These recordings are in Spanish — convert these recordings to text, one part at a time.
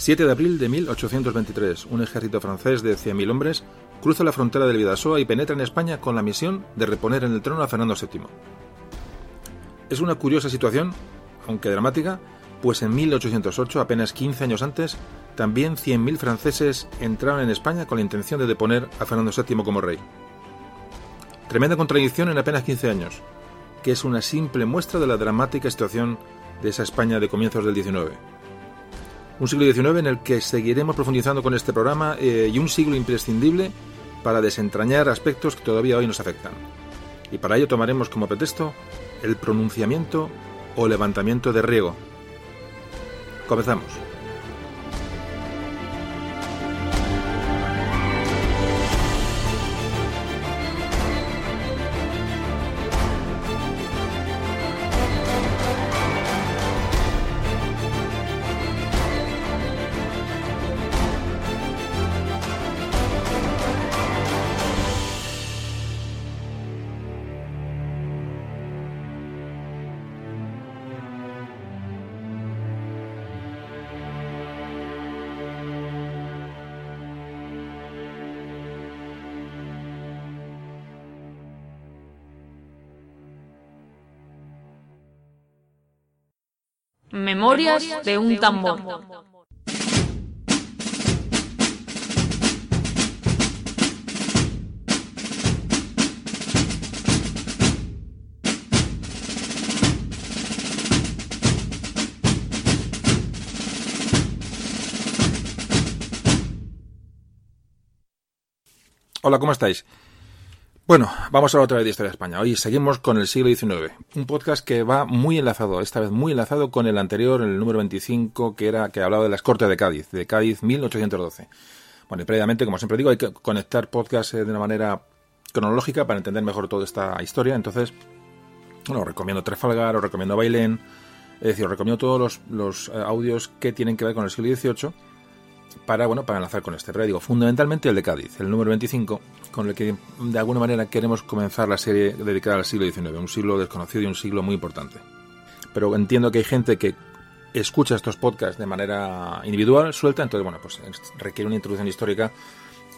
7 de abril de 1823, un ejército francés de 100.000 hombres cruza la frontera del Vidasoa y penetra en España con la misión de reponer en el trono a Fernando VII. Es una curiosa situación, aunque dramática, pues en 1808, apenas 15 años antes, también 100.000 franceses entraron en España con la intención de deponer a Fernando VII como rey. Tremenda contradicción en apenas 15 años, que es una simple muestra de la dramática situación de esa España de comienzos del XIX. Un siglo XIX en el que seguiremos profundizando con este programa eh, y un siglo imprescindible para desentrañar aspectos que todavía hoy nos afectan. Y para ello tomaremos como pretexto el pronunciamiento o levantamiento de riego. Comenzamos. Memorias de un tambor. Hola, ¿cómo estáis? Bueno, vamos a hablar otra vez de Historia de España. Hoy seguimos con el siglo XIX. Un podcast que va muy enlazado, esta vez muy enlazado con el anterior, el número 25, que era que hablaba de las Cortes de Cádiz, de Cádiz 1812. Bueno, y previamente, como siempre digo, hay que conectar podcasts de una manera cronológica para entender mejor toda esta historia. Entonces, bueno, os recomiendo Trafalgar, os recomiendo Bailén, es decir, os recomiendo todos los, los eh, audios que tienen que ver con el siglo XVIII para, bueno, para enlazar con este. Pero digo, fundamentalmente el de Cádiz, el número 25, con el que de alguna manera queremos comenzar la serie dedicada al siglo XIX, un siglo desconocido y un siglo muy importante. Pero entiendo que hay gente que escucha estos podcasts de manera individual, suelta, entonces, bueno, pues requiere una introducción histórica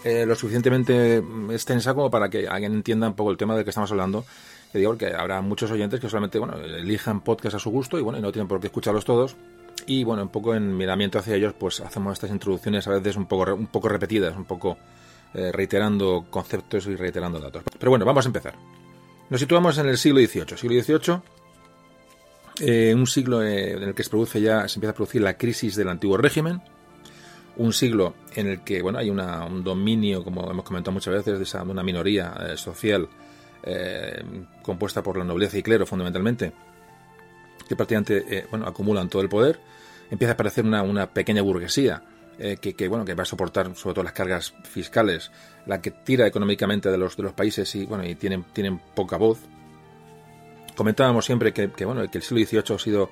eh, lo suficientemente extensa como para que alguien entienda un poco el tema del que estamos hablando. Que digo que habrá muchos oyentes que solamente, bueno, elijan podcasts a su gusto y, bueno, y no tienen por qué escucharlos todos y bueno, un poco en miramiento hacia ellos, pues hacemos estas introducciones a veces un poco, un poco repetidas, un poco eh, reiterando conceptos y reiterando datos. Pero bueno, vamos a empezar. Nos situamos en el siglo XVIII. Siglo XVIII, eh, un siglo eh, en el que se produce ya, se empieza a producir la crisis del antiguo régimen. Un siglo en el que bueno hay una, un dominio, como hemos comentado muchas veces, de, esa, de una minoría social compuesta por la nobleza y clero fundamentalmente, que prácticamente bueno, acumulan todo el poder. Empieza a aparecer una, una pequeña burguesía eh, que, bueno que va a soportar sobre todo las cargas fiscales, la que tira económicamente de los de los países y bueno y tienen tienen poca voz. Comentábamos siempre que, bueno que el siglo XVIII ha sido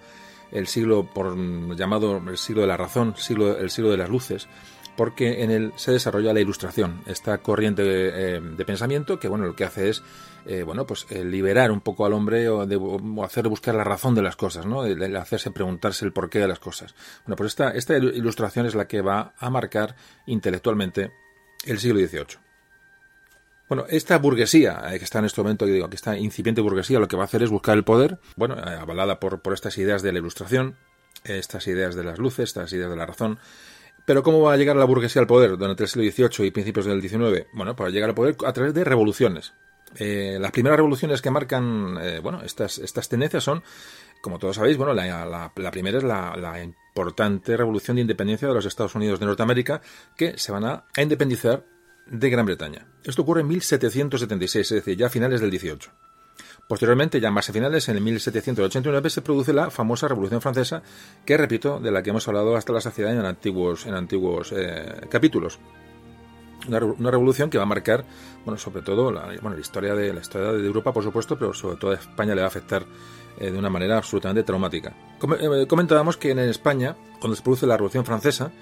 el siglo por llamado el siglo de la razón, siglo, el siglo de las luces, porque en él se desarrolla la ilustración, esta corriente eh, de pensamiento que bueno lo que hace es eh, bueno pues eh, liberar un poco al hombre o, de, hacerle buscar la razón de las cosas, ¿no? De, hacerse preguntarse el porqué de las cosas. Bueno pues esta esta ilustración es la que va a marcar intelectualmente el siglo XVIII. Bueno, esta burguesía que está en este momento, que digo, que esta incipiente burguesía, lo que va a hacer es buscar el poder, bueno, avalada por, por estas ideas de la ilustración, estas ideas de las luces, estas ideas de la razón, pero ¿cómo va a llegar la burguesía al poder durante el siglo XVIII y principios del XIX? Bueno, para llegar al poder a través de revoluciones. Eh, las primeras revoluciones que marcan eh, bueno, estas, estas tendencias son, como todos sabéis, bueno, la, primera es la, importante revolución de independencia de los Estados Unidos de Norteamérica, que se van a, a independizar de Gran Bretaña. Esto ocurre en 1776, es decir, ya a finales del XVIII. Posteriormente, ya más a finales, en el 1789, se produce la famosa Revolución Francesa, que repito, de la que hemos hablado hasta la saciedad en antiguos, en antiguos eh, capítulos. Una, revolución que va a marcar, bueno, sobre todo la, bueno, la historia de la historia de Europa, por supuesto, pero sobre todo a España le va a afectar eh, de una manera absolutamente traumática. Eh, comentábamos que en España, cuando se produce la Revolución Francesa,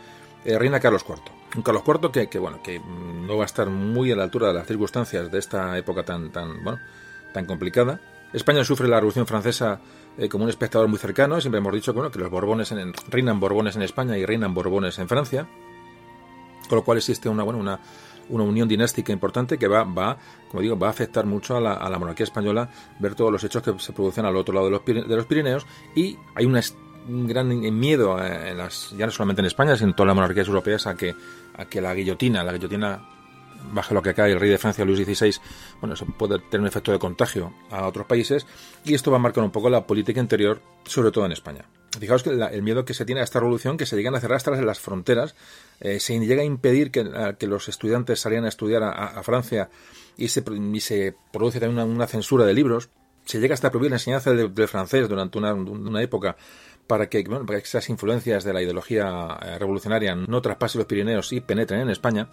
reina Carlos IV. Un Carlos IV que, que, bueno, que no va a estar muy a la altura de las circunstancias de esta época tan, tan, bueno, tan complicada. España sufre la Revolución Francesa eh, como un espectador muy cercano. Siempre hemos dicho bueno, que los Borbones en, reinan Borbones en España y reinan Borbones en Francia. Con lo cual existe una, bueno, una, una unión dinástica importante que va, va, como digo, va a afectar mucho a la, monarquía española ver todos los hechos que se producen al otro lado de los, de los Pirineos y hay una, un gran miedo en las, ya no solamente en España, sino en todas las monarquías europeas a que, a que la guillotina, la guillotina baje lo que cae el rey de Francia Luis XVI, bueno, eso puede tener un efecto de contagio a otros países y esto va a marcar un poco la política interior, sobre todo en España. Fijaos que el miedo que se tiene a esta revolución, que se llegan a cerrar hasta las fronteras, eh, se llega a impedir que, los estudiantes salieran a estudiar a, Francia y se, y se produce también una, censura de libros, se llega hasta a prohibir la enseñanza del, francés durante una, una época para que, bueno, para que esas influencias de la ideología eh, revolucionaria no traspasen los Pirineos y penetren en España.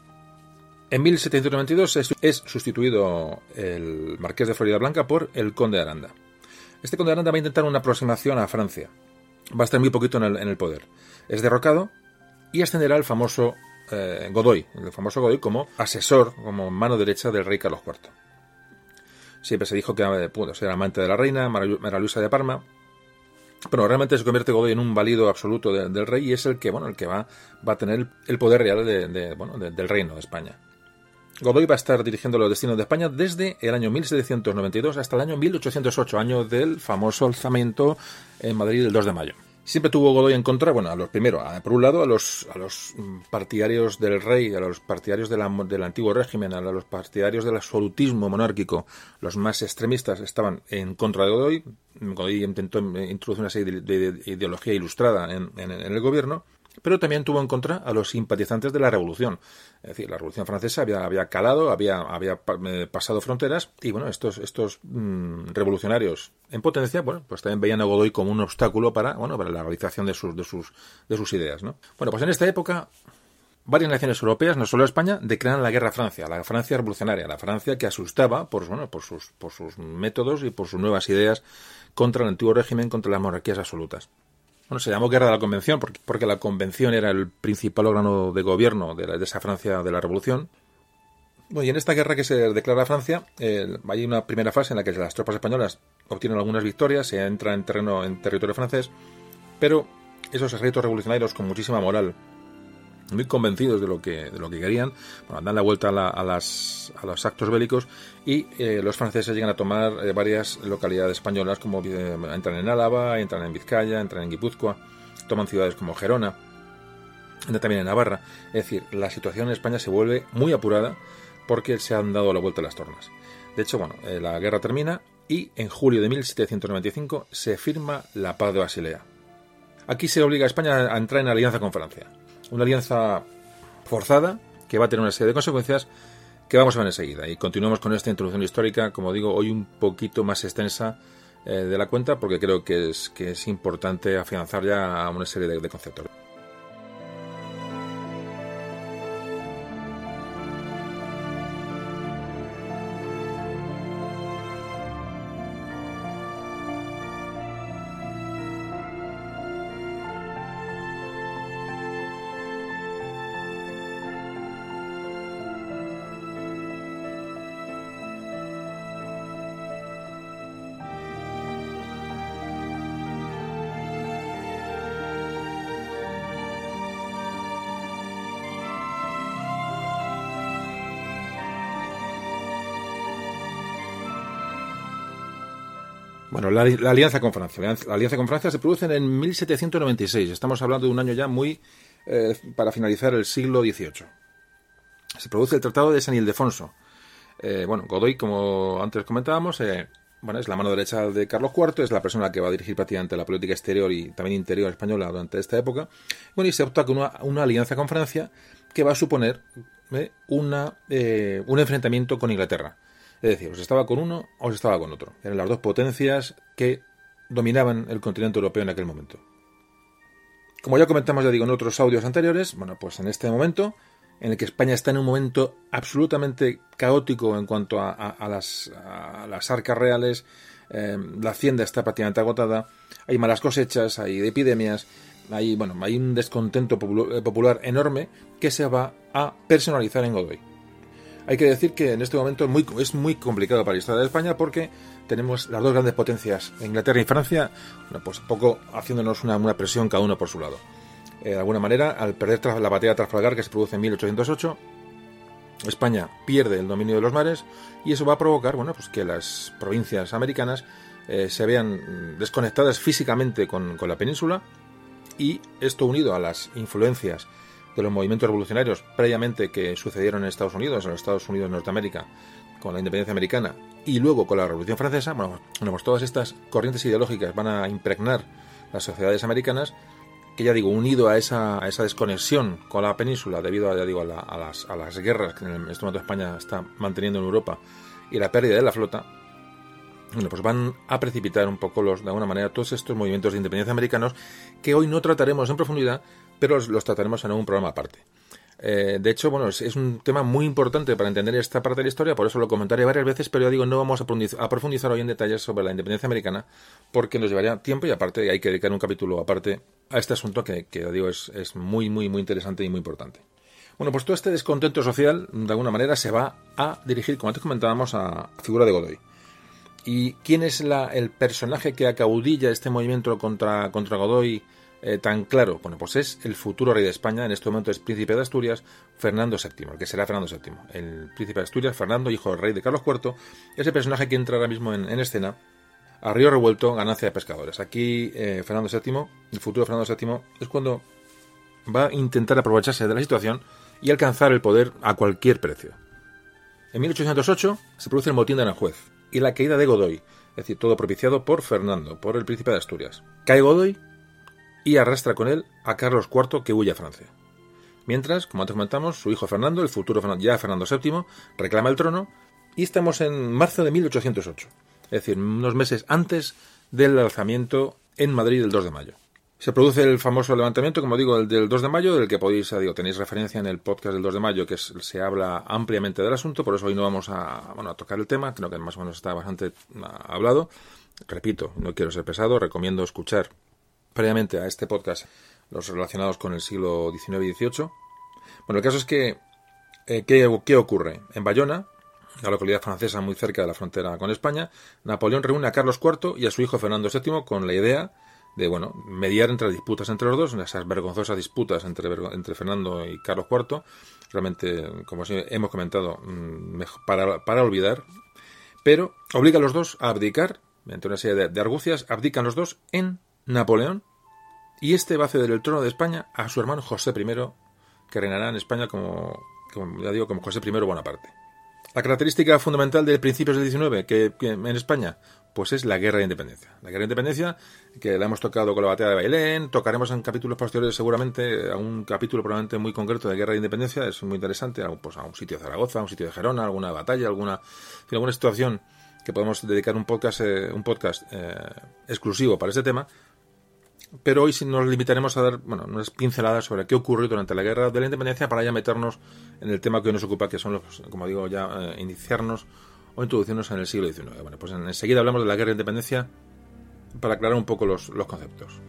En 1792 es, sustituido el marqués de Florida Blanca por el conde de Aranda. Este conde de Aranda va a intentar una aproximación a Francia. Va a estar muy poquito en el, poder. Es derrocado y ascenderá el famoso eh, Godoy, el famoso Godoy como asesor, como mano derecha del rey Carlos IV. Siempre se dijo que eh, pudo ser amante de la reina, María Luisa de Parma, pero realmente se convierte Godoy en un válido absoluto del rey y es el que, bueno, el que va, a tener el poder real de, bueno, del reino de España. Godoy va a estar dirigiendo los destinos de España desde el año 1792 hasta el año 1808, año del famoso alzamiento en Madrid del 2 de mayo. Siempre tuvo Godoy en contra, bueno, a los primero, por un lado, a los, a los partidarios del rey, a los partidarios del antiguo régimen, a los partidarios del absolutismo monárquico, los más extremistas estaban en contra de Godoy. Godoy intentó introducir una serie de, ideología ilustrada en el gobierno pero también tuvo en contra a los simpatizantes de la Revolución. Es decir, la Revolución Francesa había, había calado, había, había eh, pasado fronteras y bueno, estos, estos mm, revolucionarios en potencia, bueno, pues también veían a Godoy como un obstáculo para, bueno, para la realización de sus, de sus, de sus ideas, ¿no? Bueno, pues en esta época varias naciones europeas, no solo España, declaran la guerra a Francia, la Francia revolucionaria, la Francia que asustaba por, bueno, por, sus, por sus métodos y por sus nuevas ideas contra el antiguo régimen, contra las monarquías absolutas. Bueno, se llamó Guerra de la Convención porque, la Convención era el principal órgano de gobierno de, esa Francia de la Revolución. Bueno, y en esta guerra que se declara Francia, hay una primera fase en la que las tropas españolas obtienen algunas victorias, se entra en terreno en territorio francés, pero esos ejércitos revolucionarios con muchísima moral muy convencidos de lo que, de lo que querían, bueno, dan la vuelta a, las, a los actos bélicos y eh, los franceses llegan a tomar eh, varias localidades españolas, como eh, entran en Álava, entran en Vizcaya, entran en Guipúzcoa, toman ciudades como Gerona, entran también en Navarra. Es decir, la situación en España se vuelve muy apurada porque se han dado la vuelta a las tornas. De hecho, bueno, la guerra termina y en julio de 1795 se firma la paz de Basilea. Aquí se obliga a España a entrar en alianza con Francia una alianza forzada que va a tener una serie de consecuencias que vamos a ver enseguida. Y continuamos con esta introducción histórica, como digo, hoy un poquito más extensa eh, de la cuenta, porque creo que es, que es importante afianzar ya una serie de conceptos. Bueno, la, alianza con Francia. La, alianza con Francia se produce en 1796. Estamos hablando de un año ya muy eh, para finalizar el siglo XVIII. Se produce el Tratado de San Ildefonso. Eh, bueno, Godoy, como antes comentábamos, eh, bueno, es la mano derecha de Carlos IV, es la persona que va a dirigir prácticamente la política exterior y también interior española durante esta época. Bueno, y se opta con una, alianza con Francia que va a suponer una, un enfrentamiento con Inglaterra. Es decir, os estaba con uno o os estaba con otro. Eran las dos potencias que dominaban el continente europeo en aquel momento. Como ya comentamos, ya digo, en otros audios anteriores, bueno, pues en este momento, en el que España está en un momento absolutamente caótico en cuanto a, las, arcas reales, eh, la hacienda está prácticamente agotada, hay malas cosechas, hay epidemias, hay, bueno, hay un descontento popular enorme que se va a personalizar en Godoy. Hay que decir que en este momento es muy, complicado para la historia de España porque tenemos las dos grandes potencias, Inglaterra y Francia, bueno, pues poco haciéndonos una, una, presión cada uno por su lado. Eh, de alguna manera, al perder la batalla de Trafalgar que se produce en 1808, España pierde el dominio de los mares y eso va a provocar bueno, pues que las provincias americanas eh, se vean desconectadas físicamente con, con la península y esto unido a las influencias de los movimientos revolucionarios previamente que sucedieron en Estados Unidos, en los Estados Unidos de Norteamérica, con la independencia americana y luego con la Revolución Francesa, bueno, pues todas estas corrientes ideológicas van a impregnar las sociedades americanas, que ya digo, unido a esa, a esa desconexión con la península debido a, ya digo, a, las, a las guerras que en este momento España está manteniendo en Europa y la pérdida de la flota, bueno, pues van a precipitar un poco los, de alguna manera todos estos movimientos de independencia americanos que hoy no trataremos en profundidad, pero los, trataremos en un programa aparte. Eh, de hecho, bueno, es, un tema muy importante para entender esta parte de la historia, por eso lo comentaré varias veces, pero ya digo, no vamos a profundizar, hoy en detalles sobre la independencia americana, porque nos llevaría tiempo y aparte hay que dedicar un capítulo aparte a este asunto que, que digo, es, es muy, muy, muy interesante y muy importante. Bueno, pues todo este descontento social, de alguna manera, se va a dirigir, como antes comentábamos, a la figura de Godoy. ¿Y quién es la, el personaje que acaudilla este movimiento contra, contra Godoy eh, tan claro? Bueno, pues es el futuro rey de España, en este momento es príncipe de Asturias, Fernando VII, el que será Fernando VII. El príncipe de Asturias, Fernando, hijo del rey de Carlos IV, es el personaje que entra ahora mismo en, escena. A río revuelto, ganancia de pescadores. Aquí eh, Fernando VII, el futuro Fernando VII, es cuando va a intentar aprovecharse de la situación y alcanzar el poder a cualquier precio. En 1808 se produce el motín de Aranjuez, y la caída de Godoy, es decir, todo propiciado por Fernando, por el príncipe de Asturias. Cae Godoy y arrastra con él a Carlos IV que huye a Francia. Mientras, como antes comentamos, su hijo Fernando, el futuro ya Fernando VII, reclama el trono y estamos en marzo de 1808, es decir, unos meses antes del alzamiento en Madrid el 2 de mayo. Se produce el famoso levantamiento, como digo, el del 2 de mayo, del que podéis, digo, tenéis referencia en el podcast del 2 de mayo, que se habla ampliamente del asunto, por eso hoy no vamos a, a tocar el tema, creo que más o menos está bastante ah, hablado. Repito, no quiero ser pesado, recomiendo escuchar previamente a este podcast los relacionados con el siglo XIX y XVIII. Bueno, el caso es que, eh, ¿qué, ¿qué ocurre? En Bayona, la localidad francesa muy cerca de la frontera con España, Napoleón reúne a Carlos IV y a su hijo Fernando VII con la idea de bueno mediar entre disputas entre los dos, esas vergonzosas disputas entre, entre Fernando y Carlos IV, realmente, como hemos comentado, mm, para, para olvidar, pero obliga a los dos a abdicar, mediante una serie de, argucias, abdican los dos en Napoleón, y este va a ceder el trono de España a su hermano José I, que reinará en España como, como ya digo, como José I Bonaparte. La característica fundamental de principios del XIX que, que en España pues es la guerra de independencia. La guerra de independencia, que la hemos tocado con la batalla de Bailén, tocaremos en capítulos posteriores seguramente a un capítulo probablemente muy concreto de guerra de independencia, es muy interesante, pues a un sitio de Zaragoza, a un sitio de Gerona, alguna batalla, alguna, alguna situación que podemos dedicar un podcast, eh, un podcast eh, exclusivo para este tema. Pero hoy nos limitaremos a dar bueno, unas pinceladas sobre qué ocurrió durante la guerra de la independencia para ya meternos en el tema que hoy nos ocupa, que son los, como digo, ya eh, iniciarnos o introducirnos en el siglo XIX. Bueno, pues enseguida hablamos de la guerra de independencia para aclarar un poco los, los conceptos.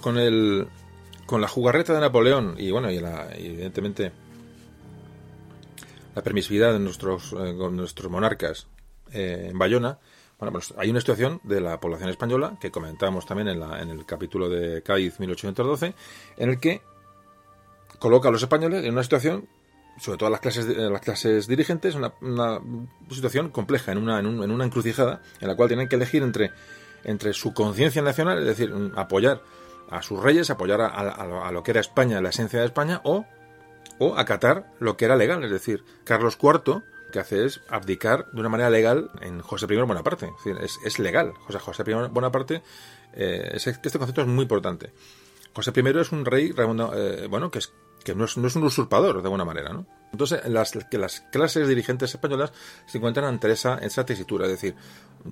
Con el con la jugarreta de Napoleón y bueno, y, la, evidentemente la permisividad de nuestros, eh, nuestros monarcas eh, en Bayona, bueno, pues hay una situación de la población española que comentamos también en, la, en el capítulo de Cádiz 1812, en el que coloca a los españoles en una situación, sobre todo las clases, las clases dirigentes, una, situación compleja, en una, en, en una encrucijada, en la cual tienen que elegir entre, entre su conciencia nacional, es decir, apoyar a sus reyes, apoyar a, lo que era España, la esencia de España, o, o acatar lo que era legal. Es decir, Carlos IV que hace es abdicar de una manera legal en José I Bonaparte. Es, decir, es, legal. José, I Bonaparte, eh, es, este concepto es muy importante. José I es un rey, eh, bueno, que, es, que no, es, no es un usurpador, de alguna manera, ¿no? Entonces, las, que las clases dirigentes españolas se encuentran ante esa, esa tesitura, es decir,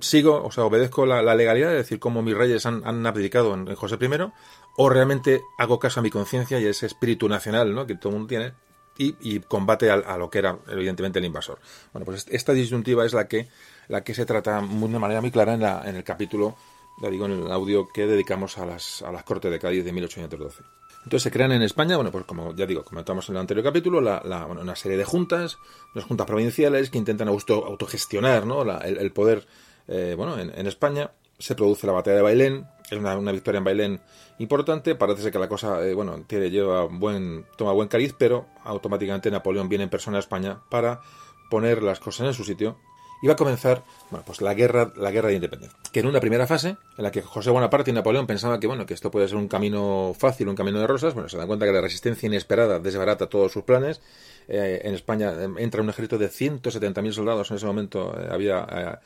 sigo, o sea, obedezco la, legalidad, es decir, como mis reyes han, han abdicado en, José I, o realmente hago caso a mi conciencia y a ese espíritu nacional, ¿no? Que todo el mundo tiene, y, combate a, lo que era evidentemente el invasor. Bueno, pues esta disyuntiva es la que, la que se trata de una manera muy clara en, la, en el capítulo, ya digo, en el audio que dedicamos a las, a las Cortes de Cádiz de 1812. Entonces se crean en España, bueno, pues como ya digo, comentamos en el anterior capítulo, la, una serie de juntas, unas juntas provinciales que intentan auto, autogestionar ¿no? el, poder eh, bueno, en, España. Se produce la batalla de Bailén, es una, una victoria en Bailén importante. Parece ser que la cosa, eh, bueno, tiene, lleva buen, toma buen cariz, pero automáticamente Napoleón viene en persona a España para poner las cosas en su sitio. Va a comenzar, bueno, pues la guerra, la guerra de independencia. Que en una primera fase, en la que José Bonaparte y Napoleón pensaban que, bueno, que esto puede ser un camino fácil, un camino de rosas, bueno, se dan cuenta que la resistencia inesperada desbarata todos sus planes. Eh, en España eh, entra un ejército de 170.000 soldados en ese momento, había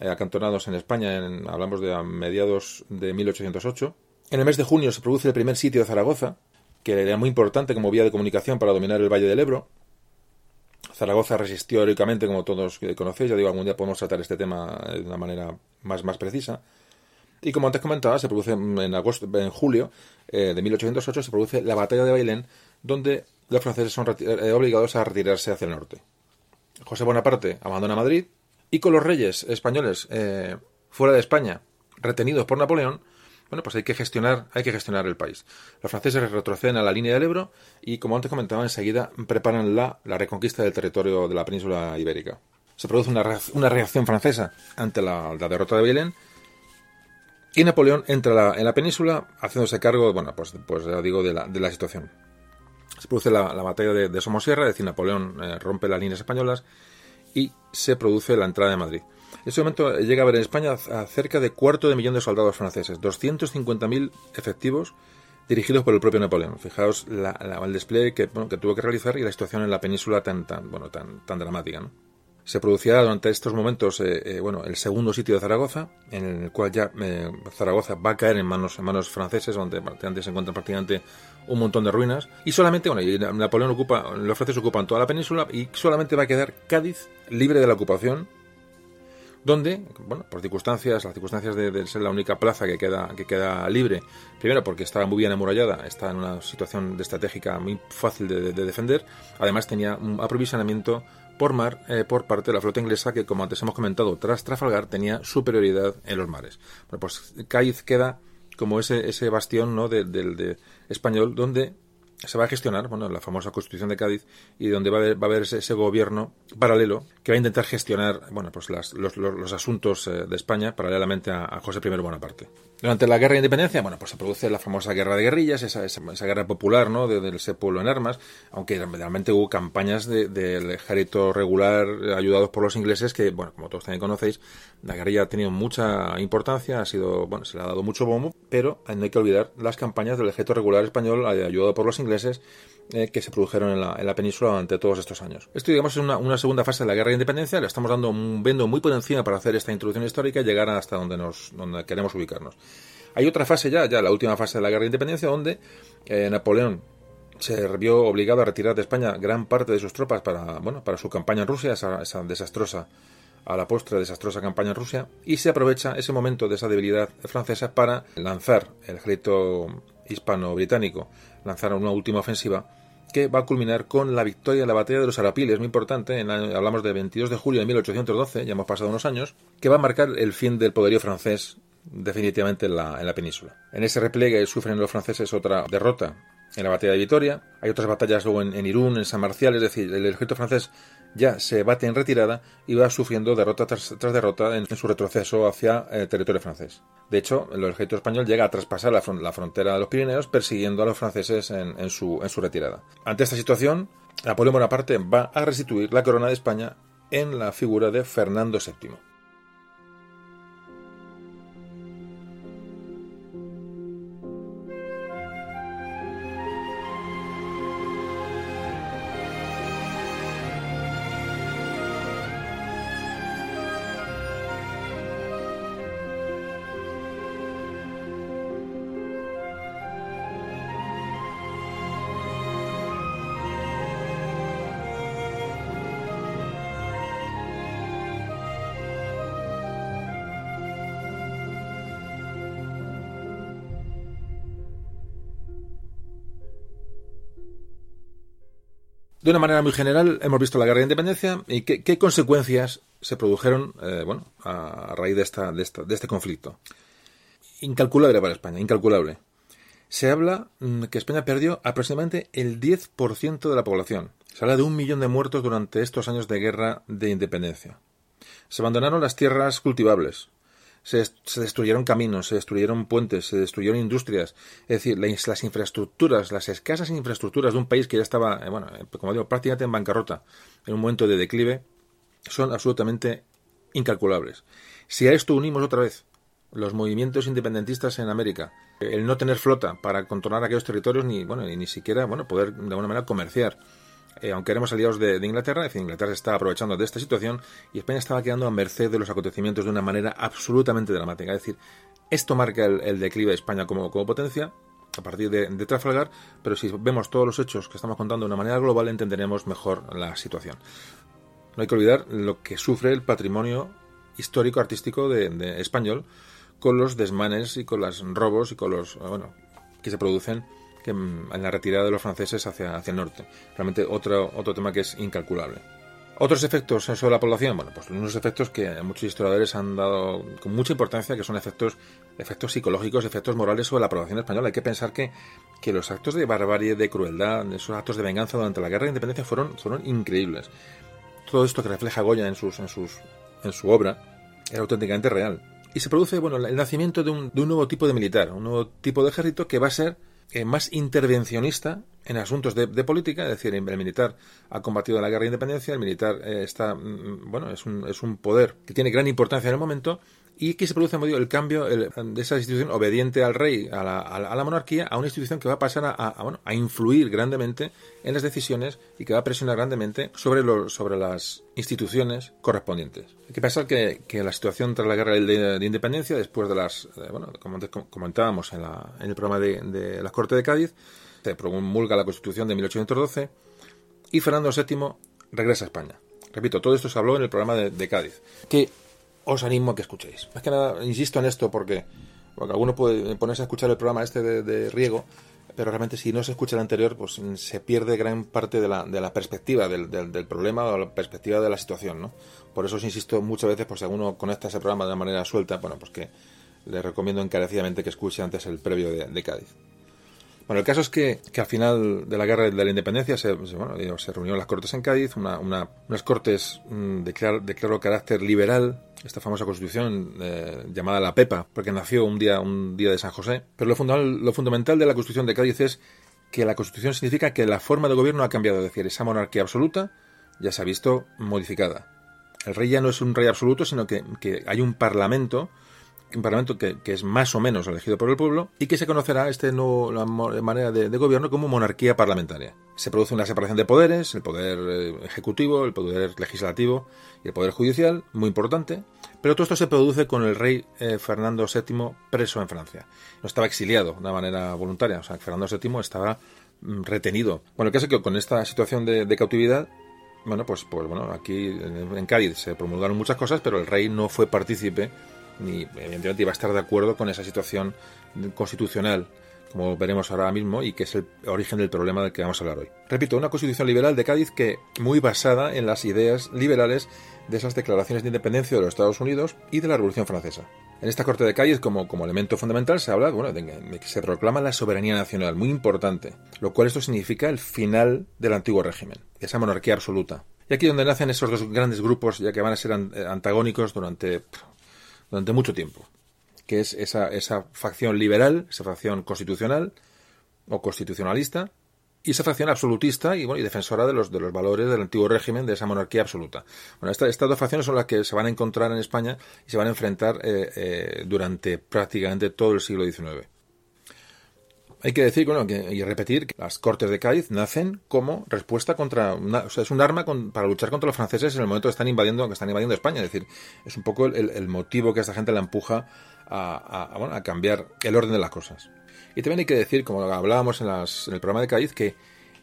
acantonados en España, hablamos de a mediados de 1808 en el mes de junio se produce el primer sitio de Zaragoza, que era muy importante como vía de comunicación para dominar el Valle del Ebro. Zaragoza resistió heroicamente, como todos conocéis, ya digo, algún día podemos tratar este tema de una manera más, más precisa. Y como antes comentaba, se produce en, agosto, en julio eh, de 1808 se produce la batalla de Bailén, donde los franceses son eh, obligados a retirarse hacia el norte. José Bonaparte abandona Madrid y con los reyes españoles eh, fuera de España, retenidos por Napoleón, bueno, pues hay que gestionar, hay que gestionar el país. Los franceses retroceden a la línea del Ebro y, como antes comentaba, enseguida preparan la, reconquista del territorio de la península ibérica. Se produce una, reacción francesa ante la, derrota de Bailén y Napoleón entra en la península haciéndose cargo, bueno, pues, pues ya digo, de la, de situación. Se produce la, batalla de, Somosierra, es decir, Napoleón eh, rompe las líneas españolas y se produce la entrada de Madrid. En ese momento llega a haber en España a cerca de cuarto de millón de soldados franceses, 250.000 efectivos dirigidos por el propio Napoleón. Fijaos el despliegue que, tuvo que realizar y la situación en la península tan, tan, bueno, tan, dramática. Se producirá durante estos momentos eh, eh, bueno, el segundo sitio de Zaragoza, en el cual ya eh, Zaragoza va a caer en manos, en manos franceses, donde antes se encuentran prácticamente un montón de ruinas. Y solamente, bueno, y Napoleón ocupa, los franceses ocupan toda la península y solamente va a quedar Cádiz libre de la ocupación donde, bueno, por circunstancias, las circunstancias de, ser la única plaza que queda, que queda libre, primero porque estaba muy bien amurallada, está en una situación de estratégica muy fácil de, defender, además tenía un aprovisionamiento por mar eh, por parte de la flota inglesa que, como antes hemos comentado, tras Trafalgar tenía superioridad en los mares. Bueno, pues Cádiz queda como ese, ese bastión ¿no? del de español donde se va a gestionar, bueno, la famosa Constitución de Cádiz, y donde va a haber, va a haber ese, gobierno paralelo que va a intentar gestionar, bueno, pues los, los, asuntos eh, de España paralelamente a, José I Bonaparte. Durante la Guerra de Independencia, bueno, pues se produce la famosa Guerra de Guerrillas, esa, esa, guerra popular, ¿no?, de, ese pueblo en armas, aunque realmente hubo campañas del ejército regular ayudados por los ingleses que, bueno, como todos también conocéis, la guerrilla ha tenido mucha importancia, ha sido, bueno, se le ha dado mucho bombo, pero no hay que olvidar las campañas del ejército regular español ayudado por los ingleses eh, que se produjeron en la, en la, península durante todos estos años. Esto, digamos, es una, segunda fase de la guerra de independencia. Le estamos dando un vendo muy por encima para hacer esta introducción histórica y llegar hasta donde, nos, donde queremos ubicarnos. Hay otra fase ya, ya la última fase de la guerra de independencia, donde eh, Napoleón se vio obligado a retirar de España gran parte de sus tropas para, bueno, para su campaña en Rusia, esa, esa desastrosa a la postre desastrosa campaña en Rusia y se aprovecha ese momento de esa debilidad francesa para lanzar el ejército hispano-británico, lanzar una última ofensiva que va a culminar con la victoria en la batalla de los Arapiles, muy importante, hablamos de 22 de julio de 1812, ya hemos pasado unos años, que va a marcar el fin del poderío francés definitivamente en la, en la península. En ese repliegue sufren los franceses otra derrota en la batalla de Vitoria, hay otras batallas luego en, Irún, en San Marcial, es decir, el ejército francés ya se bate en retirada y va sufriendo derrota tras, derrota en, su retroceso hacia el territorio francés. De hecho, el ejército español llega a traspasar la, frontera de los Pirineos persiguiendo a los franceses en, su, en su retirada. Ante esta situación, Napoleón Bonaparte va a restituir la corona de España en la figura de Fernando VII. De una manera muy general, hemos visto la guerra de independencia y qué, consecuencias se produjeron eh, bueno, a, raíz de, esta, de, esta, de este conflicto. Incalculable para España, incalculable. Se habla mm, que España perdió aproximadamente el 10% de la población. Se habla de un millón de muertos durante estos años de guerra de independencia. Se abandonaron las tierras cultivables, se, destruyeron caminos, se destruyeron puentes, se destruyeron industrias. Es decir, las, infraestructuras, las escasas infraestructuras de un país que ya estaba, eh, bueno, eh, como digo, prácticamente en bancarrota, en un momento de declive, son absolutamente incalculables. Si a esto unimos otra vez los movimientos independentistas en América, el no tener flota para controlar aquellos territorios ni bueno ni siquiera bueno poder de alguna manera comerciar eh, aunque éramos aliados de, Inglaterra, es decir, Inglaterra se estaba aprovechando de esta situación y España estaba quedando a merced de los acontecimientos de una manera absolutamente dramática. Es decir, esto marca el, declive de España como, potencia a partir de, Trafalgar, pero si vemos todos los hechos que estamos contando de una manera global, entenderemos mejor la situación. No hay que olvidar lo que sufre el patrimonio histórico artístico de, español con los desmanes y con los robos y con los bueno que se producen que en la retirada de los franceses hacia, hacia el norte. Realmente otro, otro tema que es incalculable. Otros efectos sobre la población, bueno, pues unos efectos que muchos historiadores han dado con mucha importancia, que son efectos, efectos psicológicos, efectos morales sobre la población española. Hay que pensar que, que los actos de barbarie, de crueldad, esos actos de venganza durante la guerra de independencia fueron, fueron increíbles. Todo esto que refleja Goya en, sus, en, sus, en su obra era auténticamente real. Y se produce, bueno, el nacimiento de un, de un nuevo tipo de militar, un nuevo tipo de ejército que va a ser eh, más intervencionista en asuntos de, política, es decir, el militar ha combatido la guerra de independencia, el militar eh, está, mm, bueno, es un, es un poder que tiene gran importancia en el momento y que se produce el cambio de esa institución obediente al rey, a la, monarquía, a una institución que va a pasar a, bueno, a influir grandemente en las decisiones y que va a presionar grandemente sobre, sobre las instituciones correspondientes. Hay que pensar que, la situación tras la guerra de, independencia, después de las, bueno, como comentábamos en, la, el programa de, de la Corte de Cádiz, se promulga la Constitución de 1812 y Fernando VII regresa a España. Repito, todo esto se habló en el programa de, de Cádiz. Que os animo a que escuchéis. Más que nada, insisto en esto porque, porque alguno puede ponerse a escuchar el programa este de, Riego, pero realmente si no se escucha el anterior, pues se pierde gran parte de la, de la perspectiva del, del, problema o la perspectiva de la situación, ¿no? Por eso os insisto muchas veces, por si alguno conecta ese programa de manera suelta, bueno, pues que le recomiendo encarecidamente que escuche antes el previo de Cádiz. Bueno, el caso es que, al final de la guerra de la independencia se, bueno, se reunieron las cortes en Cádiz, una, una, unas cortes mm, de, claro, carácter liberal, esta famosa constitución eh, llamada la PEPA, porque nació un día, un día de San José. Pero lo fundamental, lo fundamental de la constitución de Cádiz es que la constitución significa que la forma de gobierno ha cambiado, es decir, esa monarquía absoluta ya se ha visto modificada. El rey ya no es un rey absoluto, sino que, que hay un parlamento un parlamento que, es más o menos elegido por el pueblo y que se conocerá este nuevo manera de, gobierno como monarquía parlamentaria. Se produce una separación de poderes, el poder eh, ejecutivo, el poder legislativo y el poder judicial, muy importante, pero todo esto se produce con el rey eh, Fernando VII preso en Francia. No estaba exiliado de manera voluntaria, o sea, Fernando VII estaba mm, retenido. Bueno, el caso es que con esta situación de, cautividad bueno, pues, pues bueno, aquí en Cádiz se promulgaron muchas cosas, pero el rey no fue partícipe ni evidentemente iba a estar de acuerdo con esa situación constitucional como veremos ahora mismo, y que es el origen del problema del que vamos a hablar hoy. Repito, una constitución liberal de Cádiz que muy basada en las ideas liberales de esas declaraciones de independencia de los Estados Unidos y de la Revolución Francesa. En esta Corte de Cádiz, como, como elemento fundamental, se habla bueno, de, que se proclama la soberanía nacional, muy importante, lo cual esto significa el final del antiguo régimen, esa monarquía absoluta. Y aquí donde nacen esos dos grandes grupos, ya que van a ser antagónicos durante durante mucho tiempo, que es esa, esa facción liberal, esa facción constitucional o constitucionalista, y esa facción absolutista y, bueno, y defensora de los, de los valores del antiguo régimen, de esa monarquía absoluta. Bueno, estas dos facciones son las que se van a encontrar en España y se van a enfrentar eh, eh, durante prácticamente todo el siglo XIX. Hay que decir bueno, y repetir que las Cortes de Cádiz nacen como respuesta contra. o sea, es un arma para luchar contra los franceses en el momento que están invadiendo, que están invadiendo España. Es decir, es un poco el, motivo que a esta gente la empuja a, cambiar el orden de las cosas. Y también hay que decir, como hablábamos en, el programa de Cádiz, que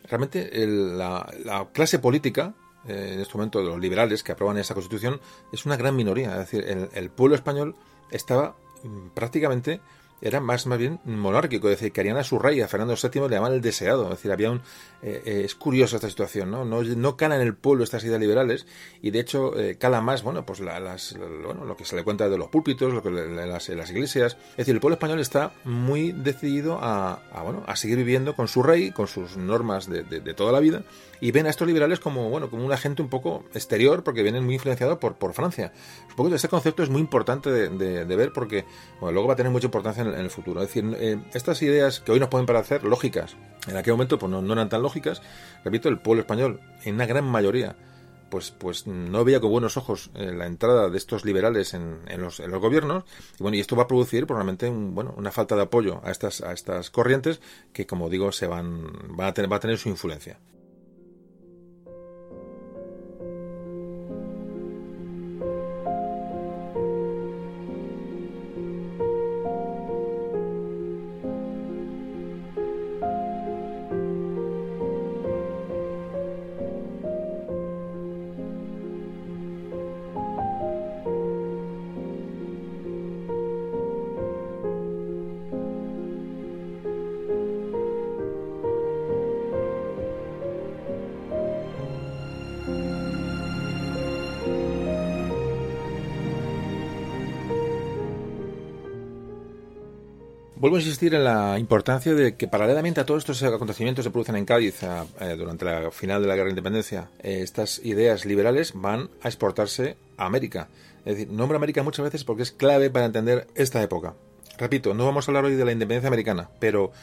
realmente la, clase política, eh, en este momento los liberales que aprueban esa constitución, es una gran minoría. Es decir, el pueblo español estaba mm, prácticamente era más, más bien monárquico, es decir, querían a su rey, a Fernando VII, le llamaban el deseado, es decir, había un... Eh, eh, es curioso esta situación, ¿no? ¿no? No cala en el pueblo estas ideas liberales y de hecho eh, cala más, bueno, pues las, bueno, lo que se le cuenta de los púlpitos, lo que las, las, iglesias, es decir, el pueblo español está muy decidido a, bueno, a seguir viviendo con su rey, con sus normas de, de, toda la vida y ven a estos liberales como, bueno, como un agente un poco exterior porque vienen muy influenciados por, por Francia. Supongo que este concepto es muy importante de, ver porque, bueno, luego va a tener mucha importancia en en el futuro. Es decir, eh, estas ideas que hoy nos pueden parecer lógicas, en aquel momento pues no, eran tan lógicas, repito, el pueblo español, en una gran mayoría, pues, pues no veía con buenos ojos eh, la entrada de estos liberales en, los, en, los, gobiernos y bueno y esto va a producir probablemente bueno una falta de apoyo a estas a estas corrientes que como digo se van, van a tener, va a tener su influencia Vuelvo a insistir en la importancia de que paralelamente a todos estos acontecimientos que se producen en Cádiz eh, durante la final de la Guerra de Independencia, eh, estas ideas liberales van a exportarse a América. Es decir, nombro América muchas veces porque es clave para entender esta época. Repito, no vamos a hablar hoy de la independencia americana, pero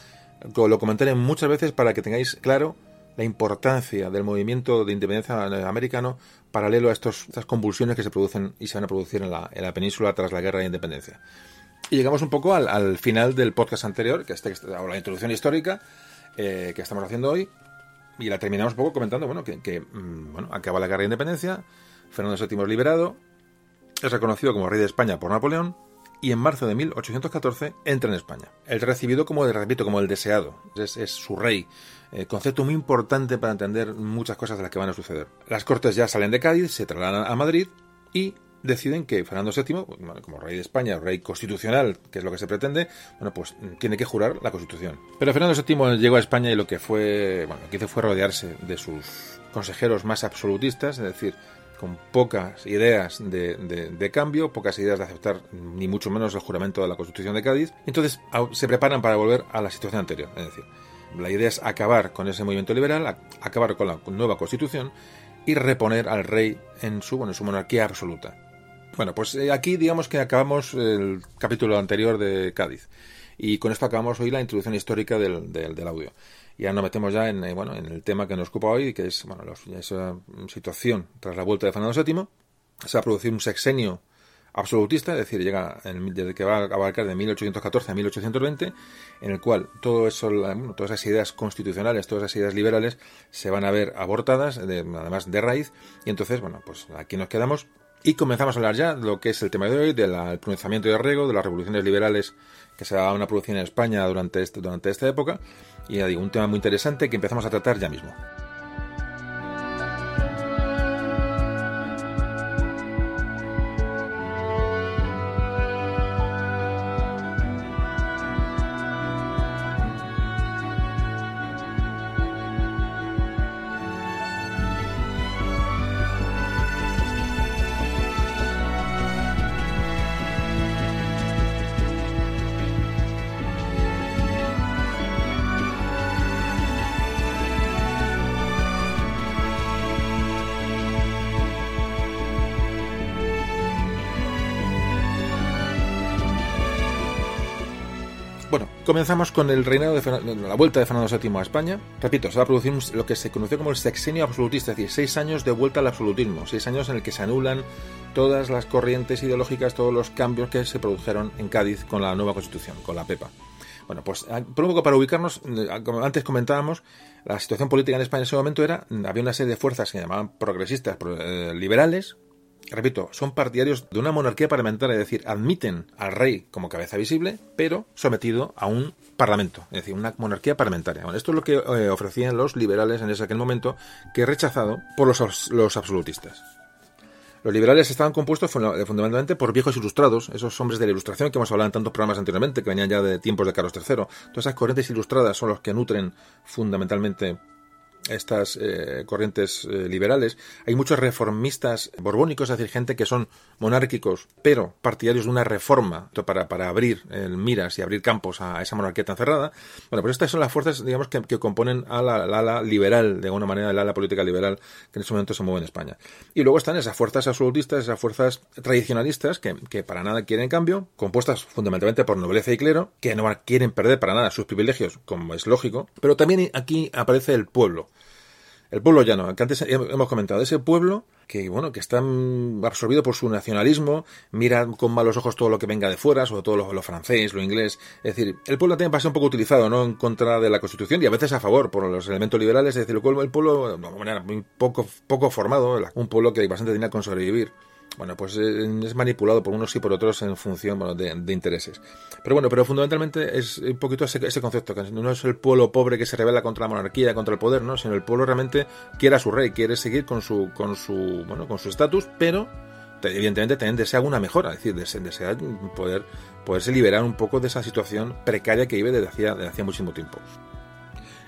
lo comentaré muchas veces para que tengáis claro la importancia del movimiento de independencia americano paralelo a estos, estas convulsiones que se producen y se van a producir en la, en la península tras la Guerra de Independencia. Y llegamos un poco al, final del podcast anterior, que este, o la introducción histórica eh, que estamos haciendo hoy, y la terminamos un poco comentando, bueno, que, mm, bueno, acaba la guerra de independencia, Fernando VII es liberado, es reconocido como rey de España por Napoleón, y en marzo de 1814 entra en España. Es recibido como, repito, como el deseado, es, su rey, eh, concepto muy importante para entender muchas cosas de las que van a suceder. Las cortes ya salen de Cádiz, se trasladan a Madrid y deciden que Fernando VII, como rey de España, rey constitucional, que es lo que se pretende, bueno, pues tiene que jurar la Constitución. Pero Fernando VII llegó a España y lo que fue, bueno, que hizo fue rodearse de sus consejeros más absolutistas, es decir, con pocas ideas de, cambio, pocas ideas de aceptar ni mucho menos el juramento de la Constitución de Cádiz. Entonces se preparan para volver a la situación anterior, es decir, la idea es acabar con ese movimiento liberal, acabar con la nueva Constitución y reponer al rey en su, bueno, en su monarquía absoluta. Bueno, pues eh, aquí digamos que acabamos el capítulo anterior de Cádiz. Y con esto acabamos hoy la introducción histórica del, del, audio. Ya nos metemos ya en, eh, bueno, en el tema que nos ocupa hoy, que es bueno, esa situación tras la vuelta de Fernando VII. Se va a producir un sexenio absolutista, es decir, llega desde que va a abarcar de 1814 a 1820, en el cual todo eso, todas esas ideas constitucionales, todas esas ideas liberales se van a ver abortadas, además de raíz, y entonces, bueno, pues aquí nos quedamos y comenzamos a hablar ya de lo que es el tema de hoy, del pronunciamiento de Rego, de las revoluciones liberales que se daban a producir en España durante, este, durante esta época. Y ya digo, un tema muy interesante que empezamos a tratar ya mismo. Comenzamos con el reinado de la vuelta de Fernando VII a España. Repito, se va a producir lo que se conoció como el sexenio absolutista, es decir, seis años de vuelta al absolutismo, seis años en el que se anulan todas las corrientes ideológicas, todos los cambios que se produjeron en Cádiz con la nueva constitución, con la PEPA. Bueno, pues por un poco para ubicarnos, eh, como antes comentábamos, la situación política en España en ese momento era, había una serie de fuerzas que se llamaban progresistas, eh, liberales, repito, son partidarios de una monarquía parlamentaria, es decir, admiten al rey como cabeza visible, pero sometido a un parlamento, es decir, una monarquía parlamentaria. Bueno, esto es lo que eh, ofrecían los liberales en ese aquel momento, que rechazado por los, los absolutistas. Los liberales estaban compuestos fundamentalmente por viejos ilustrados, esos hombres de la ilustración que hemos hablado en tantos programas anteriormente, que venían ya de tiempos de Carlos III. Todas esas corrientes ilustradas son los que nutren fundamentalmente estas eh, corrientes eh, liberales, hay muchos reformistas borbónicos, es decir, gente que son monárquicos, pero partidarios de una reforma para, para abrir el miras y abrir campos a esa monarquía tan cerrada. Bueno, pues estas son las fuerzas, digamos, que, componen a la, ala liberal, de alguna manera, la ala política liberal que en este momento se mueve en España. Y luego están esas fuerzas absolutistas, esas fuerzas tradicionalistas que, que para nada quieren cambio, compuestas fundamentalmente por nobleza y clero, que no quieren perder para nada sus privilegios, como es lógico, pero también aquí aparece el pueblo el pueblo llano, que antes hemos comentado, ese pueblo que bueno, que está absorbido por su nacionalismo, mira con malos ojos todo lo que venga de fuera, sobre todo lo, francés, lo inglés. Es decir, el pueblo también pasa un poco utilizado, ¿no? En contra de la Constitución y a veces a favor por los elementos liberales. Es decir, el pueblo, el pueblo de manera muy poco, poco formado, un pueblo que bastante tenía con sobrevivir bueno, pues eh, es manipulado por unos y por otros en función de, intereses. Pero bueno, pero fundamentalmente es un poquito ese, concepto, que no es el pueblo pobre que se revela contra la monarquía, contra el poder, ¿no? Sino el pueblo realmente quiere a su rey, quiere seguir con su, con su, bueno, con su estatus, pero evidentemente también desea una mejora, es decir, desea poder, poderse liberar un poco de esa situación precaria que vive desde hacía, desde hacía muchísimo tiempo.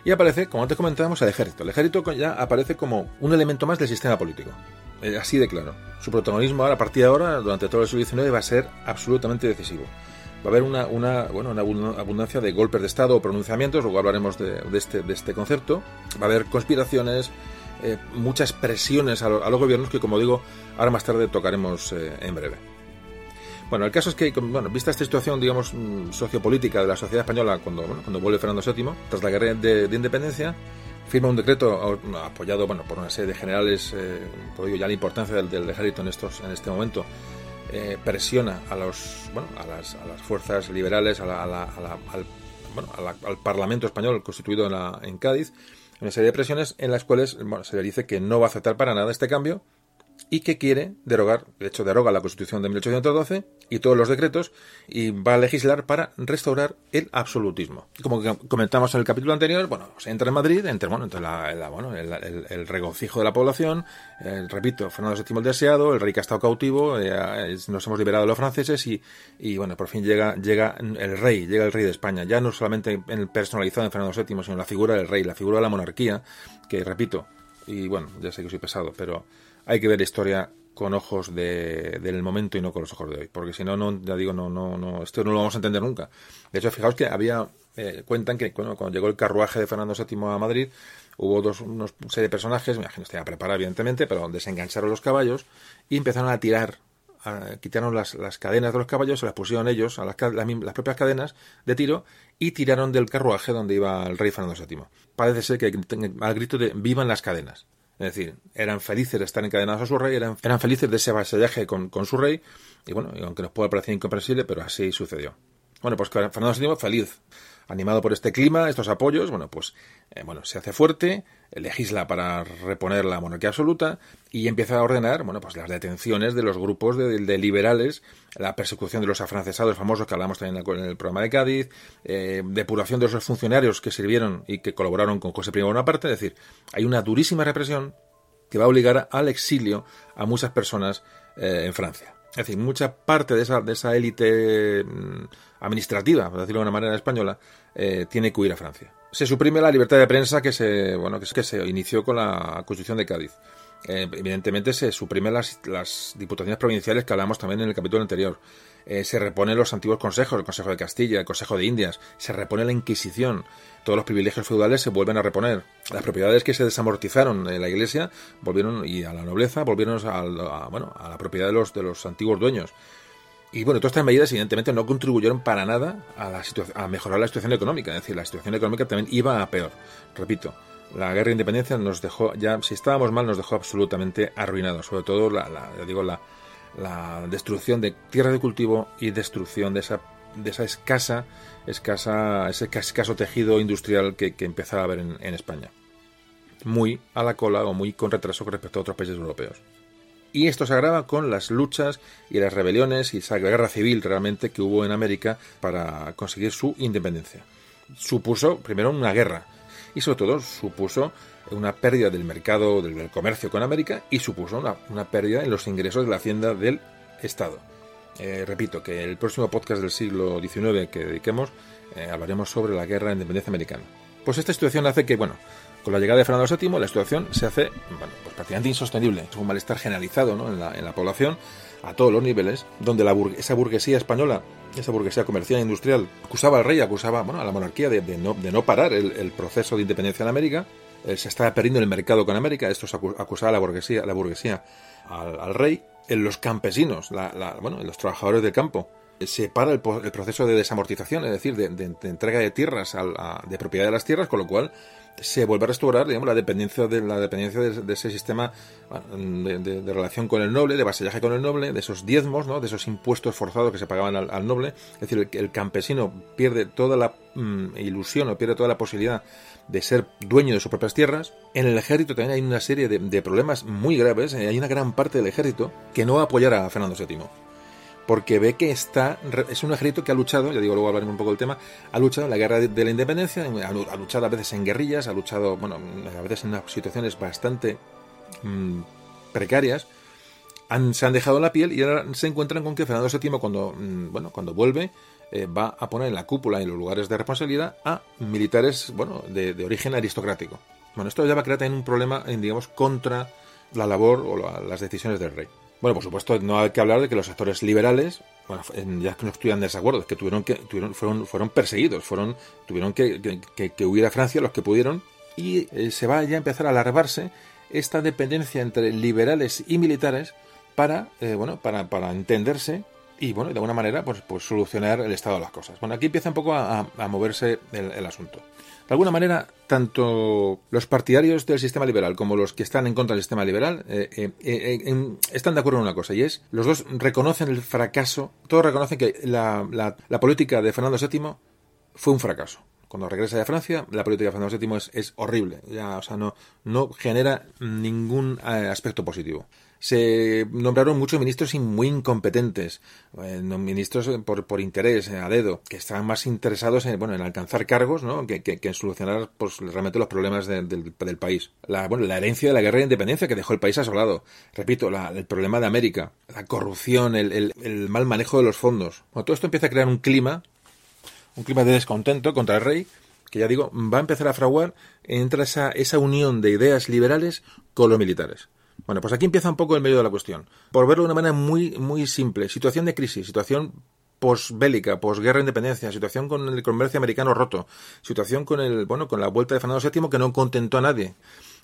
Y aparece, como antes comentábamos, el ejército. El ejército ya aparece como un elemento más del sistema político. Eh, así de claro. Su protagonismo ahora, a partir de ahora, durante todo el siglo XIX, va a ser absolutamente decisivo. Va a haber una, una, bueno, una abundancia de golpes de Estado o pronunciamientos, luego hablaremos de, este, de este concepto. Va a haber conspiraciones, eh, muchas presiones a, los gobiernos que, como digo, ahora más tarde tocaremos eh, en breve. Bueno, el caso es que, bueno, vista esta situación, digamos, mm, sociopolítica de la sociedad española cuando, cuando vuelve Fernando VII, tras la guerra de independencia, firma un decreto apoyado bueno, por una serie de generales, eh, por ello ya la importancia del, ejército en, estos, en este momento, eh, presiona a, los, bueno, a, las, a las fuerzas liberales, a la, al, bueno, al, Parlamento español constituido en, en Cádiz, una serie de presiones en las cuales bueno, se le dice que no va a aceptar para nada este cambio y que quiere derogar, de hecho deroga la Constitución de 1812 y todos los decretos y va a legislar para restaurar el absolutismo. Como comentamos en el capítulo anterior, bueno, se entra en Madrid, entre, bueno, entre la, bueno, el, regocijo de la población, repito, Fernando VII el deseado, el rey que ha estado cautivo, eh, nos hemos liberado de los franceses y, y, bueno, por fin llega, llega el rey, llega el rey de España, ya no solamente en personalizado en Fernando VII, sino la figura del rey, la figura de la monarquía, que repito, y bueno, ya sé que soy pesado, pero hay que ver la historia con ojos de, del momento y no con los ojos de hoy, porque si no, no, ya digo, no, no, no, esto no lo vamos a entender nunca. De hecho, fijaos que había, eh, cuentan que cuando llegó el carruaje de Fernando VII a Madrid, hubo dos, unos serie de personajes, me imagino que estaba preparado evidentemente, pero desengancharon los caballos y empezaron a tirar quitaron las, las, cadenas de los caballos, se las pusieron ellos a las, las, propias cadenas de tiro y tiraron del carruaje donde iba el rey Fernando VII. Parece ser que al grito de vivan las cadenas. Es decir, eran felices de estar encadenados a su rey, eran, eran felices de ese vasallaje con, con su rey, y bueno, aunque nos pueda parecer incomprensible, pero así sucedió. Bueno, pues Fernando VII feliz, animado por este clima, estos apoyos, bueno, pues eh, bueno, se hace fuerte, legisla para reponer la monarquía absoluta y empieza a ordenar, bueno, pues las detenciones de los grupos de, liberales, la persecución de los afrancesados famosos que hablamos también en el programa de Cádiz, eh, depuración de esos funcionarios que sirvieron y que colaboraron con José I Bonaparte, es decir, hay una durísima represión que va a obligar al exilio a muchas personas eh, en Francia. Es decir, mucha parte de esa, de esa élite mm, administrativa, por decirlo de una manera española, eh, tiene que huir a Francia. Se suprime la libertad de prensa que se, bueno, que, que se inició con la Constitución de Cádiz. Eh, evidentemente se suprimen las, las, diputaciones provinciales que hablamos también en el capítulo anterior. Eh, se reponen los antiguos consejos, el Consejo de Castilla, el Consejo de Indias, se repone la Inquisición, todos los privilegios feudales se vuelven a reponer. Las propiedades que se desamortizaron en la Iglesia volvieron y a la nobleza volvieron a, bueno, a la propiedad de los, de los antiguos dueños. Y bueno, todas estas medidas evidentemente no contribuyeron para nada a, la a mejorar la situación económica, es decir, la situación económica también iba a peor. Repito, la guerra de independencia nos dejó, ya si estábamos mal, nos dejó absolutamente arruinados, sobre todo la, digo, la, destrucción de tierra de cultivo y destrucción de esa, de esa escasa, escasa, ese escaso tejido industrial que, empezaba a haber en, en España. Muy a la cola o muy con retraso respecto a otros países europeos. Y esto se agrava con las luchas y las rebeliones y esa guerra civil realmente que hubo en América para conseguir su independencia. Supuso primero una guerra y sobre todo supuso una pérdida del mercado del, comercio con América y supuso una, pérdida en los ingresos de la hacienda del Estado. Eh, repito que el próximo podcast del siglo XIX que dediquemos eh, hablaremos sobre la guerra de independencia americana. Pues esta situación hace que, bueno, con la llegada de Fernando VII la situación se hace bueno, pues prácticamente insostenible. Es un malestar generalizado ¿no? en, la, en la población a todos los niveles, donde esa burguesía española, esa burguesía comercial e industrial, acusaba al rey, acusaba bueno, a la monarquía de, no, de no, parar el, proceso de independencia en América, eh, se estaba perdiendo el mercado con América, esto acusaba a la burguesía, la burguesía al, al rey, en los campesinos, la, la, bueno, los trabajadores del campo, se para el, el, proceso de desamortización, es decir, de, de, entrega de tierras, a, a, de propiedad de las tierras, con lo cual se vuelve a restaurar digamos, la dependencia de la dependencia de, ese sistema de, de, de, relación con el noble, de vasallaje con el noble, de esos diezmos, ¿no? de esos impuestos forzados que se pagaban al, noble. Es decir, el, el, campesino pierde toda la mm, ilusión o pierde toda la posibilidad de ser dueño de sus propias tierras. En el ejército también hay una serie de, problemas muy graves. Hay una gran parte del ejército que no va a apoyar a Fernando VII porque ve que está es un ejército que ha luchado, ya digo, luego hablaremos un poco del tema, ha luchado en la guerra de, la independencia, ha, ha, luchado a veces en guerrillas, ha luchado, bueno, a veces en situaciones bastante mmm, precarias, se han dejado la piel y ahora se encuentran con que Fernando VII cuando, mmm, bueno, cuando vuelve eh, va a poner en la cúpula en los lugares de responsabilidad a militares, bueno, de, origen aristocrático. Bueno, esto ya va a crear también un problema, digamos, contra la labor o la, las decisiones del rey. Bueno, por supuesto, no hay que hablar de que los actores liberales, bueno, ya que no estuvieran de desacuerdo, que tuvieron que tuvieron, fueron, fueron perseguidos, fueron, tuvieron que, que, huir a Francia los que pudieron, y eh, se va ya a empezar a alargarse esta dependencia entre liberales y militares para, eh, bueno, para, para entenderse y bueno, de alguna manera, pues, pues solucionar el estado de las cosas. Bueno, aquí empieza un poco a, a moverse el asunto. De alguna manera, tanto los partidarios del sistema liberal como los que están en contra del sistema liberal eh, eh, eh, están de acuerdo en una cosa, y es, los dos reconocen el fracaso, todos reconocen que la, política de Fernando VII fue un fracaso cuando regresa de Francia, la política de Fernando VII es, es horrible, ya, o sea, no, no genera ningún eh, aspecto positivo. Se nombraron muchos ministros muy incompetentes, eh, ministros por, por interés, eh, a dedo, que estaban más interesados en, bueno, en alcanzar cargos ¿no? que, en solucionar pues, realmente los problemas de, de, del país. La, la herencia de la guerra de independencia que dejó el país asolado. Repito, la, el problema de América, la corrupción, el, el, el mal manejo de los fondos. Todo esto empieza a crear un clima un clima de descontento contra el rey, que ya digo, va a empezar a fraguar entre esa, esa unión de ideas liberales con los militares. Bueno, pues aquí empieza un poco el medio de la cuestión. Por verlo de una manera muy, muy simple. Situación de crisis, situación posbélica, posguerra de independencia, situación con el comercio americano roto, situación con el, bueno, con la vuelta de Fernando VII que no contentó a nadie.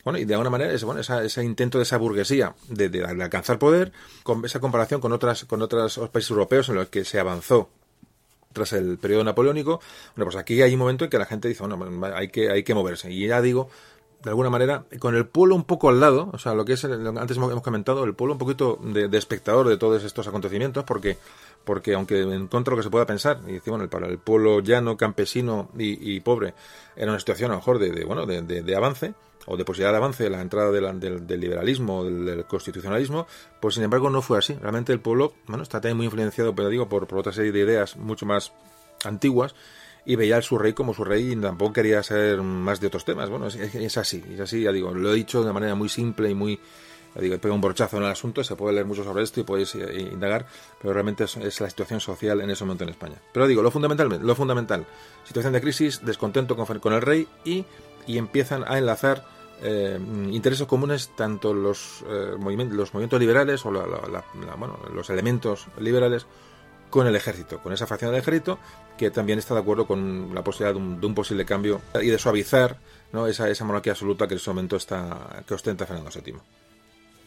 Bueno, y de alguna manera es, bueno, esa, ese intento de esa burguesía de, de, de, alcanzar poder, con esa comparación con otras, con otros países europeos en los que se avanzó tras el periodo napoleónico, bueno, pues aquí hay un momento en que la gente dice, bueno, hay que, hay que moverse. Y ya digo, de alguna manera, con el pueblo un poco al lado, o sea, lo que es, antes hemos comentado, el pueblo un poquito de, de, espectador de todos estos acontecimientos, porque, porque aunque en contra de lo que se pueda pensar, y decir, bueno, el pueblo llano, campesino y, pobre, era una situación a lo mejor de, bueno, de, de, avance, o de posibilidad de avance, la entrada del, liberalismo, del, del, constitucionalismo, pues sin embargo no fue así. Realmente el pueblo, bueno, está también muy influenciado, pero digo, por, por otra serie de ideas mucho más antiguas, y veía al su rey como su rey y tampoco quería ser más de otros temas. Bueno, es, así, es así, ya digo, lo he dicho de manera muy simple y muy, ya digo, pega un borchazo en el asunto, se puede leer mucho sobre esto y podéis eh, indagar, pero realmente es, es, la situación social en ese momento en España. Pero digo, lo fundamental, lo fundamental, situación de crisis, descontento con, el rey y, y empiezan a enlazar eh, intereses comunes tanto los, eh, movimientos, los movimientos liberales o la, bueno, los elementos liberales con el ejército, con esa facción del ejército que también está de acuerdo con la posibilidad de un, posible cambio y de suavizar ¿no? esa, esa, monarquía absoluta que en ese momento está que ostenta Fernando VII.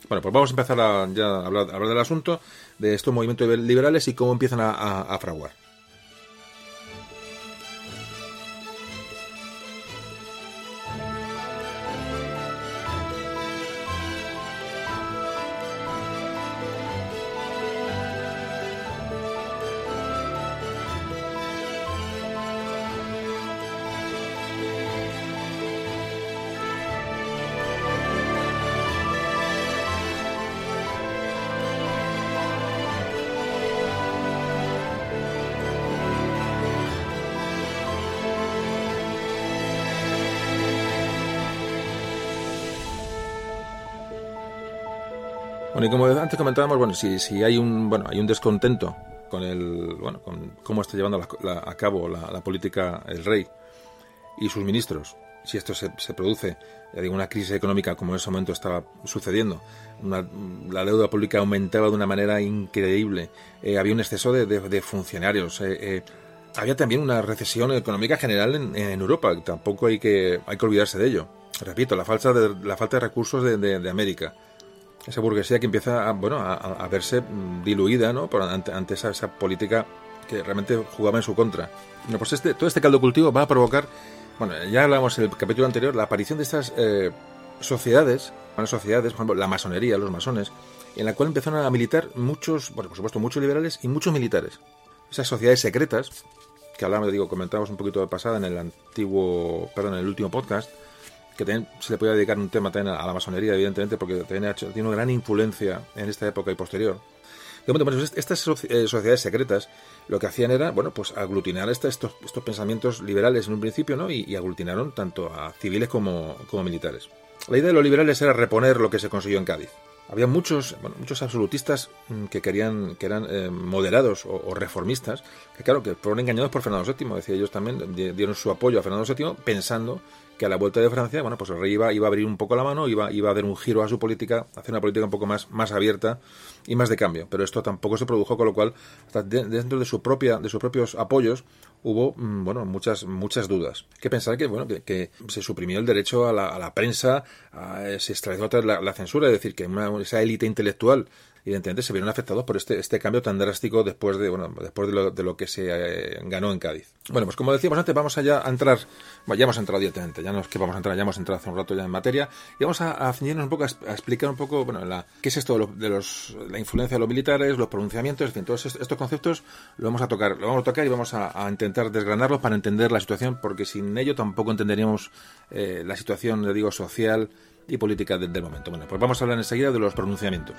Bueno, pues vamos a empezar a, ya a hablar, hablar, del asunto de estos movimientos liberales y cómo empiezan a fraguar. Y como antes comentábamos, bueno, si, si hay un bueno hay un descontento con el bueno con cómo está llevando a cabo la, política el rey y sus ministros, si esto se, se produce digo, una crisis económica como en ese momento estaba sucediendo, la deuda pública aumentaba de una manera increíble, eh, había un exceso de, funcionarios, eh, eh, había también una recesión económica general en, Europa, tampoco hay que, hay que olvidarse de ello. Repito, la falta de, la falta de recursos de América, esa burguesía que empieza a, bueno, a, verse diluida ¿no? Por, ante, ante esa, esa, política que realmente jugaba en su contra. Bueno, pues este, todo este caldo cultivo va a provocar, bueno, ya hablamos en el capítulo anterior, la aparición de estas eh, sociedades, bueno, sociedades, por ejemplo, la masonería, los masones, en la cual empezaron a militar muchos, bueno, por supuesto, muchos liberales y muchos militares. Esas sociedades secretas, que hablamos, digo, comentábamos un poquito de pasada en el antiguo, perdón, en el último podcast, que también se le puede dedicar un tema también a la masonería, evidentemente, porque también tiene una gran influencia en esta época y posterior. estas eh, sociedades secretas lo que hacían era, bueno, pues aglutinar estos, estos pensamientos liberales en un principio, ¿no? Y, aglutinaron tanto a civiles como, como militares. La idea de los liberales era reponer lo que se consiguió en Cádiz. Había muchos, muchos absolutistas mm, que querían, que eran eh, moderados o, reformistas, que claro, que fueron engañados por Fernando VII, decía ellos también, dieron su apoyo a Fernando VII pensando que a la vuelta de Francia, bueno, pues el rey iba, iba a abrir un poco la mano, iba, iba a dar un giro a su política, hacer una política un poco más, más abierta y más de cambio. Pero esto tampoco se produjo, con lo cual, dentro de su propia, de sus propios apoyos, hubo, mm, bueno, muchas, muchas dudas. Que pensar que, bueno, que, se suprimió el derecho a la, prensa, se extradió la, la, censura, es decir, que esa élite intelectual evidentemente se vieron afectados por este, este cambio tan drástico después de bueno después de lo, de lo que se eh, ganó en Cádiz. Bueno, pues como decíamos antes, vamos allá a entrar, bueno, ya hemos entrado directamente, ya no es que vamos a entrar, ya hemos entrado hace un rato ya en materia, y vamos a, a un poco, a, explicar un poco, bueno, la, qué es esto de, los, la influencia de los militares, los pronunciamientos, en fin, todos estos conceptos lo vamos a tocar, lo vamos a tocar y vamos a, intentar desgranarlos para entender la situación, porque sin ello tampoco entenderíamos eh, la situación, le digo, social y política del momento. Bueno, pues vamos a hablar enseguida de los pronunciamientos.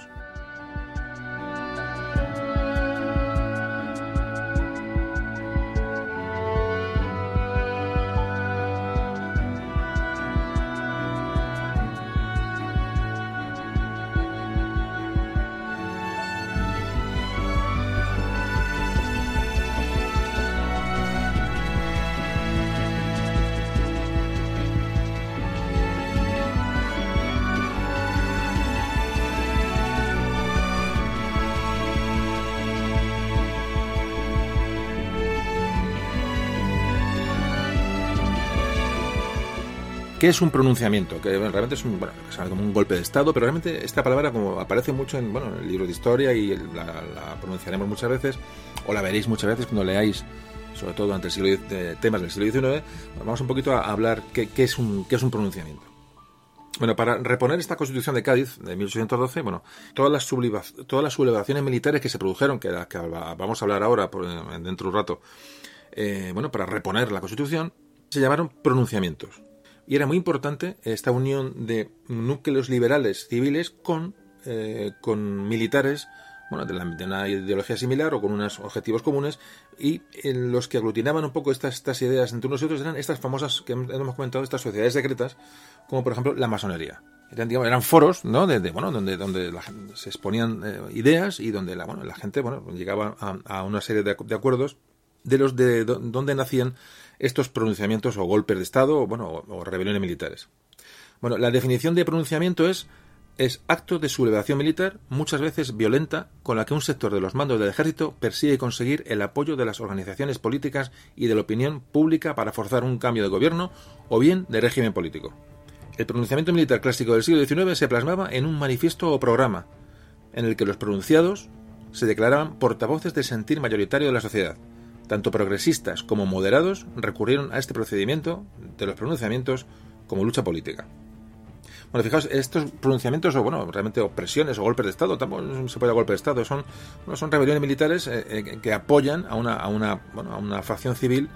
¿Qué es un pronunciamiento? Que realmente es un, bueno, como un golpe de Estado, pero realmente esta palabra como aparece mucho en, bueno, en el libro de historia y la, pronunciaremos muchas veces, o la veréis muchas veces cuando leáis, sobre todo durante el siglo, temas del siglo XIX, vamos un poquito a hablar qué, es, un, qué es un pronunciamiento. Bueno, para reponer esta constitución de Cádiz de 1812, bueno, todas las, todas las sublevaciones militares que se produjeron, que, que vamos a hablar ahora dentro de un rato, eh, bueno, para reponer la constitución, se llamaron pronunciamientos y era muy importante esta unión de núcleos liberales civiles con, eh, con militares bueno, de, una ideología similar o con unos objetivos comunes y en los que aglutinaban un poco estas, estas ideas entre unos y otros eran estas famosas que hemos comentado, estas sociedades secretas, como por ejemplo la masonería. Eran, eran foros, ¿no? De, bueno, donde, donde se exponían eh, ideas y donde la, bueno, la gente, bueno, llegaba a, una serie de, de, acuerdos de los de donde nacían estos pronunciamientos o golpes de Estado o, bueno, o, rebeliones militares. Bueno, la definición de pronunciamiento es es acto de sublevación militar, muchas veces violenta, con la que un sector de los mandos del ejército persigue conseguir el apoyo de las organizaciones políticas y de la opinión pública para forzar un cambio de gobierno o bien de régimen político. El pronunciamiento militar clásico del siglo XIX se plasmaba en un manifiesto o programa, en el que los pronunciados se declaraban portavoces del sentir mayoritario de la sociedad, tanto progresistas como moderados recurrieron a este procedimiento de los pronunciamientos como lucha política. Bueno, fijaos, estos pronunciamientos, o bueno, realmente opresiones o golpes de Estado, tampoco se puede golpe de Estado, son, son rebeliones militares eh, eh, que apoyan a una, a una, bueno, a una facción civil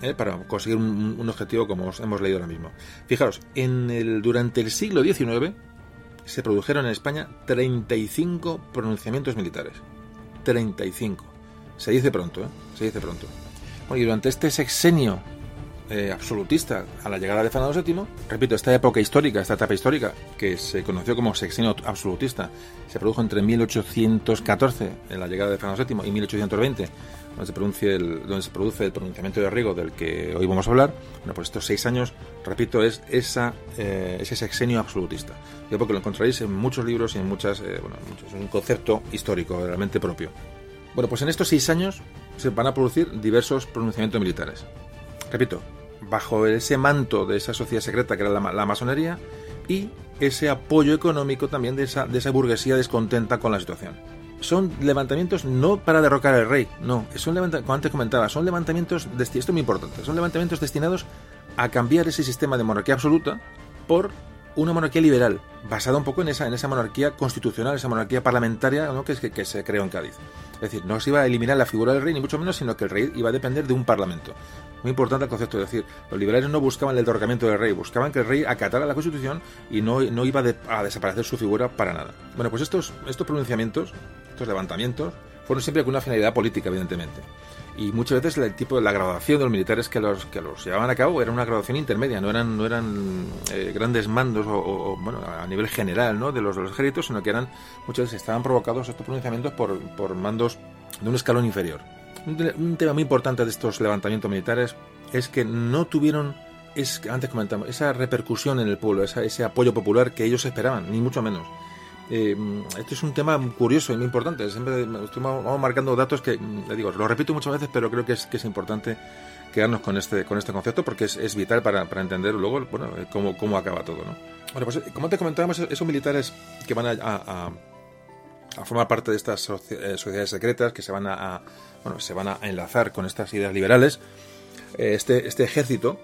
eh, para conseguir un, objetivo como hemos leído ahora mismo. Fijaos, en el, durante el siglo XIX se produjeron en España 35 pronunciamientos militares. 35. Se dice pronto, ¿eh? Se dice pronto. Bueno, y durante este sexenio eh, absolutista a la llegada de Fernando VII. Repito, esta época histórica, esta etapa histórica, que se conoció como sexenio absolutista, se produjo entre 1814, en la llegada de Fernando VII, y 1820, donde se, produce el, donde se produce el pronunciamiento de Riego del que hoy vamos a hablar. Bueno, pues estos seis años, repito, es esa, eh, ese sexenio absolutista. Yo porque lo encontraréis en muchos libros y en muchas, eh, bueno, es un concepto histórico realmente propio. Bueno, pues en estos seis años se van a producir diversos pronunciamientos militares. Repito, bajo ese manto de esa sociedad secreta que era la, masonería y ese apoyo económico también de esa, burguesía descontenta con la situación. Son levantamientos no para derrocar al rey, no, son levantamientos, como antes comentaba, son levantamientos, esto es muy importante, son levantamientos destinados a cambiar ese sistema de monarquía absoluta por una monarquía liberal, basada un poco en esa, en esa monarquía constitucional, esa monarquía parlamentaria que, que, se creó en Cádiz. Es decir, no se iba a eliminar la figura del rey, ni mucho menos, sino que el rey iba a depender de un parlamento. Muy importante el concepto, es decir, los liberales no buscaban el derrocamiento del rey, buscaban que el rey acatara la constitución y no, no iba a desaparecer su figura para nada. Bueno, pues estos, estos pronunciamientos, estos levantamientos, fueron siempre con una finalidad política, evidentemente y muchas veces el tipo de la graduación de los militares que los que los llevaban a cabo era una graduación intermedia no eran no eran eh, grandes mandos o, bueno a nivel general no de los, de los ejércitos sino que eran muchas veces estaban provocados estos pronunciamientos por, por mandos de un escalón inferior. Un, tema muy importante de estos levantamientos militares es que no tuvieron es antes comentamos esa repercusión en el pueblo ese apoyo popular que ellos esperaban ni mucho menos eh, este es un tema curioso y muy importante. Siempre marcando datos que, le digo, lo repito muchas veces, pero creo que es, que es importante quedarnos con este, con este concepto porque es, vital para, entender luego bueno, eh, cómo, cómo acaba todo. ¿no? Bueno, pues como te comentábamos, esos militares que van a, a, formar parte de estas eh, sociedades secretas, que se van a, bueno, se van a enlazar con estas ideas liberales, este, este ejército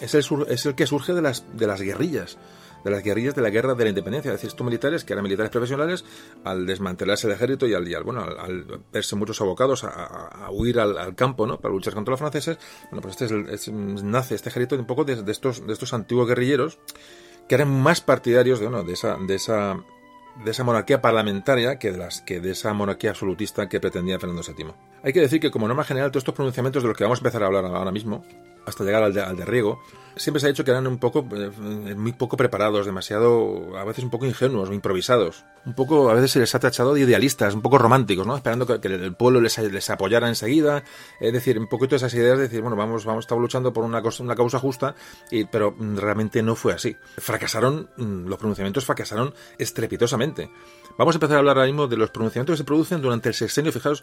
es el, es el que surge de las, de las guerrillas de las guerrillas de la guerra de la independencia. Es decir, estos militares, que eran militares profesionales, al desmantelarse el ejército y al, bueno, al, verse muchos abocados a, huir al, campo, ¿no? Para luchar contra los franceses, bueno, pues este nace este ejército un poco de, estos, de estos antiguos guerrilleros que eran más partidarios de, bueno, de esa, de esa de esa monarquía parlamentaria que de, las, que de esa monarquía absolutista que pretendía Fernando VII. Hay que decir que como norma general todos estos pronunciamientos de los que vamos a empezar a hablar ahora mismo, hasta llegar al de, Riego, siempre se ha dicho que eran un poco, eh, muy poco preparados, demasiado, a veces un poco ingenuos, improvisados. Un poco, a veces se les ha tachado de idealistas, un poco románticos, ¿no? Esperando que, el pueblo les, apoyara enseguida. Es decir, un poquito esas ideas de decir, bueno, vamos, vamos, estamos luchando por una, una causa justa, y, pero realmente no fue así. Fracasaron, mm, los pronunciamientos fracasaron estrepitosamente. Vamos a empezar a hablar ahora mismo de los pronunciamientos que se producen durante el sexenio. Fijaos,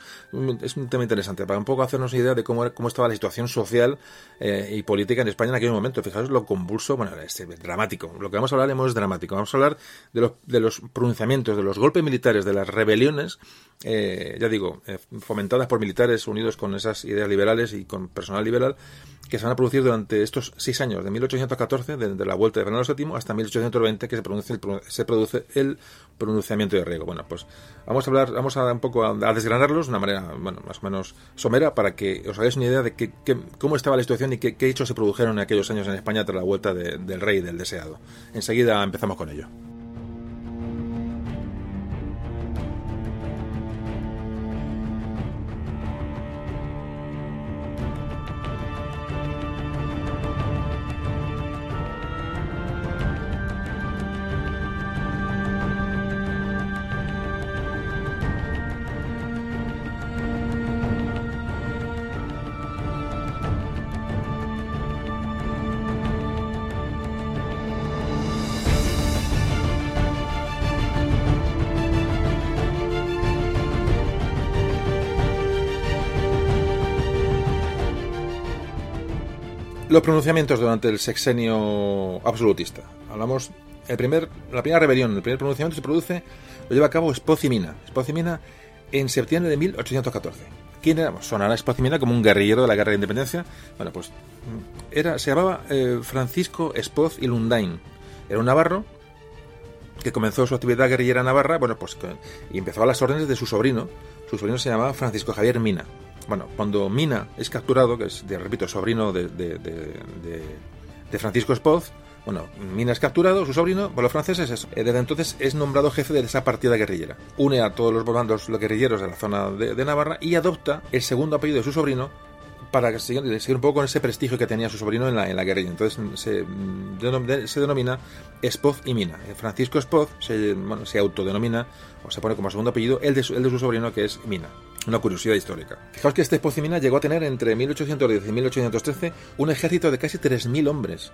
es un tema interesante, para un poco hacernos idea de cómo, cómo estaba la situación social eh, y política en España en aquel momento fijaos lo convulso, bueno, es dramático. Lo que vamos a hablar es dramático. Vamos a hablar de los, de los pronunciamientos, de los golpes militares, de las rebeliones, eh, ya digo, eh, fomentadas por militares unidos con esas ideas liberales y con personal liberal, que se van a producir durante estos seis años, de 1814, desde la vuelta de Fernando VII, hasta 1820, que se produce el, se produce el pronunciamiento de Riego. Bueno, pues vamos a hablar, vamos a un poco a, desgranarlos de una manera, más o menos somera, para que os hagáis una idea de que, cómo estaba la situación y qué, hechos se produjeron en aquellos años en España tras la vuelta del rey del deseado. Enseguida empezamos con ello. Los pronunciamientos durante el sexenio absolutista. Hablamos, el primer, la primera rebelión, el primer pronunciamiento se produce, lo lleva a cabo Espocimina. Espocimina en septiembre de 1814. ¿Quién era? Sonará Espocimina como un guerrillero de la guerra de independencia. Bueno, pues era, se llamaba eh, Francisco Espoz y Lundain. Era un navarro que comenzó su actividad guerrillera Navarra, bueno, pues y empezó a las órdenes de su sobrino. Su sobrino se llamaba Francisco Javier Mina bueno, cuando Mina es capturado, que es, repito, sobrino de, de, Francisco Espoz, bueno, Mina es capturado, su sobrino, por los franceses, eh, desde entonces es nombrado jefe de esa partida guerrillera. Une a todos los bandos los guerrilleros de la zona de, Navarra y adopta el segundo apellido de su sobrino para seguir, un poco con ese prestigio que tenía su sobrino en la, en la guerrilla. Entonces se, se denomina Espoz y Mina. Francisco Espoz se, bueno, se autodenomina o se pone como segundo apellido el de, su, el de su sobrino que es Mina. Una curiosidad histórica. Fijaos que este Espoz y Mina llegó a tener entre 1810 y 1813 un ejército de casi 3.000 hombres.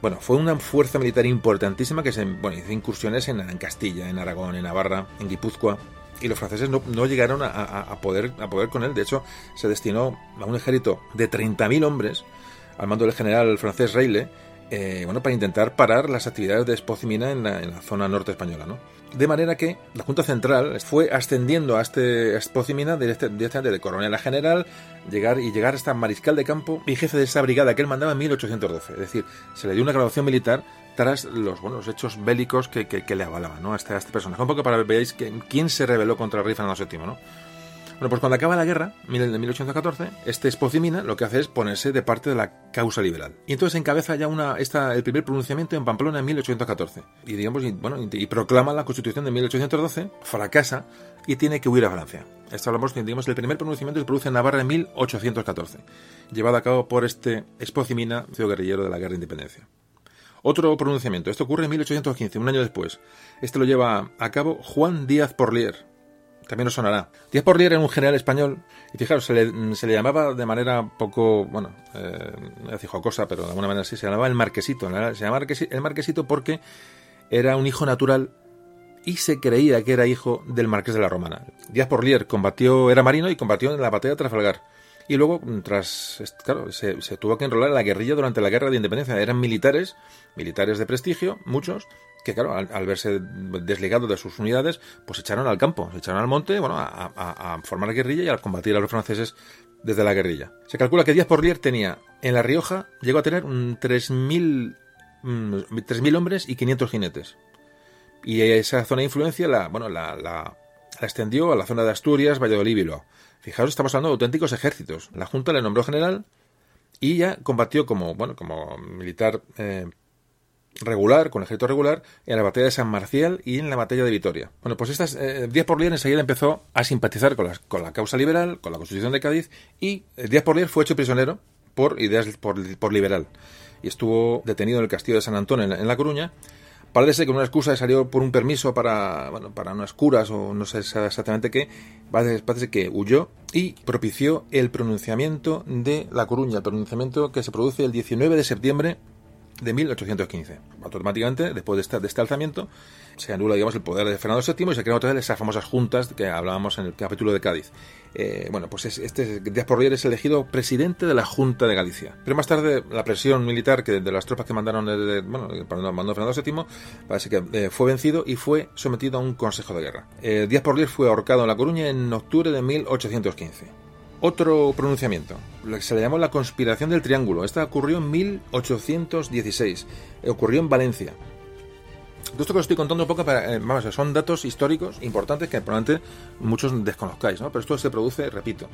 Bueno, fue una fuerza militar importantísima que se hizo incursiones en, Castilla, en Aragón, en Navarra, en Guipúzcoa, y los franceses no, llegaron a, poder, con él. De hecho, se destinó a un ejército de 30.000 hombres al mando del general francés Reille, eh, bueno, para intentar parar las actividades de Espozimina en la, en la zona norte española, ¿no? De manera que la Junta Central fue ascendiendo a este Espozimina directamente de coronel a general, llegar y llegar hasta mariscal de campo y jefe de esa brigada que él mandaba en 1812. Es decir, se le dio una graduación militar tras los, buenos hechos bélicos que, que, le avalaban ¿no? a, este, a este. Un poco para que veáis que, quién se rebeló contra el rey Fernando VII. ¿no? Bueno, pues cuando acaba la guerra, en 1814, este Espozimina lo que hace es ponerse de parte de la causa liberal. Y entonces encabeza ya una, esta, el primer pronunciamiento en Pamplona en 1814. Y digamos, y, bueno, y proclama la constitución de 1812, fracasa y tiene que huir a Francia. Esto hablamos, digamos, el primer pronunciamiento se produce en Navarra en 1814, llevado a cabo por este Espozimina, ciudad guerrillero de la Guerra de Independencia. Otro pronunciamiento, esto ocurre en 1815, un año después. Este lo lleva a cabo Juan Díaz Porlier, también os sonará. Díaz Porlier era un general español y fijaros, se le, le llamaba de manera poco, bueno, eh, jocosa, pero de alguna manera sí, se llamaba el marquesito. Se llamaba el marquesito porque era un hijo natural y se creía que era hijo del marqués de la Romana. Díaz Porlier combatió, era marino y combatió en la batalla de Trafalgar. Y luego, tras, claro, se, se, tuvo que enrolar en la guerrilla durante la guerra de independencia. Eran militares, militares de prestigio, muchos, que claro, al, verse desligado de sus unidades, pues se echaron al campo, se echaron al monte, bueno, a, a, a formar guerrilla y a combatir a los franceses desde la guerrilla. Se calcula que Díaz Porlier tenía en La Rioja, llegó a tener 3.000 3.000 hombres y 500 jinetes. Y esa zona de influencia la, bueno, la, la, la extendió a la zona de Asturias, Valladolid y Bilbao. Fijaos, estamos hablando de auténticos ejércitos. La Junta le nombró general y ya combatió como, bueno, como militar eh, regular, con ejército regular, en la batalla de San Marcial y en la batalla de Vitoria. Bueno, pues estas eh, Díaz Porlier enseguida empezó a simpatizar con la, con la causa liberal, con la Constitución de Cádiz, y eh, Díaz Porlier fue hecho prisionero por ideas por, por, liberal. Y estuvo detenido en el castillo de San Antón, en, en La Coruña. Parece que una excusa salió por un permiso para, bueno, para unas curas o no sé exactamente qué. Parece que huyó y propició el pronunciamiento de La Coruña, el pronunciamiento que se produce el 19 de septiembre de 1815. Automáticamente, después de este, de este, alzamiento, se anula digamos, el poder de Fernando VII y se crean otra vez esas famosas juntas que hablábamos en el capítulo de Cádiz. Eh, bueno, pues este Díaz Porlier es elegido presidente de la Junta de Galicia. Pero más tarde, la presión militar que de las tropas que mandaron, de, bueno, mandó Fernando VII, parece que eh, fue vencido y fue sometido a un consejo de guerra. Eh, Díaz Porlier fue ahorcado en La Coruña en octubre de 1815. Otro pronunciamiento, se le llamó la conspiración del triángulo. Esta ocurrió en 1816. Ocurrió en Valencia. Todo esto que os estoy contando un poco, para, eh, vamos, son datos históricos importantes que probablemente muchos desconozcáis, ¿no? Pero esto se produce, repito,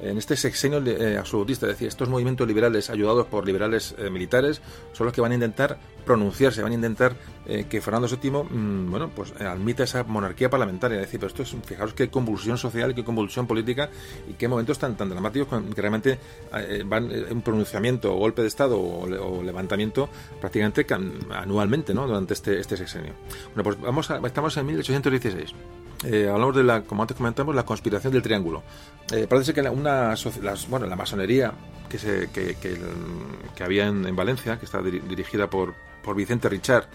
en este sexenio eh, absolutista, es decir, estos movimientos liberales ayudados por liberales eh, militares son los que van a intentar pronunciarse, van a intentar eh, que Fernando VII, mm, bueno, pues admita esa monarquía parlamentaria, decir, pero esto es, fijaros qué convulsión social, qué convulsión política y qué momentos tan, tan dramáticos que realmente van un pronunciamiento o golpe de Estado o, levantamiento prácticamente anualmente, ¿no? Durante este, este sexenio. Bueno, pues vamos a, estamos en 1816. Eh, hablamos de la, como antes comentamos, la conspiración del triángulo. Eh, parece que una, las, bueno, la masonería que, se, que, que, que había en, en, Valencia, que está dirigida por, por Vicente Richard,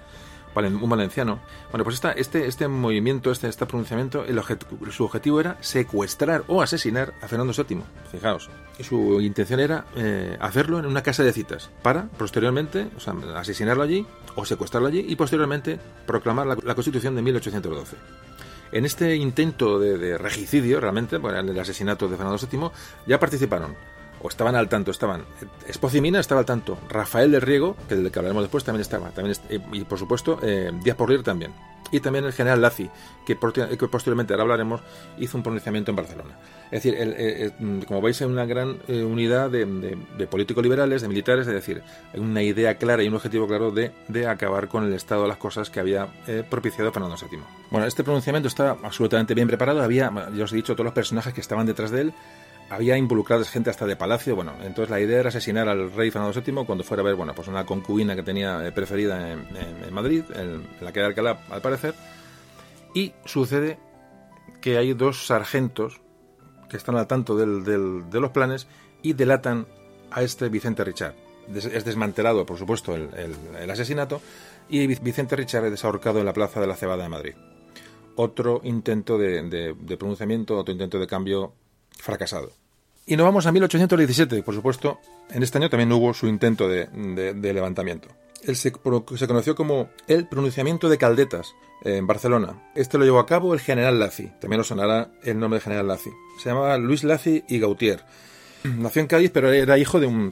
un valenciano. Bueno, pues esta, este, este movimiento, este, este pronunciamiento, el su objetivo era secuestrar o asesinar a Fernando VII. Fijaos. Su intención era eh, hacerlo en una casa de citas para posteriormente, o sea, asesinarlo allí o secuestrarlo allí y posteriormente proclamar la, la Constitución de 1812. En este intento de, regicidio, realmente, bueno, en el asesinato de Fernando VII, ya participaron, o estaban al tanto, estaban Espocimina estaba al tanto, Rafael del Riego, que del que hablaremos después, también estaba, también y por supuesto eh, Díaz Porlier también. Y también el general Lazi, que, posteriormente, ahora hablaremos, hizo un pronunciamiento en Barcelona. Es decir, mm, como veis, hay una gran eh, unidad de, políticos liberales, de militares, es decir, una idea clara y un objetivo claro de, acabar con el estado de las cosas que había eh, propiciado Fernando VII. Bueno, este pronunciamiento está absolutamente bien preparado. Había, ya os he dicho, todos los personajes que estaban detrás de él había involucradas gente hasta de palacio. Bueno, entonces la idea era asesinar al rey Fernando VII cuando fuera a ver, bueno, pues una concubina que tenía eh, preferida en, Madrid, en, la que era Alcalá, al parecer. Y sucede que hay dos sargentos que están al tanto del, de los planes y delatan a este Vicente Richard. Es desmantelado, por supuesto, el, asesinato y Vicente Richard es desahorcado en la Plaza de la Cebada de Madrid. Otro intento de, pronunciamiento, otro intento de cambio fracasado. Y nos vamos a 1817, por supuesto, en este año también hubo su intento de, levantamiento. Él se, se, conoció como el pronunciamiento de Caldetas en Barcelona. Este lo llevó a cabo el general Lazi, también os sonará el nombre de general Lazi. Se llamaba Luis Lazi y Gautier. Nació en Cádiz, pero era hijo de un,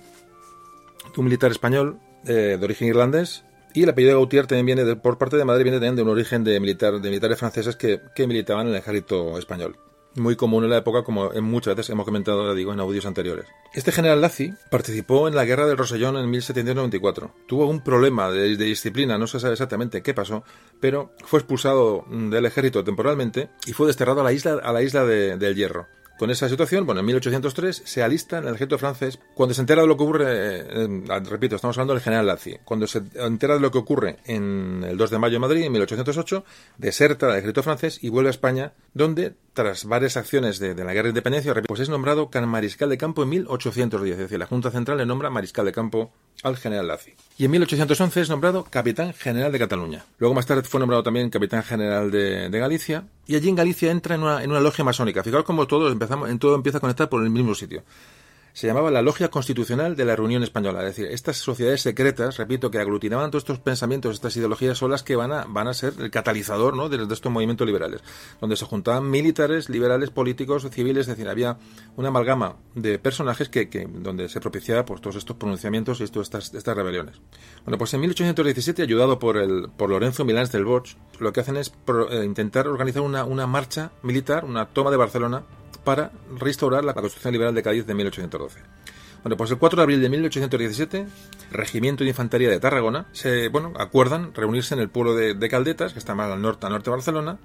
militar español eh, de origen irlandés y el apellido de Gautier también viene por parte de madre, viene también de un origen de militares franceses que, militaban en el ejército español muy común en la época, como en muchas veces hemos comentado, digo, en audios anteriores. Este general Lazi participó en la guerra del Rosellón en 1794. Tuvo un problema de, disciplina, no se sabe exactamente qué pasó, pero fue expulsado del ejército temporalmente y fue desterrado a la isla, a la isla de, del Hierro. Con esa situación, bueno, en 1803 se alista en el ejército francés. Cuando se entera de lo que ocurre, eh, repito, estamos hablando del general Lazi. Cuando se entera de lo que ocurre en el 2 de mayo en Madrid, en 1808, deserta del ejército francés y vuelve a España, donde, tras varias acciones de, la guerra de independencia, pues es nombrado mariscal de campo en 1810. Es decir, la Junta Central le nombra mariscal de campo al general Lazi. Y en 1811 es nombrado capitán general de Cataluña. Luego más tarde fue nombrado también capitán general de, Galicia. Y allí en Galicia entra en una, en una logia masónica. Fijaos cómo todo, empezamos, en todo empieza a conectar por el mismo sitio se llamaba la Logia Constitucional de la Reunión Española. Es decir, estas sociedades secretas, repito, que aglutinaban todos estos pensamientos, estas ideologías, son las que van a, van a ser el catalizador ¿no? de, estos movimientos liberales, donde se juntaban militares, liberales, políticos, civiles, es decir, había una amalgama de personajes que, que donde se propiciaba pues, todos estos pronunciamientos y todas estas, estas rebeliones. Bueno, pues en 1817, ayudado por, el, por Lorenzo Milán del Bosch, lo que hacen es eh, intentar organizar una, una marcha militar, una toma de Barcelona, para restaurar la Constitución Liberal de Cádiz de 1812. Bueno, pues el 4 de abril de 1817, Regimiento de Infantería de Tarragona se, bueno, acuerdan reunirse en el pueblo de, Caldetas, que está más al norte, al norte de Barcelona,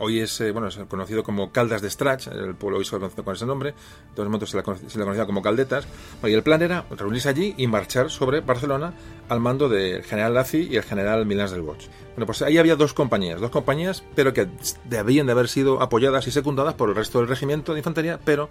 Hoy es, eh, bueno, conocido como Caldas de Strach, el pueblo hoy se conoce con ese nombre, en todos momentos se le, conocía como Caldetas. y el plan era reunirse allí y marchar sobre Barcelona al mando del general Lazi y el general Milán del Bosch. Bueno, pues ahí había dos compañías, dos compañías, pero que debían de haber sido apoyadas y secundadas por el resto del regimiento de infantería, pero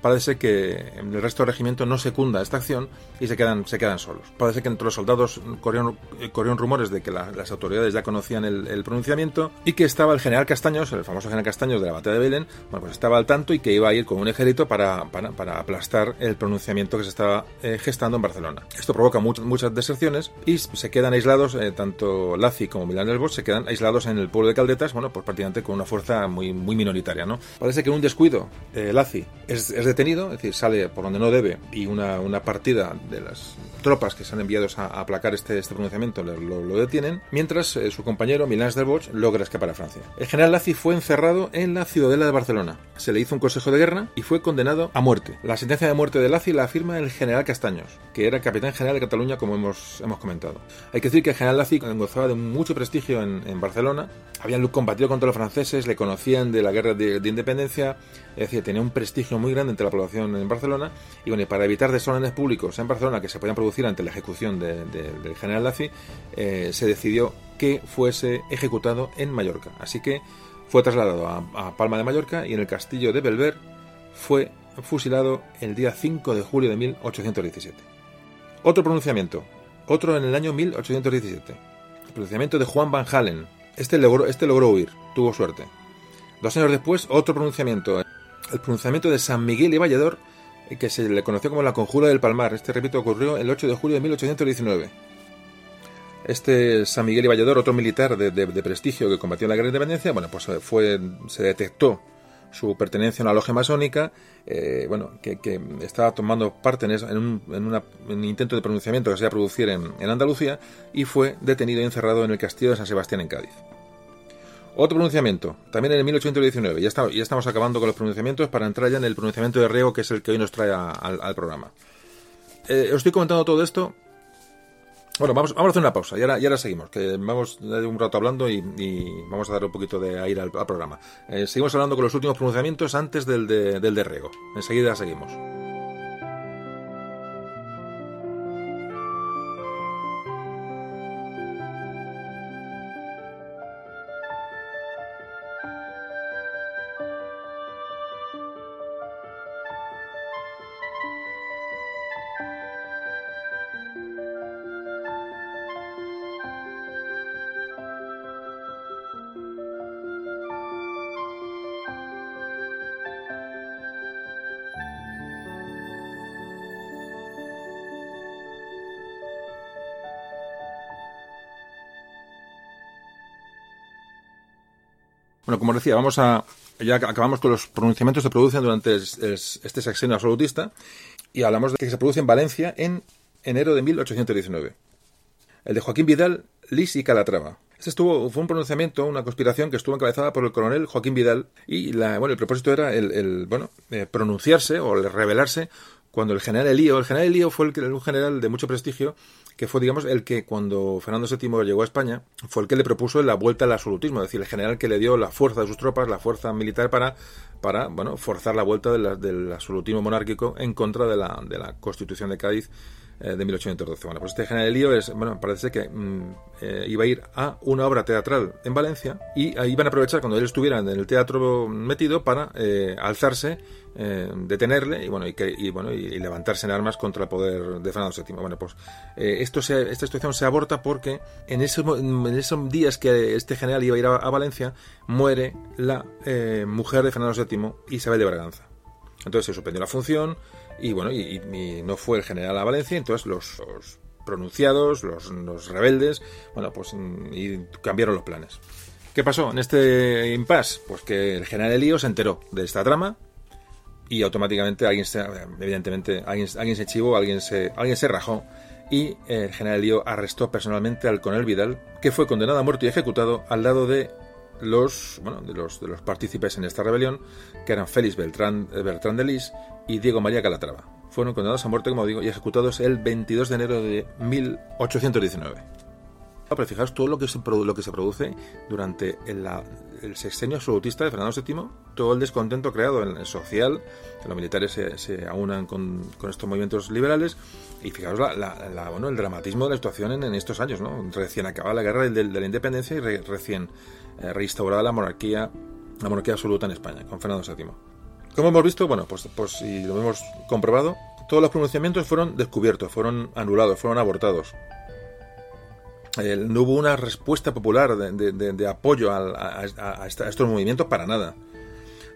parece que el resto del regimiento no secunda esta acción y se quedan, se quedan solos. Parece que entre los soldados corrieron, corrieron rumores de que las autoridades ya conocían el, pronunciamiento y que estaba el general Castaños, el famoso general Castaños de la batalla de Belén, bueno, pues estaba al tanto y que iba a ir con un ejército para, para, aplastar el pronunciamiento que se estaba eh, gestando en Barcelona. Esto provoca muchas, deserciones y se quedan aislados, eh, tanto Lazi como Milán del Bosch se quedan aislados en el pueblo de Caldetas, bueno, pues prácticamente con una fuerza muy, muy minoritaria, ¿no? Parece que un descuido, eh, Lazi es, es detenido, es decir, sale por donde no debe y una, una partida de las tropas que se han enviado a, aplacar este, este pronunciamiento lo, lo, detienen, mientras eh, su compañero Milán del Bosch logra escapar a Francia. El general Lazi fue encerrado en la ciudadela de Barcelona. Se le hizo un consejo de guerra y fue condenado a muerte. La sentencia de muerte de Lazi la afirma el general Castaños, que era capitán general de Cataluña, como hemos, hemos comentado. Hay que decir que el general Lazi gozaba de mucho prestigio en, en Barcelona, habían combatido contra los franceses, le conocían de la guerra de, de independencia, es decir, tenía un prestigio muy grande entre la población en Barcelona. Y bueno, para evitar desórdenes públicos en Barcelona que se podían producir ante la ejecución del general Lazi, eh, se decidió que fuese ejecutado en Mallorca. Así que fue trasladado a, Palma de Mallorca y en el castillo de Belver fue fusilado el día 5 de julio de 1817. Otro pronunciamiento, otro en el año 1817. El pronunciamiento de Juan Van Halen. Este logró, este logró huir, tuvo suerte. Dos años después, otro pronunciamiento el pronunciamiento de San Miguel y Vallador, eh, que se le conoció como la Conjura del Palmar. Este, repito, ocurrió el 8 de julio de 1819. Este San Miguel y Vallador, otro militar de, prestigio que combatió en la Guerra de Independencia, bueno, pues eh, fue, se detectó su pertenencia a una logia masónica, eh, bueno, que, estaba tomando parte en, un, intento de pronunciamiento que se iba a producir en, en Andalucía y fue detenido y encerrado en el castillo de San Sebastián en Cádiz. Otro pronunciamiento, también en el 1819. Ya, ya estamos acabando con los pronunciamientos para entrar ya en el pronunciamiento de Riego, que es el que hoy nos trae al, programa. Eh, os estoy comentando todo esto Bueno, vamos, a hacer una pausa y ahora, y ahora seguimos, que vamos un rato hablando y, vamos a dar un poquito de aire al, programa. Eh, seguimos hablando con los últimos pronunciamientos antes del de, del de Rego. Enseguida seguimos. Bueno, como decía, vamos a ya acabamos con los pronunciamientos que se producen durante este sexenio absolutista y hablamos de que se produce en Valencia en enero de 1819. El de Joaquín Vidal, Lis y Calatrava. Este estuvo, fue un pronunciamiento, una conspiración que estuvo encabezada por el coronel Joaquín Vidal y la, bueno, el propósito era el, bueno, eh, pronunciarse o revelarse cuando el general Elío, el general Elío fue el, un general de mucho prestigio que fue, digamos, el que cuando Fernando VII llegó a España, fue el que le propuso la vuelta al absolutismo, es decir, el general que le dio la fuerza de sus tropas, la fuerza militar para, para bueno, forzar la vuelta del absolutismo monárquico en contra de la, de la Constitución de Cádiz de 1812. Bueno, pues este general Elío es, bueno, parece que mm, eh, iba a ir a una obra teatral en Valencia y ahí iban a aprovechar cuando él estuviera en el teatro metido para eh, alzarse, detenerle y bueno, y, que, y, bueno y, levantarse en armas contra el poder de Fernando VII. Bueno, pues esto se, esta situación se aborta porque en esos, en esos días que este general iba a ir a, a Valencia, muere la mujer de Fernando VII, Isabel de Braganza. Entonces se suspendió la función, y bueno, y, no fue el general a Valencia, entonces los, pronunciados, los, rebeldes, bueno, pues y cambiaron los planes. ¿Qué pasó en este impasse? Pues que el general Elío se enteró de esta trama y automáticamente alguien se, evidentemente, alguien, alguien se chivó, alguien se, alguien se rajó y el general Elío arrestó personalmente al coronel Vidal, que fue condenado a muerte y ejecutado al lado de los, bueno, de los, de los partícipes en esta rebelión, que eran Félix Beltrán, eh, Bertrán de Lis y Diego María Calatrava. Fueron condenados a muerte, como digo, y ejecutados el 22 de enero de 1819. Pero fijaos todo lo que se, lo que se produce durante el, el, sexenio absolutista de Fernando VII, todo el descontento creado en el social, que los militares se, se aunan con, con, estos movimientos liberales, y fijaos la, la, bueno, el dramatismo de la situación en, en, estos años, ¿no? Recién acabada la guerra de, de la independencia y recién eh, reinstaurada la monarquía, la monarquía absoluta en España, con Fernando VII. Como hemos visto, bueno, pues, pues si lo hemos comprobado, todos los pronunciamientos fueron descubiertos, fueron anulados, fueron abortados. No hubo una respuesta popular de, apoyo a, estos movimientos para nada.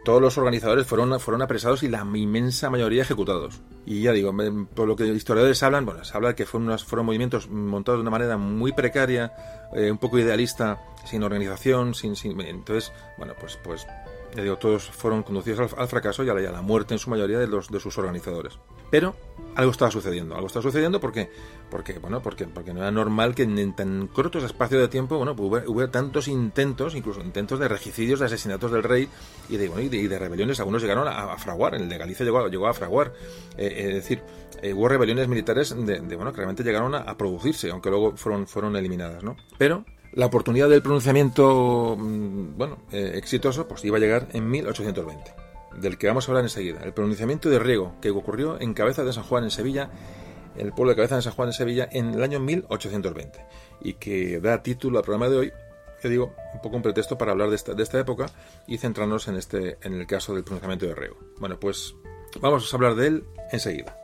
Todos los organizadores fueron, fueron apresados y la inmensa mayoría ejecutados. Y ya digo, por lo que historiadores hablan, bueno, se habla de que fueron, unos, fueron movimientos montados de una manera muy precaria, eh, un poco idealista, sin organización, sin, sin, entonces, bueno, pues, pues ya todos fueron conducidos al, fracaso y a, la, muerte en su mayoría de, los, de sus organizadores. Pero algo estaba sucediendo, algo estaba sucediendo porque, porque, bueno, porque, porque no era normal que en tan cortos espacios de tiempo bueno, pues hubiera, tantos intentos, incluso intentos de regicidios, de asesinatos del rey y de, bueno, y de, rebeliones. Algunos llegaron a, fraguar, el de Galicia llegó, llegó a fraguar. Eh, es decir, eh, hubo rebeliones militares de, bueno, que realmente llegaron a, producirse, aunque luego fueron, fueron eliminadas. ¿no? Pero la oportunidad del pronunciamiento, mm, bueno, eh, exitoso, pues iba a llegar en 1820, del que vamos a hablar enseguida. El pronunciamiento de Riego, que ocurrió en Cabeza de San Juan, en Sevilla, en el pueblo de Cabeza de San Juan, en Sevilla, en el año 1820, y que da título al programa de hoy, que digo, un poco un pretexto para hablar de esta, de esta época y centrarnos en, este, en el caso del pronunciamiento de Riego. Bueno, pues vamos a hablar de él enseguida.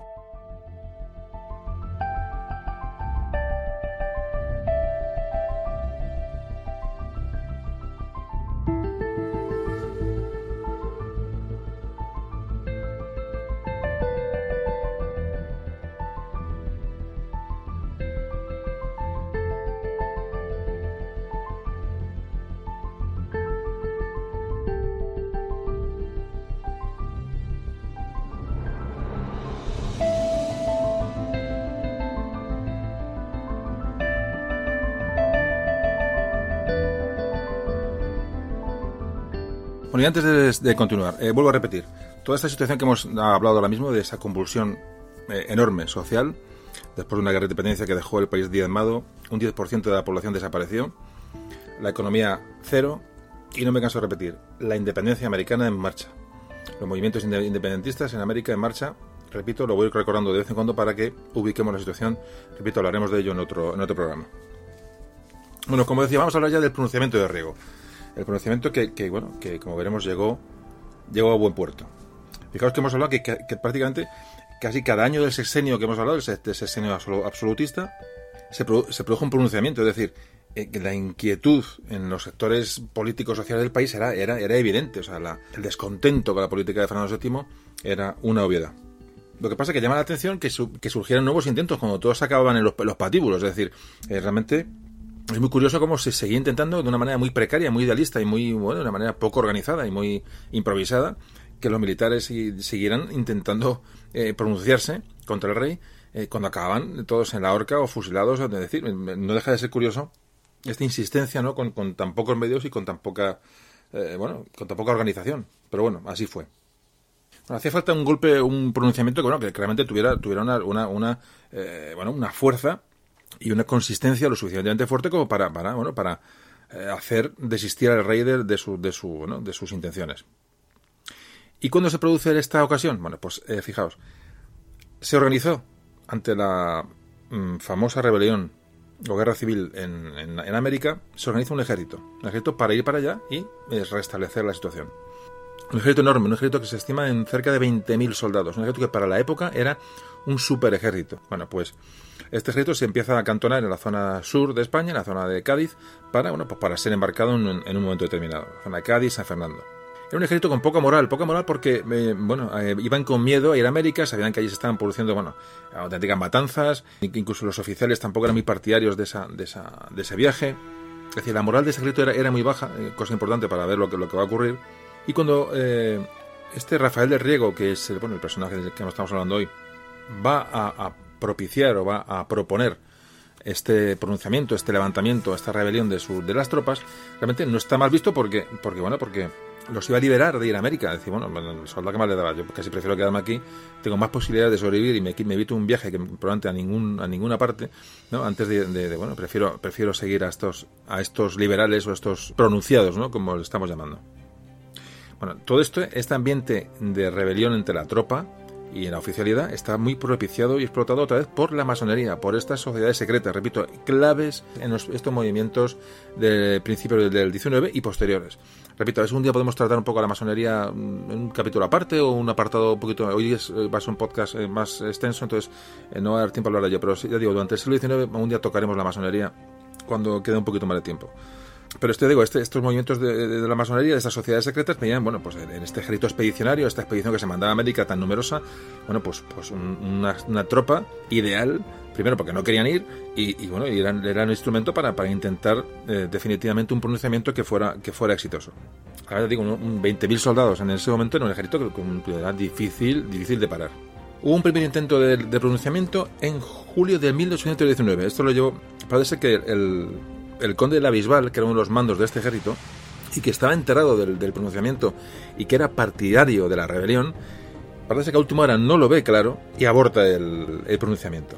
Y antes de, continuar, eh, vuelvo a repetir, toda esta situación que hemos hablado ahora mismo, de esa convulsión eh, enorme social, después de una guerra de independencia que dejó el país diezmado, un 10% de la población desapareció, la economía cero, y no me canso de repetir, la independencia americana en marcha. Los movimientos independentistas en América en marcha, repito, lo voy recordando de vez en cuando para que ubiquemos la situación, repito, hablaremos de ello en otro, en otro programa. Bueno, como decía, vamos a hablar ya del pronunciamiento de Riego. El pronunciamiento que, bueno, que como veremos llegó, llegó a buen puerto. Fijaos que hemos hablado que, que prácticamente casi cada año del sexenio que hemos hablado, del sexenio absolutista, se, produjo un pronunciamiento, es decir, eh, la inquietud en los sectores políticos sociales del país era, era, era evidente, o sea, el descontento con la política de Fernando VII era una obviedad. Lo que pasa es que llama la atención que, que surgieran nuevos intentos cuando todos acababan en los, los patíbulos, es decir, eh, realmente es muy curioso cómo se seguía intentando de una manera muy precaria, muy idealista y muy, bueno, de una manera poco organizada y muy improvisada, que los militares siguieran intentando eh, pronunciarse contra el rey eh, cuando acababan todos en la horca o fusilados. Es decir, no deja de ser curioso esta insistencia ¿no? con, tan pocos medios y con tan poca eh, bueno con tan poca organización. Pero bueno, así fue. hacía falta un golpe, un pronunciamiento que, bueno, que realmente tuviera, tuviera una, una, una bueno, una fuerza y una consistencia lo suficientemente fuerte como para, para, bueno, para hacer desistir al rey de, de, su, de, de sus intenciones. ¿Y cuándo se produce esta ocasión? Bueno, pues eh, fijaos, se organizó ante la mm, famosa rebelión o guerra civil en, en, América, se organiza un ejército, un ejército para ir para allá y eh, restablecer la situación. Un ejército enorme, un ejército que se estima en cerca de 20.000 soldados, un ejército que para la época era un super ejército. Bueno, pues este ejército se empieza a acantonar en la zona sur de España, en la zona de Cádiz, para, bueno, pues para ser embarcado en, en un momento determinado, la zona de Cádiz, San Fernando. Era un ejército con poca moral, poca moral porque, eh, bueno, eh, iban con miedo a ir a América, sabían que allí se estaban produciendo, bueno, auténticas matanzas, incluso los oficiales tampoco eran muy partidarios de, esa, de, esa, de ese viaje. Es decir, la moral de ese ejército era, era muy baja, eh, cosa importante para ver lo que, lo que va a ocurrir. Y cuando este Rafael del Riego, que es bueno, el personaje del que estamos hablando hoy, va a, propiciar o va a proponer este pronunciamiento, este levantamiento, esta rebelión de, su, de las tropas, realmente no está mal visto porque, porque bueno, porque los iba a liberar de ir a América. Decir, bueno, el soldado que más le daba, yo casi prefiero quedarme aquí, tengo más posibilidades de sobrevivir y me, me evito un viaje que probablemente a ningún a ninguna parte, ¿no? Antes de, bueno, prefiero prefiero seguir a estos a estos liberales o estos pronunciados, ¿no? Como le estamos llamando. Bueno, todo esto, este ambiente de rebelión entre la tropa y en la oficialidad está muy propiciado y explotado otra vez por la masonería, por estas sociedades secretas, repito, claves en estos movimientos del principio del 19 y posteriores. Repito, a veces un día podemos tratar un poco la masonería mm, en un capítulo aparte o un apartado un poquito. Hoy es, eh, va a ser un podcast eh, más extenso, entonces eh, no va a dar tiempo a hablar de ello. Pero ya digo, durante el siglo XIX un día tocaremos la masonería cuando quede un poquito más de tiempo. Pero este, digo, este, estos movimientos de, la masonería, de estas sociedades secretas, venían, bueno, pues en este ejército expedicionario, esta expedición que se mandaba a América tan numerosa, bueno, pues, pues una, tropa ideal, primero porque no querían ir, y, bueno, y eran, era un instrumento para, para intentar eh, definitivamente un pronunciamiento que fuera, que fuera exitoso. Ahora digo, un 20.000 soldados en ese momento en un ejército con era difícil, difícil de parar. Hubo un primer intento de, pronunciamiento en julio de 1819. Esto lo llevó. Parece que el, el conde de la Bisbal, que era uno de los mandos de este ejército, y que estaba enterado del, pronunciamiento y que era partidario de la rebelión, parece que a última hora no lo ve claro y aborta el pronunciamiento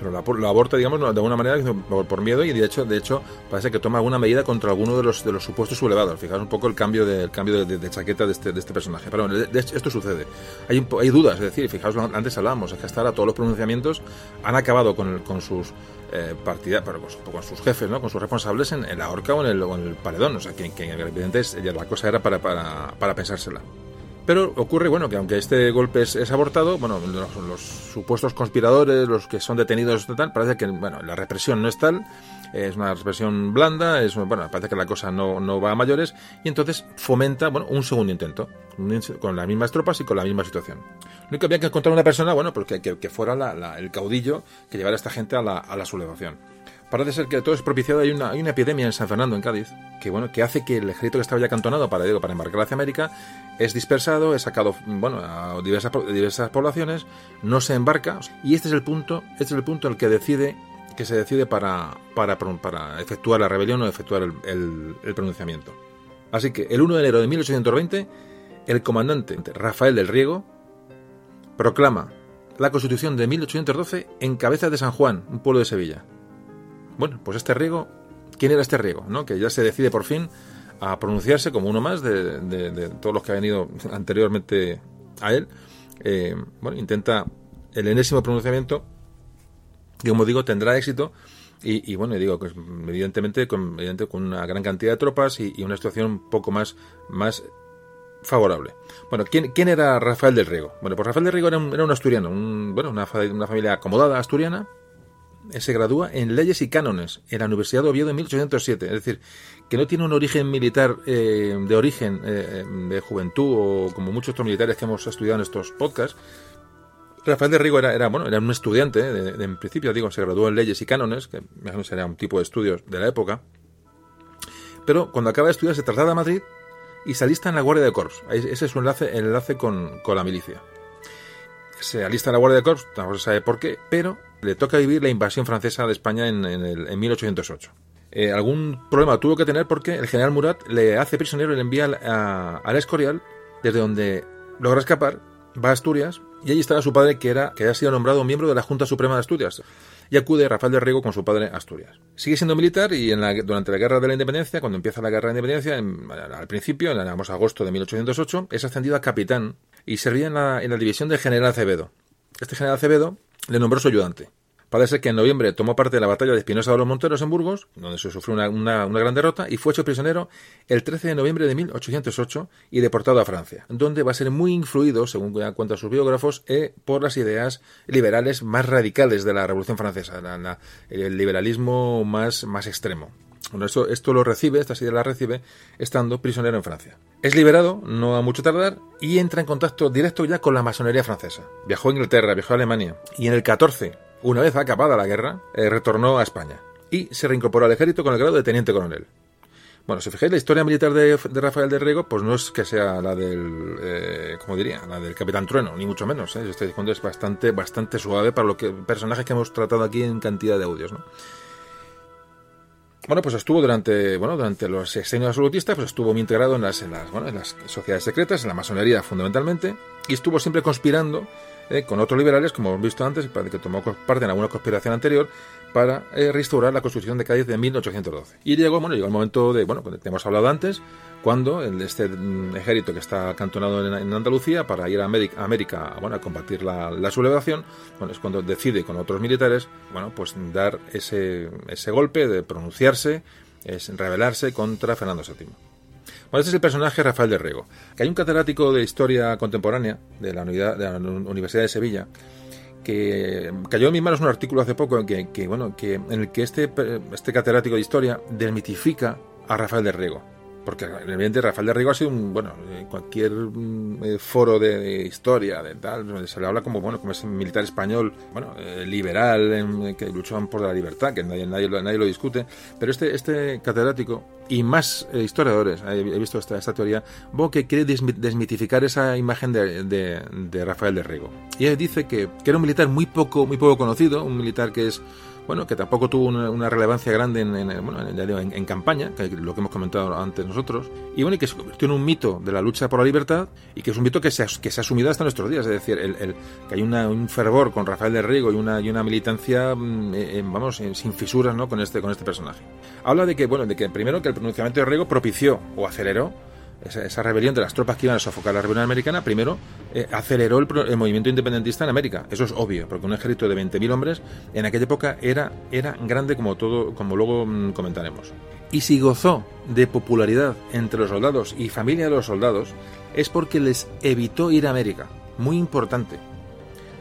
pero lo, aborta, digamos, de alguna manera por, miedo y de hecho, de hecho parece que toma alguna medida contra alguno de los, de los supuestos sublevados. Fijaos un poco el cambio de, cambio de, chaqueta de este, de este personaje. Pero bueno, esto sucede. Hay, hay dudas, es decir, fijaos, antes hablábamos, es que hasta ahora todos los pronunciamientos han acabado con, con sus eh, partida, pero con, sus jefes, ¿no? con sus responsables en, la horca o en, el, paredón. O sea, que, que evidentemente la cosa era para, para, para pensársela. Pero ocurre, bueno, que aunque este golpe es, abortado, bueno, los, supuestos conspiradores, los que son detenidos, tal, parece que, bueno, la represión no es tal, es una represión blanda, es, bueno, parece que la cosa no, no va a mayores, y entonces fomenta, bueno, un segundo intento, con las mismas tropas y con la misma situación. Lo que había que encontrar una persona, bueno, pues que, que, fuera el caudillo que llevara a esta gente a la, a la sublevación. Parece ser que todo es propiciado. Hay una, hay una epidemia en San Fernando, en Cádiz, que bueno, que hace que el ejército que estaba ya acantonado para, digo, para embarcar hacia América es dispersado, es sacado bueno, a diversas, diversas poblaciones, no se embarca, y este es el punto, este es el punto el que decide que se decide para, para, para efectuar la rebelión o efectuar el, pronunciamiento. Así que el 1 de enero de 1820, el comandante Rafael del Riego proclama la Constitución de 1812 en Cabeza de San Juan, un pueblo de Sevilla. Bueno, pues este Riego, ¿quién era este Riego? ¿no? Que ya se decide por fin a pronunciarse como uno más de, todos los que han venido anteriormente a él. Eh, bueno, intenta el enésimo pronunciamiento, que como digo, tendrá éxito. Y, bueno, digo, pues, evidentemente con, con una gran cantidad de tropas y, una situación un poco más, más favorable. Bueno, ¿quién, ¿quién, era Rafael del Riego? Bueno, pues Rafael del Riego era un, era un asturiano, bueno, una, una, familia acomodada asturiana. Se gradúa en leyes y cánones en la Universidad de Oviedo en 1807. Es decir, que no tiene un origen militar eh, de origen eh, de juventud o como muchos otros militares que hemos estudiado en estos podcasts. Rafael de Rigo era, bueno, era un estudiante, en principio, digo, se graduó en leyes y cánones, que mejor sería un tipo de estudios de la época. Pero cuando acaba de estudiar se traslada a Madrid y se alista en la Guardia de Corps. Ese es su enlace, con, la milicia. Se alista en la Guardia de Corps, no se sabe por qué, pero le toca vivir la invasión francesa de España en 1808. Eh, algún problema tuvo que tener porque el general Murat le hace prisionero y le envía al Escorial, desde donde logra escapar, va a Asturias y allí estaba su padre que era que había sido nombrado miembro de la Junta Suprema de Asturias. Y acude Rafael de Riego con su padre a Asturias. Sigue siendo militar y durante la Guerra de la Independencia, cuando empieza la Guerra de la Independencia, al principio, en agosto de 1808, es ascendido a capitán y servía en la, en la división del general Acevedo. Este general Acevedo le nombró su ayudante. Parece que en noviembre tomó parte de la batalla de Espinosa de los Monteros en Burgos, donde se sufrió una, gran derrota, y fue hecho prisionero el 13 de noviembre de 1808 y deportado a Francia, donde va a ser muy influido, según cuentan sus biógrafos, eh, por las ideas liberales más radicales de la Revolución Francesa, el liberalismo más, más extremo. Bueno, esto, esto lo recibe, esta ideas la recibe estando prisionero en Francia. Es liberado, no a mucho tardar, y entra en contacto directo ya con la masonería francesa. Viajó a Inglaterra, viajó a Alemania, y en el 14 una vez acabada la guerra, eh, retornó a España y se reincorporó al ejército con el grado de teniente coronel. Bueno, si fijáis, la historia militar de, Rafael de Riego, pues no es que sea la del, eh, como diría, la del Capitán Trueno, ni mucho menos. ¿eh? Este discurso es bastante, bastante suave para lo que personajes que hemos tratado aquí en cantidad de audios, ¿no? Bueno, pues estuvo durante, bueno, durante los sexenios absolutistas, pues estuvo muy integrado en las, en las, bueno, en las sociedades secretas, en la masonería fundamentalmente, y estuvo siempre conspirando eh, con otros liberales, como hemos visto antes, que tomó parte en alguna conspiración anterior, para eh, restaurar la Constitución de Cádiz de 1812. Y llegó, bueno, llegó el momento de, bueno, te hemos hablado antes, cuando el, este mm, ejército que está acantonado en, Andalucía para ir a América, América bueno, a combatir la, la, sublevación, bueno, es cuando decide con otros militares, bueno, pues dar ese, ese golpe de pronunciarse, es rebelarse contra Fernando VII. Bueno, este es el personaje Rafael de Rego, que hay un catedrático de historia contemporánea de la, Universidad de Sevilla que cayó en mis manos un artículo hace poco que, que, bueno, que, en el que este, este catedrático de historia desmitifica a Rafael de Rego porque evidentemente Rafael de Rigo ha sido un, bueno, en cualquier mm, eh, foro de, historia, de tal, se le habla como, bueno, como ese militar español, bueno, eh, liberal, que luchaban por la libertad, que nadie, nadie, nadie lo discute, pero este, este catedrático y más eh, historiadores, he, visto esta, esta teoría, que quiere desmitificar esa imagen de, de, Rafael de Rigo. Y él dice que, que era un militar muy poco, muy poco conocido, un militar que es bueno, que tampoco tuvo una, relevancia grande en, en, campaña, que lo que hemos comentado antes nosotros, y bueno, y que se convirtió en un mito de la lucha por la libertad y que es un mito que se que se ha asumido hasta nuestros días, es decir, el, que hay un fervor con Rafael de Riego y una, y una militancia, mm, eh, eh, vamos, sin fisuras, ¿no? Con este, con este personaje. Habla de que, bueno, de que primero que el pronunciamiento de Riego propició o aceleró esa, rebelión de las tropas que iban a sofocar la rebelión americana, primero eh, aceleró el, movimiento independentista en América. Eso es obvio, porque un ejército de 20.000 hombres en aquella época era, era grande como todo, como luego mm, comentaremos. Y si gozó de popularidad entre los soldados y familia de los soldados, es porque les evitó ir a América. Muy importante.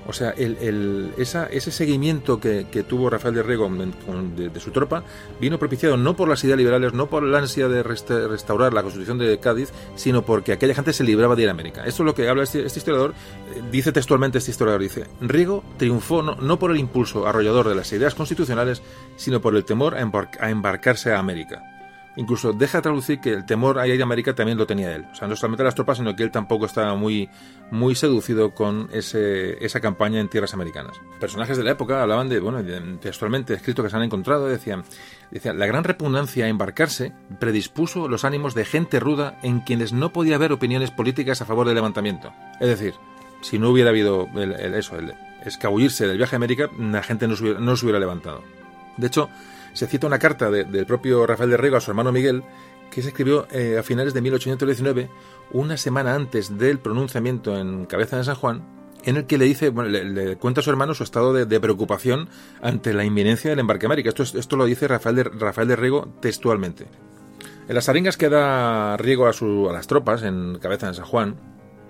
O sea, el, ese seguimiento que, tuvo Rafael de Riego de, su tropa vino propiciado no por las ideas liberales, no por la ansia de restaurar la constitución de Cádiz, sino porque aquella gente se libraba de ir a América. Esto es lo que habla este, este historiador, eh, dice textualmente este historiador, dice, Riego triunfó no, por el impulso arrollador de las ideas constitucionales, sino por el temor a embarcarse a América. Incluso deja traducir que el temor a ir a América también lo tenía él. O sea, no solamente las tropas, sino que él tampoco estaba muy, muy seducido con ese, esa campaña en tierras americanas. Personajes de la época hablaban de, bueno, textualmente escrito que se han encontrado, decían, decían, la gran repugnancia a embarcarse predispuso los ánimos de gente ruda en quienes no podía haber opiniones políticas a favor del levantamiento. Es decir, si no hubiera habido el, eso, escabullirse del viaje a América, la gente no se hubiera levantado. De hecho, se cita una carta de- del propio Rafael de Riego a su hermano Miguel, que se escribió eh, a finales de 1819, una semana antes del pronunciamiento en Cabeza de San Juan, en el que le dice, bueno, le, cuenta a su hermano su estado de, preocupación ante la inminencia del embarque América. Esto, es- esto lo dice Rafael de, Rafael de Riego textualmente. En las arengas que da Riego a, su, a las tropas en Cabeza de San Juan,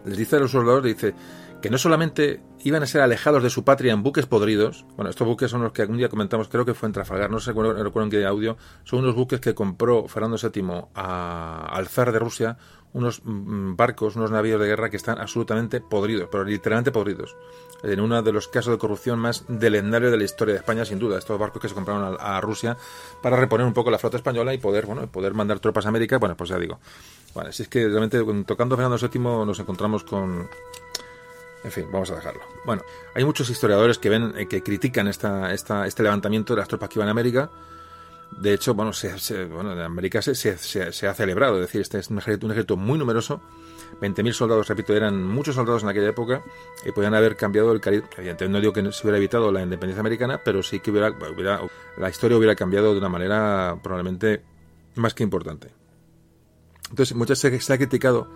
les dice a los soldados, le dice que no solamente iban a ser alejados de su patria en buques podridos, bueno, estos buques son los que algún día comentamos, creo que fue en Trafalgar, no sé, no recuerdo en qué audio, son unos buques que compró Fernando VII a- al zar de Rusia, unos mm, barcos, unos navíos de guerra que están absolutamente podridos, pero literalmente podridos. En uno de los casos de corrupción más delendarios de la historia de España, sin duda, estos barcos que se compraron a, Rusia para reponer un poco la flota española y poder, bueno, poder mandar tropas a América, bueno, pues ya digo. Bueno, si es que realmente tocando Fernando VII nos encontramos con, en fin, vamos a dejarlo. Bueno, hay muchos historiadores que ven, eh, que critican esta, esta, este levantamiento de las tropas que iban a América. De hecho, bueno, se, se- bueno en América se, se, ha celebrado, es decir, este es un ejército, muy numeroso. 20.000 soldados, repito, eran muchos soldados en aquella época y podían haber cambiado el cariz. Evidentemente, no digo que se hubiera evitado la independencia americana, pero sí que hubiera, la historia hubiera cambiado de una manera probablemente más que importante. Entonces, muchas veces se ha criticado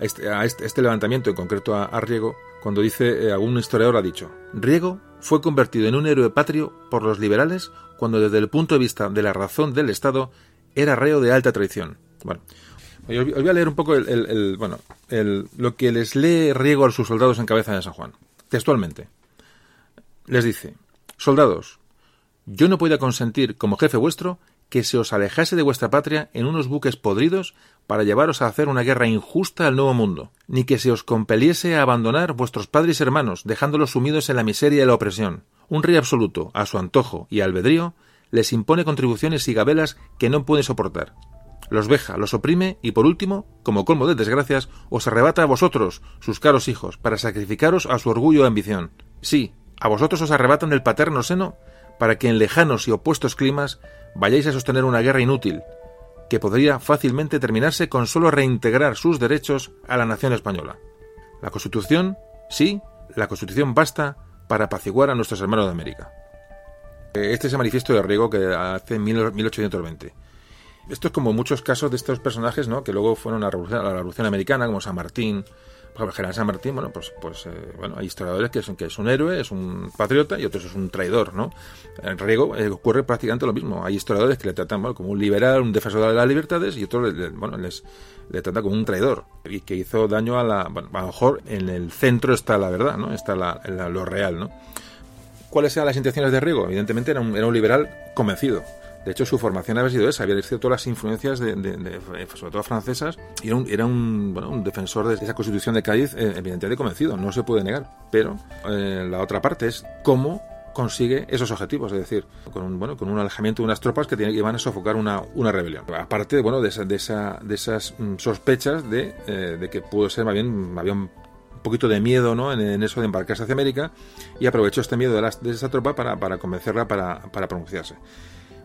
este, a este, este levantamiento, en concreto a, a Riego, cuando dice, eh, algún historiador ha dicho, Riego fue convertido en un héroe patrio por los liberales cuando desde el punto de vista de la razón del Estado era reo de alta traición. Bueno, os voy a leer un poco el- bueno, el- lo que les lee Riego a sus soldados en cabeza de San Juan. Textualmente. Les dice, soldados, yo no podía consentir, como jefe vuestro, que se os alejase de vuestra patria en unos buques podridos para llevaros a hacer una guerra injusta al nuevo mundo, ni que se os compeliese a abandonar vuestros padres y hermanos, dejándolos sumidos en la miseria y la opresión. Un rey absoluto, a su antojo y albedrío, les impone contribuciones y gabelas que no pueden soportar. Los veja, los oprime y, por último, como colmo de desgracias, os arrebata a vosotros, sus caros hijos, para sacrificaros a su orgullo y ambición. Sí, a vosotros os arrebatan del paterno seno para que en lejanos y opuestos climas vayáis a sostener una guerra inútil, que podría fácilmente terminarse con solo reintegrar sus derechos a la nación española. La Constitución, sí, la Constitución basta para apaciguar a nuestros hermanos de América. Este es el manifiesto de Riego que hace en 1820. Esto es como muchos casos de estos personajes, ¿no? Que luego fueron a la Revolución Americana, como San Martín. General San Martín, bueno, pues, pues eh, bueno, hay historiadores que, son, que es un héroe, es un patriota y otros es un traidor, ¿no? En Riego eh, ocurre prácticamente lo mismo. Hay historiadores que le tratan bueno, como un liberal, un defensor de las libertades y otros, le, bueno, les le tratan como un traidor y que hizo daño a la, a lo mejor en el centro está la verdad, ¿no? Está la- lo real, ¿no? ¿Cuáles eran las intenciones de Riego? Evidentemente era un liberal convencido. De hecho, su formación había sido esa, había recibido todas las influencias, de, sobre todo francesas, y era un, era un, bueno, un defensor de esa constitución de Cádiz, eh, evidentemente convencido, no se puede negar. Pero eh, la otra parte es cómo consigue esos objetivos, es decir, con un, bueno, con un alejamiento de unas tropas que, tienen, que van a sofocar una, rebelión. Aparte, bueno, de, esa- de, esa- de esas mm, sospechas de, eh, de que pudo ser más bien, había un poquito de miedo ¿no? en, eso de embarcarse hacia América y aprovechó este miedo de, las, de esa tropa para, convencerla para pronunciarse.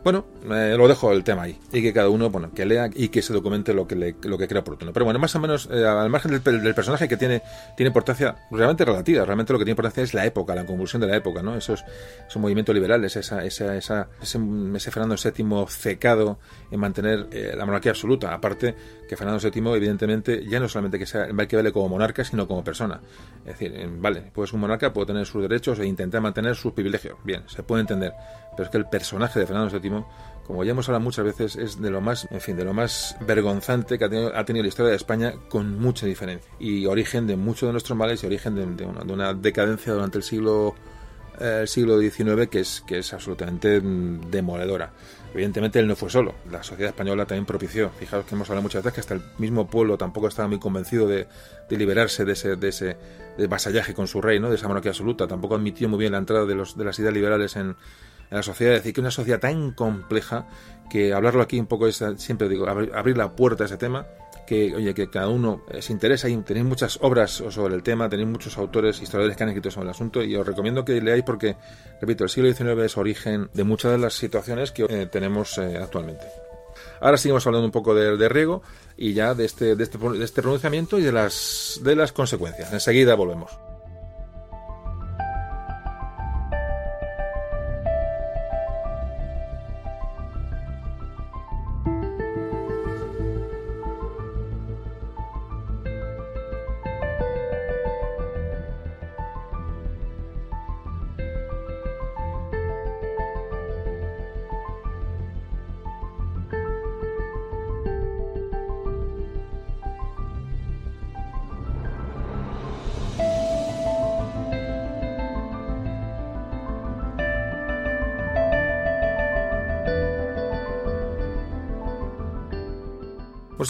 Bueno, eh, lo dejo el tema ahí y que cada uno, bueno, que lea y que se documente lo que le, lo que crea oportuno. Pero bueno, más o menos, eh, al margen del, del personaje que tiene, tiene importancia realmente relativa, realmente lo que tiene importancia es la época, la convulsión de la época, ¿no? Esos, esos movimientos liberales, esa, esa, esa, ese, ese Fernando VII cecado en mantener eh, la monarquía absoluta. Aparte que Fernando VII, evidentemente, ya no solamente que sea que vale como monarca, sino como persona. Es decir, vale, pues un monarca puede tener sus derechos e intentar mantener sus privilegios. Bien, se puede entender. Pero es que el personaje de Fernando VII como ya hemos hablado muchas veces, es de lo más, en fin, de lo más vergonzante que ha tenido, la historia de España con mucha diferencia. Y origen de muchos de nuestros males y origen de, una, de una, decadencia durante el siglo, eh, siglo XIX que es, que es absolutamente mm, demoledora. Evidentemente él no fue solo, la sociedad española también propició. Fijaos que hemos hablado muchas veces que hasta el mismo pueblo tampoco estaba muy convencido de, liberarse de ese, de ese de vasallaje con su rey, ¿no? de esa monarquía absoluta. Tampoco admitió muy bien la entrada de, los, de las ideas liberales en, en la sociedad, es decir, que una sociedad tan compleja que hablarlo aquí un poco es, siempre digo, abrir la puerta a ese tema, que, oye, que cada uno eh, se interesa y tenéis muchas obras sobre el tema, tenéis muchos autores, historiadores que han escrito sobre el asunto y os recomiendo que leáis porque, repito, el siglo XIX es origen de muchas de las situaciones que eh, tenemos eh, actualmente. Ahora seguimos hablando un poco de, de riego y ya de este, de este, de este pronunciamiento y de las, de las consecuencias. Enseguida volvemos.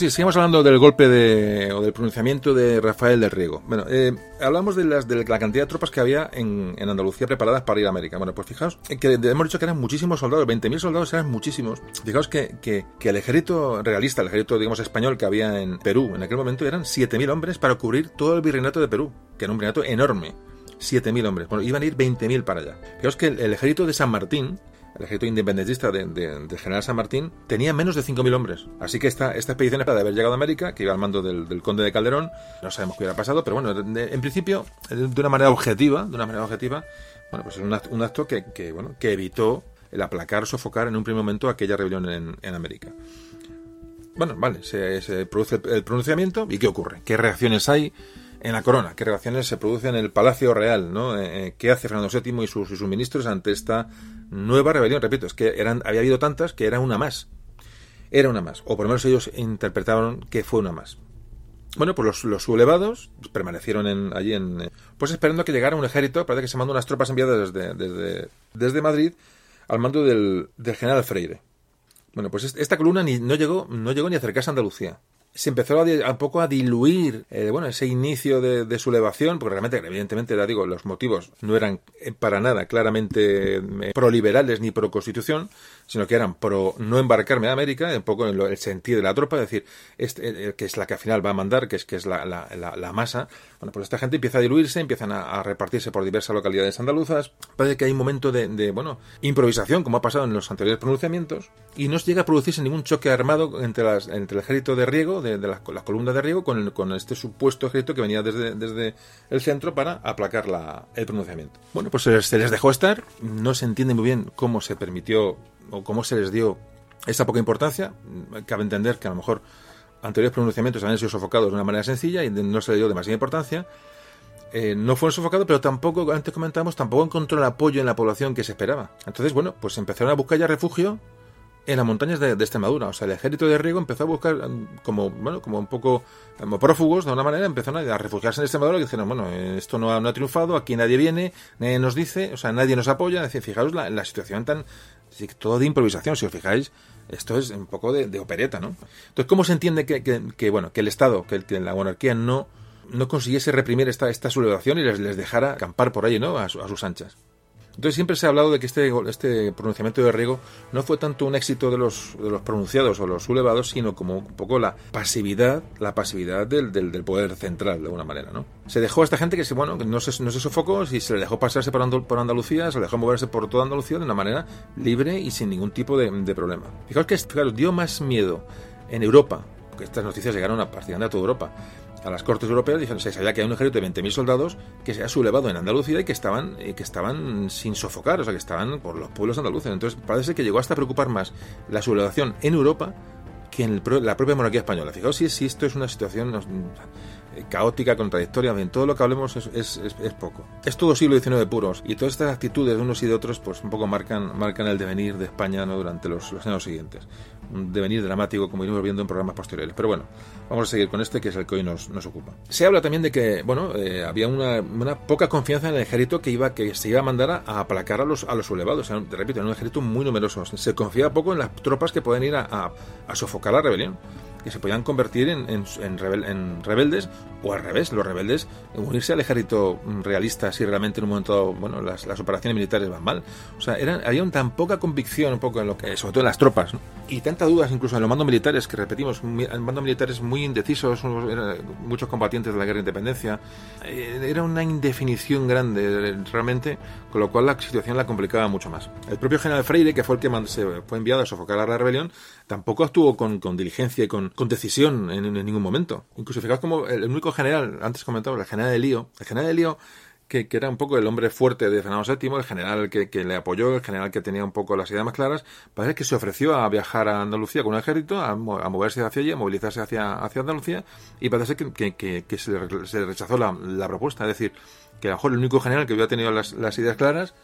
Sí, sigamos hablando del golpe de, o del pronunciamiento de Rafael del Riego. Bueno, eh, hablamos de, las, de la cantidad de tropas que había en, Andalucía preparadas para ir a América. Bueno, pues fijaos que hemos dicho que eran muchísimos soldados, 20.000 soldados eran muchísimos. Fijaos que, el ejército realista, el ejército, digamos, español que había en Perú en aquel momento eran 7.000 hombres para cubrir todo el virreinato de Perú, que era un virreinato enorme. 7.000 hombres. Bueno, iban a ir 20.000 para allá. Fijaos que el ejército de San Martín, el ejército independentista de, general San Martín, tenía menos de 5.000 hombres. Así que esta, expedición de haber llegado a América, que iba al mando del, conde de Calderón, no sabemos qué hubiera pasado, pero bueno, en principio, de una manera objetiva, de una manera objetiva, bueno, pues es un acto, que, bueno, que evitó el aplacar, sofocar en un primer momento aquella rebelión en, América. Bueno, vale, se, produce el, pronunciamiento y ¿qué ocurre? ¿Qué reacciones hay? en la corona, qué relaciones se producen en el Palacio Real, ¿no? Eh, ¿Qué hace Fernando VII y sus, y sus, ministros ante esta nueva rebelión? Repito, es que eran, había habido tantas que era una más. Era una más. O por lo menos ellos interpretaron que fue una más. Bueno, pues los, los sublevados permanecieron en, allí en... Pues esperando que llegara un ejército, parece que se mandó unas tropas enviadas desde, desde, desde Madrid al mando del, del general Freire. Bueno, pues esta columna ni, no, llegó, no llegó ni a acercarse a Andalucía se empezó a, un poco a diluir eh, bueno ese inicio de, de, su elevación porque realmente evidentemente ya digo los motivos no eran para nada claramente eh, proliberales ni pro constitución sino que eran pro no embarcarme a América un poco en el sentido de la tropa es decir este, eh, que es la que al final va a mandar que es que es la, la, masa. Bueno pues esta gente empieza a diluirse empiezan a, repartirse por diversas localidades andaluzas. Parece que hay un momento de, de bueno improvisación como ha pasado en los anteriores pronunciamientos y no llega a producirse ningún choque armado entre las entre el ejército de Riego de, de las, columnas de riego con, con, este supuesto ejército que venía desde, desde el centro para aplacar la, el pronunciamiento. Bueno, pues se les, dejó estar, no se entiende muy bien cómo se permitió o cómo se les dio esa poca importancia. Cabe entender que a lo mejor anteriores pronunciamientos habían sido sofocados de una manera sencilla y no se le dio demasiada importancia. Eh, no fueron sofocados, pero tampoco, antes comentamos, tampoco encontró el apoyo en la población que se esperaba. Entonces, bueno, pues empezaron a buscar ya refugio en las montañas de, de, Extremadura. O sea, el ejército de Riego empezó a buscar como, bueno, como un poco como prófugos, de una manera, empezaron a refugiarse en Extremadura y dijeron, bueno, esto no ha, no ha triunfado, aquí nadie viene, nadie nos dice, o sea, nadie nos apoya. Es fijaos la, la situación tan, todo de improvisación, si os fijáis, esto es un poco de, de opereta, ¿no? Entonces, ¿cómo se entiende que, bueno, que el Estado, que, la monarquía no, no consiguiese reprimir esta, esta sublevación y les, les dejara acampar por ahí, ¿no? A, a sus anchas. Entonces siempre se ha hablado de que este, este pronunciamiento de Riego no fue tanto un éxito de los, de los pronunciados o los sublevados, sino como un poco la pasividad, la pasividad del, del, del, poder central, de alguna manera, ¿no? Se dejó a esta gente que bueno, no se, no se sofocó, si se le dejó pasarse por, por Andalucía, se le dejó moverse por toda Andalucía de una manera libre y sin ningún tipo de, de problema. Fijaos que fijaos, dio más miedo en Europa, porque estas noticias llegaron a partir de toda Europa, a las cortes europeas dijeron se sabía que hay un ejército de 20.000 soldados que se ha sublevado en Andalucía y que estaban eh, que estaban sin sofocar, o sea, que estaban por los pueblos andaluces. Entonces, parece que llegó hasta preocupar más la sublevación en Europa que en la propia monarquía española. Fijaos si, esto es una situación caótica, contradictoria, en todo lo que hablemos es, es, es, es, poco. Es todo siglo XIX puros y todas estas actitudes de unos y de otros pues un poco marcan, marcan el devenir de España ¿no? durante los años siguientes. Un devenir dramático como iremos viendo en programas posteriores. Pero bueno, vamos a seguir con este que es el que hoy nos, nos ocupa. Se habla también de que, bueno, eh, había una, una, poca confianza en el ejército que iba que se iba a mandar a, a aplacar a los, a los sublevados. O sea, te repito, era un ejército muy numeroso. Se confía poco en las tropas que pueden ir a, a, a sofocar la rebelión que se podían convertir en, en, en, rebel, en, rebeldes o al revés, los rebeldes unirse al ejército realista si realmente en un momento bueno, las, las operaciones militares van mal. O sea, eran, había un, tan poca convicción un poco en lo que, sobre todo en las tropas, ¿no? y dudas incluso en los mandos militares, que repetimos, mandos militares muy indecisos, muchos combatientes de la guerra de independencia, eh, era una indefinición grande realmente, con lo cual la situación la complicaba mucho más. El propio general Freire, que fue el que se fue enviado a sofocar a la rebelión, tampoco actuó con, con diligencia y con, con decisión en, en, ningún momento. Incluso fijaos como el, único general, antes comentaba, el general de Lío, el general de Lío que, era un poco el hombre fuerte de Fernando VII, el general que, que, le apoyó, el general que tenía un poco las ideas más claras, parece que se ofreció a viajar a Andalucía con un ejército, a, a moverse hacia allí, a movilizarse hacia, hacia Andalucía, y parece que, que, se, se, rechazó la, la, propuesta. Es decir, que a lo mejor el único general que hubiera tenido las, las ideas claras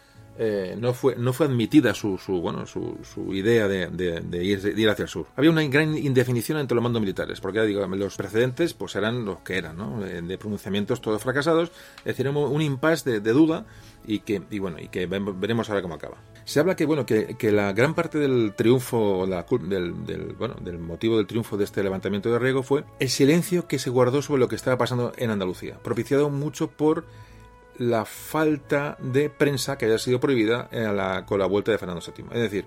eh, no fue no fue admitida su, su bueno su, idea de, ir, ir, hacia el sur. Había una gran indefinición entre los mandos militares porque los precedentes pues eran los que eran ¿no? Eh, de pronunciamientos todos fracasados. Es decir un, impasse de, duda y que y bueno y que veremos ahora cómo acaba. Se habla que bueno que, que la gran parte del triunfo, del, bueno, del motivo del triunfo de este levantamiento de Riego fue el silencio que se guardó sobre lo que estaba pasando en Andalucía, propiciado mucho por la falta de prensa que había sido prohibida la, con la vuelta de Fernando VII. Es decir,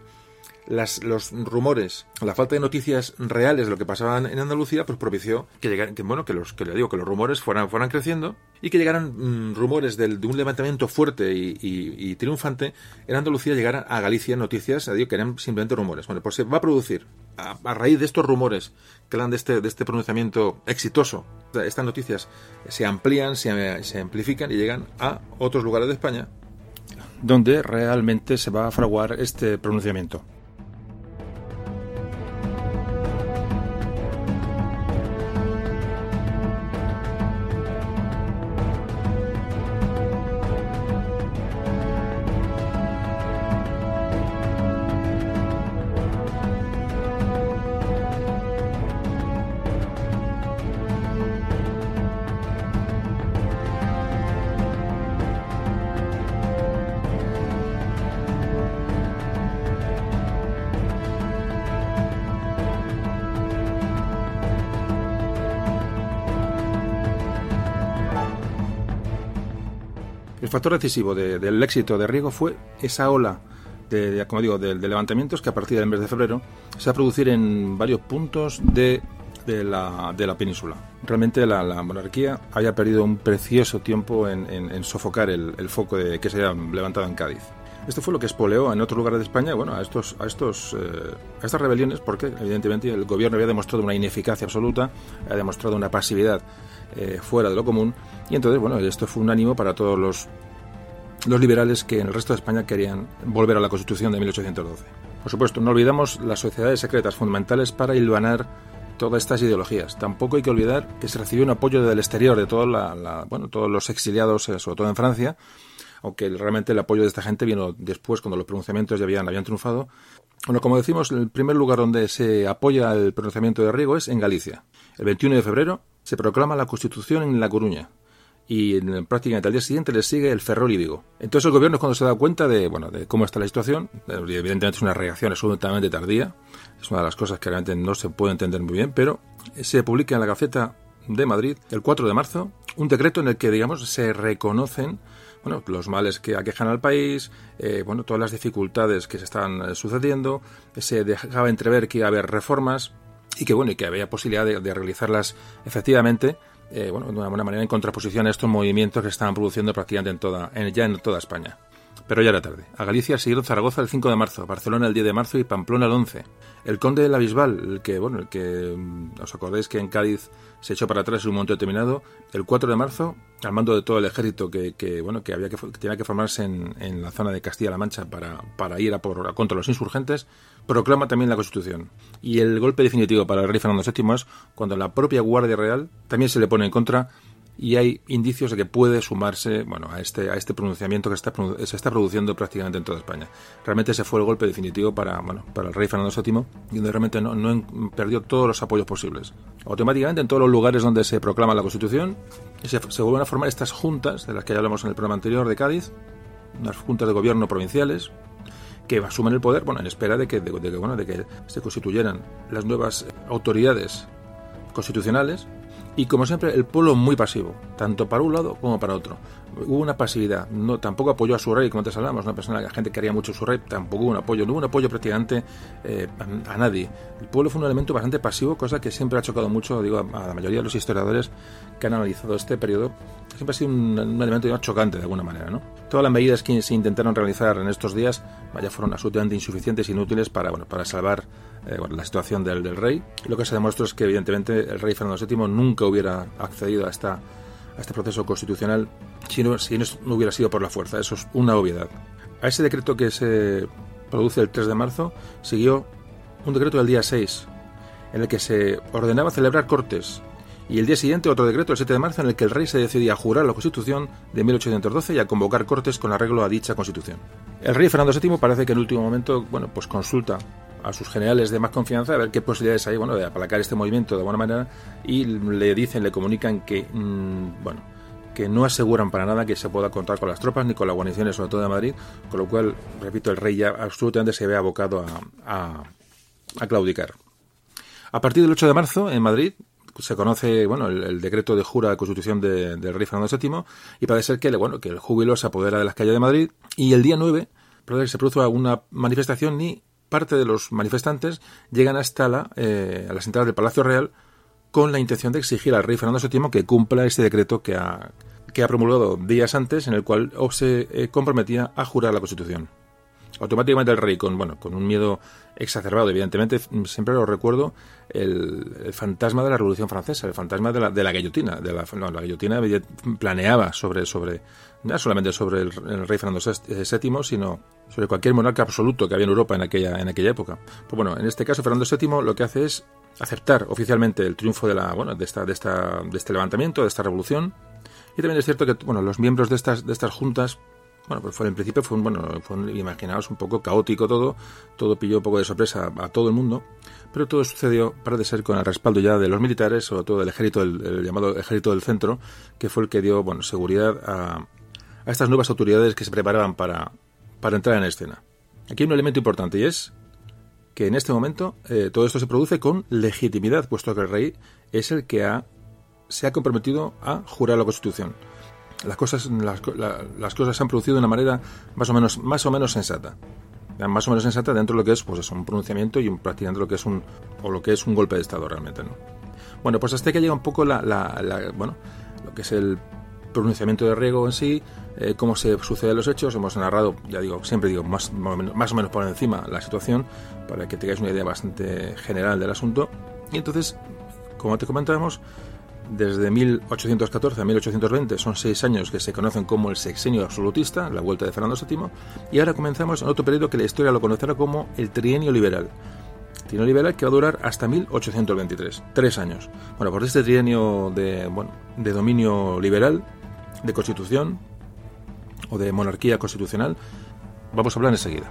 las, los rumores, la falta de noticias reales de lo que pasaba en Andalucía, pues propició que llegaran, que bueno, que los que le digo que los rumores fueran, fueran creciendo y que llegaran mmm, rumores del, de un levantamiento fuerte y, y, y, triunfante en Andalucía, llegaran a Galicia noticias, digo, que eran simplemente rumores. Bueno, pues se va a producir a, a raíz de estos rumores que dan de este, de este pronunciamiento exitoso, estas noticias se amplían, se, se amplifican y llegan a otros lugares de España donde realmente se va a fraguar este pronunciamiento. Factor decisivo de, del éxito de Riego fue esa ola de, de como digo, de, de, levantamientos que a partir del mes de febrero se va a producir en varios puntos de, la, la, península. Realmente la, la, monarquía había perdido un precioso tiempo en, en, en sofocar el, el, foco que se había levantado en Cádiz. Esto fue lo que espoleó en otros lugares de España, bueno, a estos, a estos, eh, a estas rebeliones, porque evidentemente el gobierno había demostrado una ineficacia absoluta, había demostrado una pasividad eh, fuera de lo común, y entonces, bueno, esto fue un ánimo para todos los, los liberales que en el resto de España querían volver a la Constitución de 1812. Por supuesto, no olvidamos las sociedades secretas fundamentales para hilvanar todas estas ideologías. Tampoco hay que olvidar que se recibió un apoyo del exterior de la, bueno, todos los exiliados, eh, sobre todo en Francia, aunque realmente el apoyo de esta gente vino después, cuando los pronunciamientos ya habían, habían triunfado. Bueno, como decimos, el primer lugar donde se apoya el pronunciamiento de Riego es en Galicia. El 21 de febrero se proclama la Constitución en La Coruña y en, prácticamente al día siguiente le sigue el Ferrol Vigo. Entonces el gobierno es cuando se da cuenta de, bueno, de cómo está la situación, evidentemente es una reacción absolutamente tardía, es una de las cosas que realmente no se puede entender muy bien, pero se publica en la Gaceta de Madrid el 4 de marzo un decreto en el que, digamos, se reconocen bueno, los males que aquejan al país, eh, bueno, todas las dificultades que se están eh, sucediendo, se dejaba entrever que iba a haber reformas y que, bueno, y que había posibilidad de realizarlas efectivamente, eh, bueno, de una buena manera en contraposición a estos movimientos que estaban produciendo prácticamente en toda, en, ya en toda España. Pero ya era tarde. A Galicia siguieron Zaragoza el 5 de marzo, Barcelona el 10 de marzo y Pamplona el 11. El conde de la Bisbal, el que, bueno, el que os acordáis que en Cádiz se echó para atrás en un momento determinado, el 4 de marzo, al mando de todo el ejército que, que bueno, que había que, tenía que formarse en, la zona de Castilla-La Mancha para, para ir a por, contra los insurgentes, proclama también la Constitución. Y el golpe definitivo para el rey Fernando VII es cuando la propia Guardia Real también se le pone en contra y hay indicios de que puede sumarse bueno, a, este, a este pronunciamiento que está, se está produciendo prácticamente en toda España. Realmente ese fue el golpe definitivo para, bueno, para el rey Fernando VII, donde realmente no, no perdió todos los apoyos posibles. Automáticamente en todos los lugares donde se proclama la Constitución se, se vuelven a formar estas juntas, de las que ya hablamos en el programa anterior de Cádiz, unas juntas de gobierno provinciales, que asumen el poder bueno, en espera de que, de, bueno, de que se constituyeran las nuevas autoridades constitucionales y como siempre el pueblo muy pasivo, tanto para un lado como para otro. Hubo una pasividad, no tampoco apoyó a su rey, como antes hablamos, una persona, la gente quería mucho a su rey, tampoco hubo un apoyo, no hubo un apoyo prácticamente eh, a, nadie. El pueblo fue un elemento bastante pasivo, cosa que siempre ha chocado mucho, digo, a la mayoría de los historiadores que han analizado este periodo, siempre ha sido un, elemento ya chocante de alguna manera, ¿no? Todas las medidas que se intentaron realizar en estos días, vaya, fueron absolutamente insuficientes inútiles para, bueno, para salvar eh, bueno, la situación del, del, rey. Lo que se demuestra es que, evidentemente, el rey Fernando VII nunca hubiera accedido a, esta, a este proceso constitucional si no, si no hubiera sido por la fuerza. Eso es una obviedad. A ese decreto que se produce el 3 de marzo siguió un decreto del día 6, en el que se ordenaba celebrar cortes y el día siguiente otro decreto, el 7 de marzo, en el que el rey se decidía a jurar la Constitución de 1812 y a convocar cortes con arreglo a dicha Constitución. El rey Fernando VII parece que en último momento, bueno, pues consulta a sus generales de más confianza a ver qué posibilidades hay, bueno, de aplacar este movimiento de buena manera y le dicen, le comunican que, mmm, bueno, que no aseguran para nada que se pueda contar con las tropas ni con las guarniciones, sobre todo de Madrid, con lo cual, repito, el rey ya absolutamente se ve abocado a, a, claudicar. A partir del 8 de marzo, en Madrid, se conoce bueno el, decreto de jura de constitución del rey Fernando VII y parece ser que bueno que el júbilo se apodera de las calles de Madrid y el día 9 se produce una manifestación y parte de los manifestantes llegan hasta la, eh, a las entradas del Palacio Real con la intención de exigir al rey Fernando VII que cumpla ese decreto que ha, que ha promulgado días antes en el cual se eh, comprometía a jurar la Constitución. Automáticamente el rey, con, bueno, con un miedo exacerbado, evidentemente, siempre lo recuerdo, el, fantasma de la Revolución Francesa, el fantasma de la, de la guillotina. De la, la guillotina planeaba sobre, sobre, no solamente sobre el, rey Fernando VII, eh, sino sobre cualquier monarca absoluto que había en Europa en aquella, en aquella época. Pues bueno, en este caso Fernando VII lo que hace es aceptar oficialmente el triunfo de la bueno de esta de esta de este levantamiento de esta revolución y también es cierto que bueno los miembros de estas de estas juntas bueno pues fue en principio fue un bueno fue un, imaginaos un poco caótico todo. Todo pilló un poco de sorpresa a todo el mundo. Pero todo sucedió parece ser con el respaldo ya de los militares sobre todo del ejército el llamado ejército del centro que fue el que dio bueno seguridad a, a estas nuevas autoridades que se preparaban para para entrar en escena. Aquí hay un elemento importante y es que en este momento eh, todo esto se produce con legitimidad, puesto que el rey es el que ha, se ha comprometido a jurar la Constitución. Las cosas, las, cosas se han producido de una manera más o menos, más o menos sensata. Más o menos sensata dentro de lo que es pues un pronunciamiento y un, prácticamente lo que es un, o lo que es un golpe de Estado realmente. ¿no? Bueno, pues hasta que llega un poco la, la, bueno, lo que es el pronunciamiento de riego en sí, eh, cómo se suceden los hechos. Hemos narrado, ya digo, siempre digo, más, más o menos por encima la situación, para que tengáis una idea bastante general del asunto. Y entonces, como te comentábamos, desde 1814 a 1820 son seis años que se conocen como el sexenio absolutista, la vuelta de Fernando VII, y ahora comenzamos en otro periodo que la historia lo conocerá como el trienio liberal. Trienio liberal que va a durar hasta 1823, tres años. Bueno, por este trienio de, bueno, de dominio liberal, de constitución o de monarquía constitucional, vamos a hablar enseguida.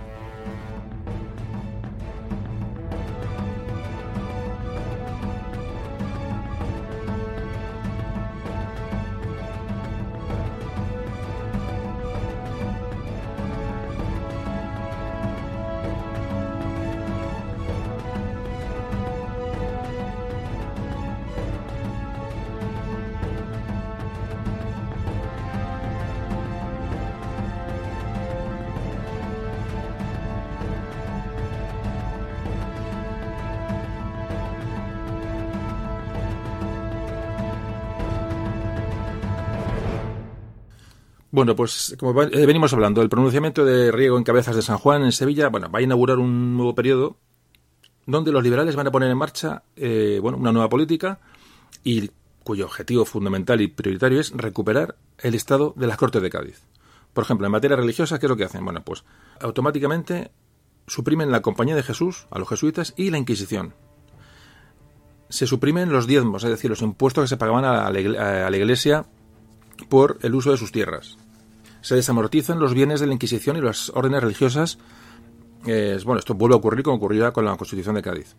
Bueno, pues como eh, venimos hablando, el pronunciamiento de Riego en Cabezas de San Juan en Sevilla, bueno, va a inaugurar un nuevo periodo donde los liberales van a poner en marcha, eh, bueno, una nueva política y cuyo objetivo fundamental y prioritario es recuperar el estado de las Cortes de Cádiz. Por ejemplo, en materia religiosa, ¿qué es lo que hacen? Bueno, pues automáticamente suprimen la Compañía de Jesús a los jesuitas y la Inquisición. Se suprimen los diezmos, es decir, los impuestos que se pagaban a la Iglesia por el uso de sus tierras se desamortizan los bienes de la Inquisición y las órdenes religiosas. bueno, esto vuelve a ocurrir como ocurrirá con la Constitución de Cádiz.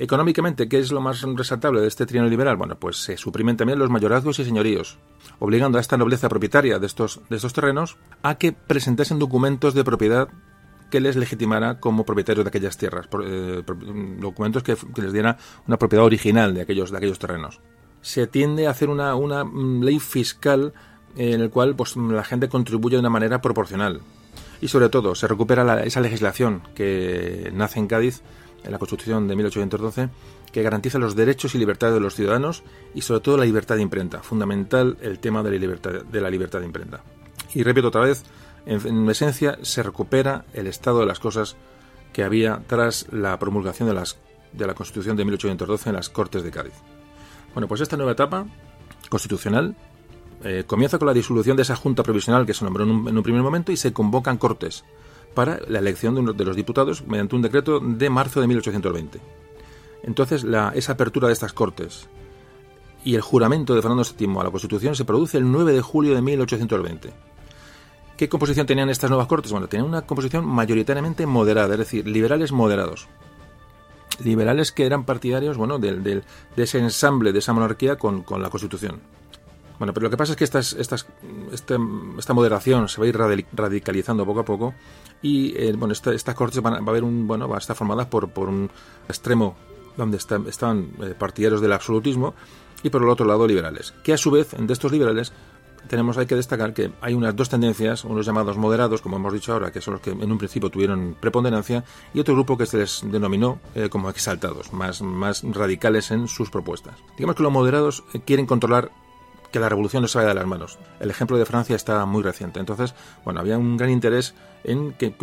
Económicamente, ¿qué es lo más resaltable de este trienio liberal? Bueno, pues se suprimen también los mayorazgos y señoríos, obligando a esta nobleza propietaria de estos, de estos terrenos a que presentasen documentos de propiedad que les legitimara como propietarios de aquellas tierras, eh, documentos que, les dieran una propiedad original de aquellos, de aquellos terrenos. Se tiende a hacer una, una mm, ley fiscal en el cual pues, la gente contribuye de una manera proporcional. Y sobre todo, se recupera esa legislación que nace en Cádiz, en la Constitución de 1812, que garantiza los derechos y libertades de los ciudadanos y sobre todo la libertad de imprenta. Fundamental el tema de la libertad de, la libertad de imprenta. Y repito otra vez, en, esencia se recupera el estado de las cosas que había tras la promulgación de, las, de la Constitución de 1812 en las Cortes de Cádiz. Bueno, pues esta nueva etapa constitucional eh, comienza con la disolución de esa junta provisional que se nombró en un, primer momento y se convocan cortes para la elección de, de, los diputados mediante un decreto de marzo de 1820. Entonces, la, esa apertura de estas cortes y el juramento de Fernando VII a la Constitución se produce el 9 de julio de 1820. ¿Qué composición tenían estas nuevas cortes? Bueno, tenían una composición mayoritariamente moderada, es decir, liberales moderados. Liberales que eran partidarios bueno, del, de ese ensamble, de esa monarquía con, con la Constitución Bueno, pero lo que pasa es que estas, estas, este, esta moderación se va a ir radicalizando poco a poco y eh, bueno, estas cortes van a, va a haber un bueno, va a estar formadas por, un extremo donde están, están eh, partidarios del absolutismo y por el otro lado liberales, que a su vez de estos liberales tenemos hay que destacar que hay unas dos tendencias, unos llamados moderados, como hemos dicho ahora, que son los que en un principio tuvieron preponderancia, y otro grupo que se les denominó eh, como exaltados, más, más radicales en sus propuestas. Digamos que los moderados quieren controlar que la revolución no se vaya de las manos. El ejemplo de Francia está muy reciente. Entonces, bueno, había un gran interés en que,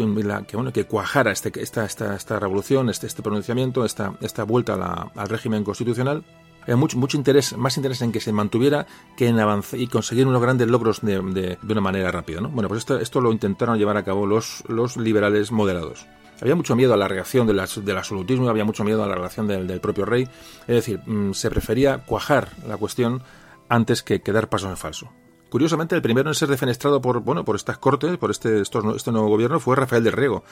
bueno, que cuajara este, esta, esta, esta revolución, este, este pronunciamiento, esta, esta vuelta al régimen constitucional. Había mucho, mucho interés, más interés en que se mantuviera que en avanzar y conseguir unos grandes logros de, una manera rápida. ¿no? Bueno, pues esto, esto lo intentaron llevar a cabo los, los liberales moderados. Había mucho miedo a la reacción del absolutismo, había mucho miedo a la relación del, del propio rey. Es decir, mm, se prefería cuajar la cuestión antes que, quedar paso en falso. Curiosamente, el primero en ser defenestrado por, bueno, por estas cortes, por este, este nuevo gobierno, fue Rafael del Riego.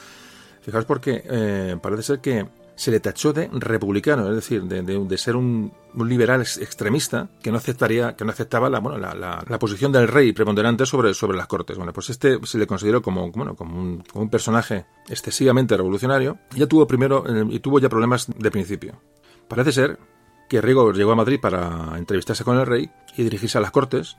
Fijaos porque eh, parece ser que se le tachó de republicano, es decir, de, ser un, liberal extremista que no aceptaría, que no aceptaba la, bueno, la, posición del rey preponderante sobre, sobre las cortes. Bueno, pues este se le consideró como, bueno, como un, como un personaje excesivamente revolucionario. Ya tuvo primero eh, y tuvo ya problemas de principio. Parece ser que Riego llegó a Madrid para entrevistarse con el rey y dirigirse a las cortes.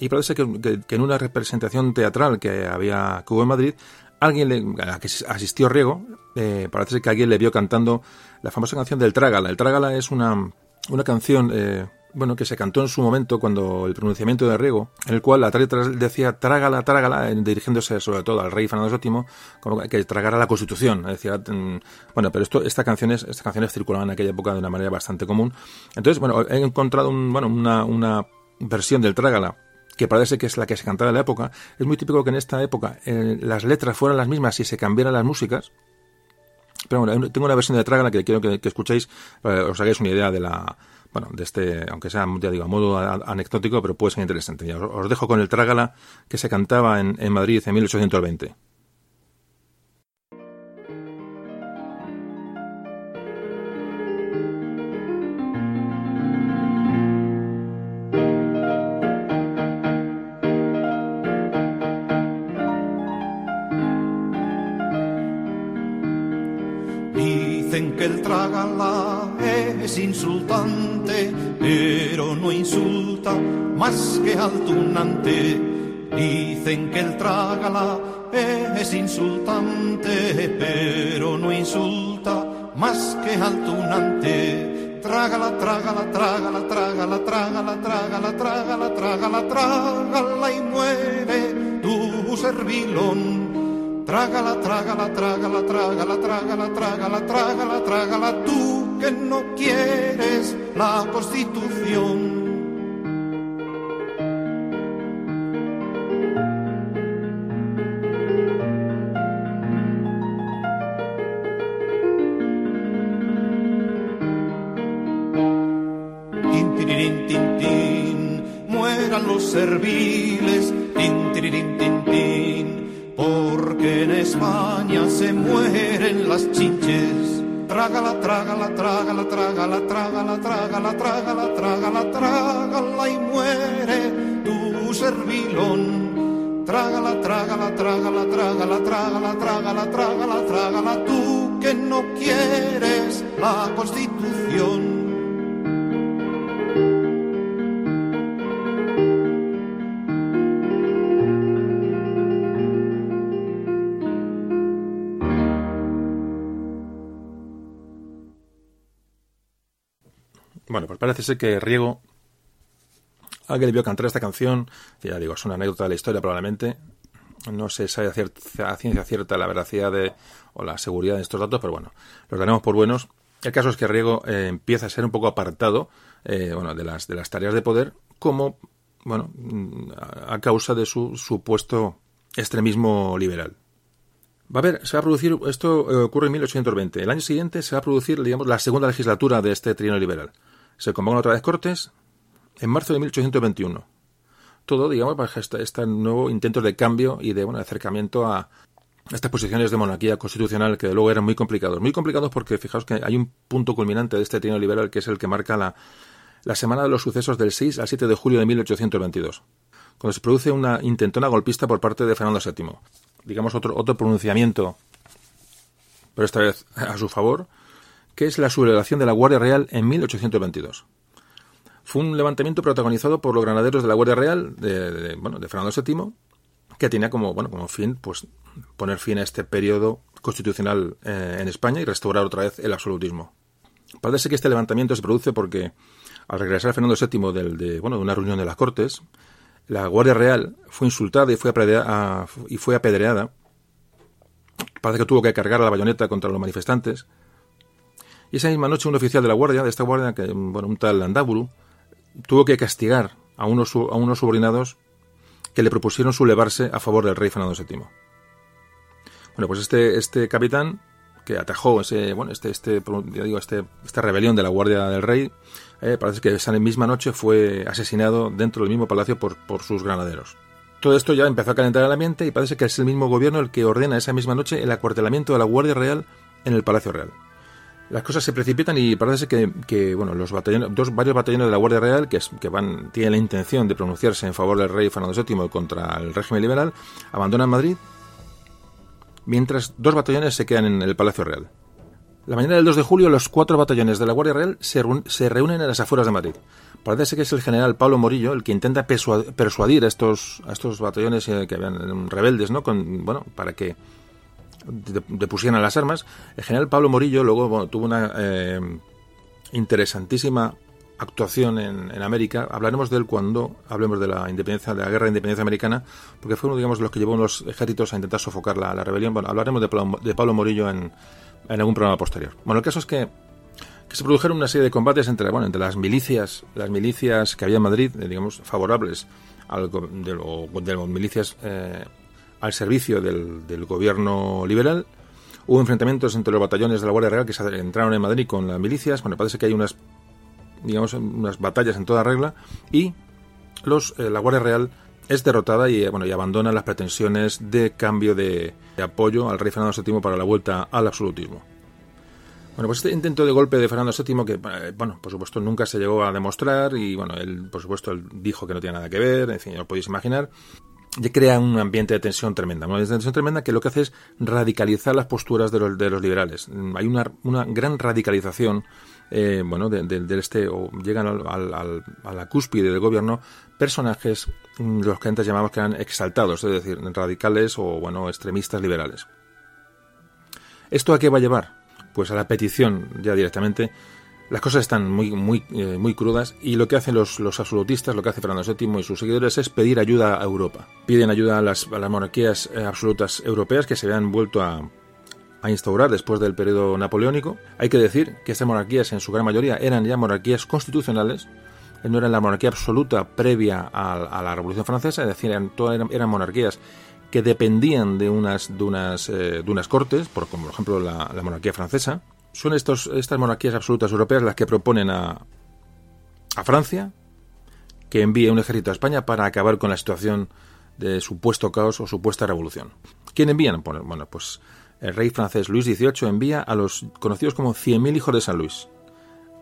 Y parece que, en una representación teatral que había que hubo en Madrid, alguien le, a la que asistió Riego, eh, parece que alguien le vio cantando la famosa canción del Trágala. El Trágala es una, una canción eh, bueno, que se cantó en su momento cuando el pronunciamiento de Riego, en el cual la decía trágala, trágala, dirigiéndose sobre todo al rey Fernando VII, como que tragara la Constitución. Decía, mm, bueno, pero esto, estas canciones, estas canciones circulaban en aquella época de una manera bastante común. Entonces, bueno, he encontrado un, bueno, una, una versión del trágala que parece que es la que se cantaba en la época. Es muy típico que en esta época eh, las letras fueran las mismas y se cambiaran las músicas. Pero bueno, tengo una versión de Trágala que quiero que, que escuchéis para que os hagáis una idea de la, bueno, de este, aunque sea, ya digo, a modo anecdótico, pero puede ser interesante. os, dejo con el Trágala que se cantaba en, en Madrid en 1820. Dicen que el trágala es insultante, pero no insulta más que al tunante. Dicen que el trágala es insultante, pero no insulta más que al tunante. Trágala, trágala, trágala, trágala, trágala, trágala, trágala, trágala, trágala y muere tu servilón Trágala, trágala, trágala, trágala, trágala, trágala, trágala, trágala, tú que no quieres la constitución. Los serviles, tin, tin, tin, porque en España se mueren las chinches. Trágala, trágala, trágala, trágala, trágala, trágala, trágala, trágala, trágala y muere tu servilón. Trágala, trágala, trágala, trágala, trágala, trágala, trágala, trágala, tú que no quieres la constitución. Bueno, pues parece ser que Riego, alguien le vio cantar esta canción, ya digo, es una anécdota de la historia probablemente, no se sabe a, ciencia cierta la veracidad de, o la seguridad de estos datos, pero bueno, los daremos por buenos. El caso es que Riego eh, empieza a ser un poco apartado eh, bueno, de, las, de las tareas de poder como bueno, a causa de su supuesto extremismo liberal. Va a haber, se va a producir, esto eh, ocurre en 1820. El año siguiente se va a producir, digamos, la segunda legislatura de este trienio liberal. Se convocan otra vez Cortes en marzo de 1821. Todo, digamos, para este, este nuevo intento de cambio y de bueno, acercamiento a estas posiciones de monarquía constitucional que luego eran muy complicados. Muy complicados porque fijaos que hay un punto culminante de este trienio liberal que es el que marca la, la semana de los sucesos del 6 al 7 de julio de 1822, cuando se produce una intentona golpista por parte de Fernando VII. Digamos otro, otro pronunciamiento, pero esta vez a su favor, que es la sublevación de la Guardia Real en 1822. Fue un levantamiento protagonizado por los granaderos de la Guardia Real de, bueno, de Fernando VII, que tenía como, bueno, como fin pues, poner fin a este periodo constitucional eh, en España y restaurar otra vez el absolutismo. Parece que este levantamiento se produce porque al regresar Fernando VII del, de, bueno, de una reunión de las Cortes, la Guardia Real fue insultada y fue, y fue apedreada. Parece que tuvo que cargar la bayoneta contra los manifestantes. Y esa misma noche un oficial de la Guardia, de esta Guardia, que, bueno, un tal Landaburu, tuvo que castigar a unos, a unos subordinados que le propusieron sublevarse a favor del rey Fernando VII. Bueno, pues este, este capitán que atajó ese, bueno, este, este, digo, este, esta rebelión de la Guardia del Rey, eh, parece que esa misma noche fue asesinado dentro del mismo palacio por, por sus granaderos. Todo esto ya empezó a calentar el ambiente y parece que es el mismo gobierno el que ordena esa misma noche el acuartelamiento de la Guardia Real en el Palacio Real. Las cosas se precipitan y parece que, bueno, los batallones, dos, varios batallones de la Guardia Real que, van, tienen la intención de pronunciarse en favor del rey Fernando VII contra el régimen liberal, abandonan Madrid mientras dos batallones se quedan en el Palacio Real. La mañana del 2 de julio, los cuatro batallones de la Guardia Real se, reúnen en las afueras de Madrid. Parece que es el general Pablo Morillo el que intenta persuadir a estos, a estos batallones eh, que habían rebeldes, ¿no? Con, bueno, para que depusieran las armas. El general Pablo Morillo luego tuvo una eh, interesantísima actuación en, América. Hablaremos de él cuando hablemos de la independencia, de la guerra de independencia americana, porque fue uno, digamos, de los que llevó a los ejércitos a intentar sofocar la, rebelión. Bueno, hablaremos de, de Pablo Morillo en, en, algún programa posterior. Bueno, el caso es que, que, se produjeron una serie de combates entre, bueno, entre las milicias, las milicias que había en Madrid, eh, digamos, favorables al, de, de las milicias eh, al servicio del, del gobierno liberal. Hubo enfrentamientos entre los batallones de la Guardia Real que se entraron en Madrid con las milicias. Bueno, parece que hay unas digamos, unas batallas en toda regla y los, eh, la Guardia Real es derrotada y, bueno, y abandona las pretensiones de cambio de, apoyo al rey Fernando VII para la vuelta al absolutismo. Bueno, pues este intento de golpe de Fernando VII, que, eh, bueno, por supuesto nunca se llegó a demostrar y, bueno, él, por supuesto, él dijo que no tiene nada que ver, en fin, ya lo podéis imaginar, y crea un ambiente de tensión tremenda. Una tensión tremenda que lo que hace es radicalizar las posturas de los, de los liberales. Hay una, una gran radicalización eh, bueno, del este, o llegan al, a la cúspide del gobierno personajes, mm, los que antes llamamos que eran exaltados, es decir, radicales o, bueno, extremistas liberales. ¿Esto a qué va a llevar? Pues a la petición ya directamente. Las cosas están muy, muy, eh, muy crudas y lo que hacen los, los, absolutistas, lo que hace Fernando VII y sus seguidores es pedir ayuda a Europa. Piden ayuda a las, a las monarquías eh, absolutas europeas que se habían vuelto a, a instaurar después del periodo napoleónico. Hay que decir que estas monarquías en su gran mayoría eran ya monarquías constitucionales, no eran la monarquía absoluta previa a, la Revolución Francesa, es decir, eran, todas eran, monarquías que dependían de unas, de unas, eh, de unas cortes, por, como por ejemplo la, monarquía francesa. Son estos, estas monarquías absolutas europeas las que proponen a, Francia que envíe un ejército a España para acabar con la situación de supuesto caos o supuesta revolución. ¿Quién envían? Bueno, pues el rey francés Luis XVIII envía a los conocidos como 100.000 hijos de San Luis,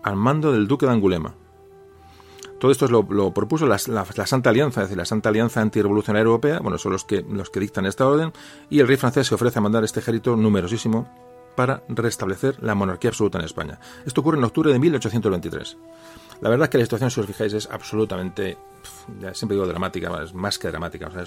al mando del duque de Angulema. Todo esto lo, propuso la, Santa Alianza, es decir, la Santa Alianza Antirrevolucionaria Europea, bueno, son los que, los que dictan esta orden, y el rey francés se ofrece a mandar este ejército numerosísimo para restablecer la monarquía absoluta en España. Esto ocurre en octubre de 1823. La verdad es que la situación, si os fijáis, es absolutamente, ya siempre digo dramática, es más que dramática, o sea,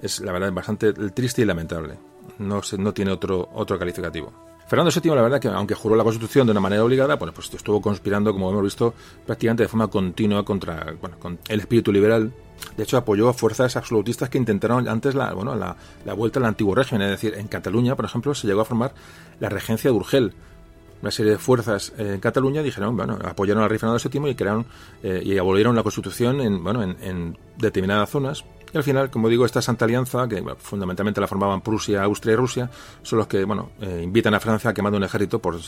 es, la verdad bastante triste y lamentable no, no tiene otro, otro calificativo. Fernando VII, la verdad que aunque juró la Constitución de una manera obligada, bueno, pues estuvo conspirando, como hemos visto, prácticamente de forma continua contra bueno, con el espíritu liberal. De hecho, apoyó a fuerzas absolutistas que intentaron antes la, bueno, la, vuelta al antiguo régimen. Es decir, en Cataluña, por ejemplo, se llegó a formar la regencia de Urgel, una serie de fuerzas en Cataluña dijeron, bueno, apoyaron al rey Fernando VII y crearon eh, y abolieron la Constitución en, bueno, en, determinadas zonas. Y al final, como digo, esta Santa Alianza, que fundamentalmente la formaban Prusia, Austria y Rusia, son los que, bueno, eh, invitan a Francia a que mande un ejército por,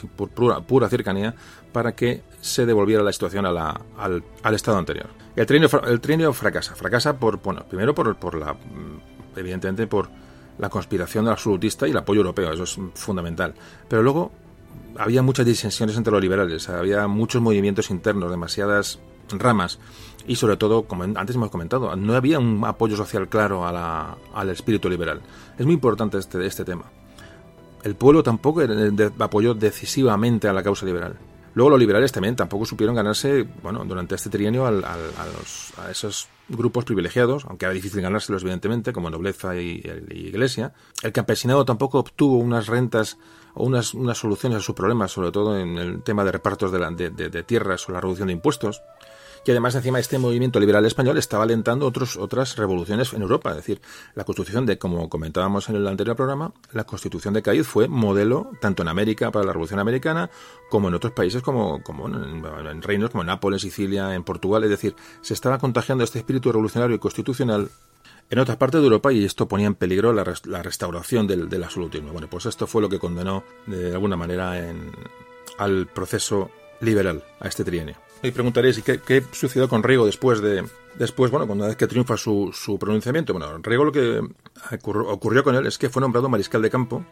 pura, cercanía para que se devolviera la situación a la, al, al, estado anterior. El trinio, el fracasa. Fracasa por, bueno, primero por, por la, mm, evidentemente por la conspiración absolutista y el apoyo europeo, eso es fundamental. Pero luego había muchas disensiones entre los liberales, había muchos movimientos internos, demasiadas ramas y sobre todo, como antes hemos comentado, no había un apoyo social claro al espíritu liberal. Es muy importante este, este tema. El pueblo tampoco apoyó decisivamente a la causa liberal. Luego los liberales también tampoco supieron ganarse, bueno, durante este trienio a, a, esos grupos privilegiados, aunque era difícil ganárselos evidentemente, como nobleza y, iglesia. El campesinado tampoco obtuvo unas rentas o unas, unas soluciones a sus problemas, sobre todo en el tema de repartos de, de tierras o la reducción de impuestos y además encima este movimiento liberal español estaba alentando otros, otras revoluciones en Europa. Es decir, la constitución de, como comentábamos en el anterior programa, la constitución de Cádiz fue modelo tanto en América para la revolución americana como en otros países como, como en, reinos como Nápoles, Sicilia, en Portugal. Es decir, se estaba contagiando este espíritu revolucionario y constitucional en otras partes de Europa y esto ponía en peligro la, restauración del, del, absolutismo. Bueno, pues esto fue lo que condenó de alguna manera en, al proceso liberal, a este trienio. Y preguntaréis, qué, qué sucedió con Riego después de, después, bueno, cuando que triunfa su, su pronunciamiento? Bueno, Riego lo que ocurrió, con él es que fue nombrado mariscal de campo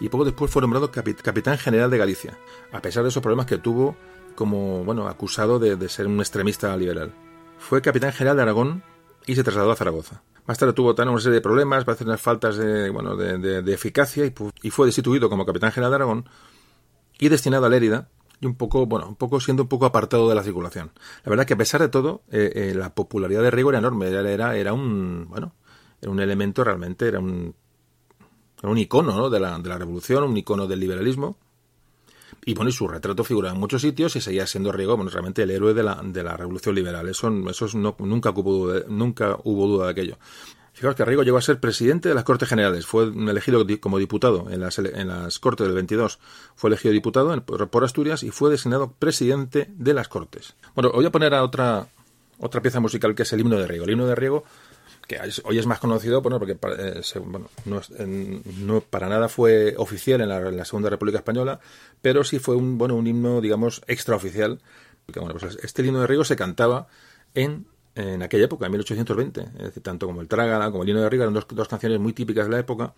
y poco después fue nombrado capitán general de Galicia, a pesar de esos problemas que tuvo como, bueno, acusado de, ser un extremista liberal. Fue capitán general de Aragón y se trasladó a Zaragoza. Más tarde tuvo una serie de problemas, parece unas faltas de, bueno, de, de eficacia y, y, fue destituido como capitán general de Aragón y destinado a Lérida, y un poco, bueno, un poco siendo un poco apartado de la circulación. La verdad que a pesar de todo, eh, eh, la popularidad de Rigo era enorme, era, era un, bueno, era un elemento realmente, era un, un icono ¿no? de, la, de la revolución, un icono del liberalismo. Y bueno, y su retrato figura en muchos sitios y seguía siendo Riego, bueno, realmente el héroe de la, de la revolución liberal. Eso, eso no, nunca, nunca hubo duda de aquello. Fijaos que Rigo llegó a ser presidente de las Cortes Generales, fue elegido como diputado en las, en las Cortes del 22, fue elegido diputado por, Asturias y fue designado presidente de las Cortes. Bueno, voy a poner a otra, otra pieza musical que es el himno de Riego. El himno de Riego, que hoy es más conocido, bueno, porque eh, no, para nada fue oficial en la, Segunda República Española, pero sí fue un, bueno, un himno, digamos, extraoficial. pues este himno de Riego se cantaba en en aquella época, en 1820. Es decir, tanto como el Trágala como el Lino de Riga eran dos, dos canciones muy típicas de la época.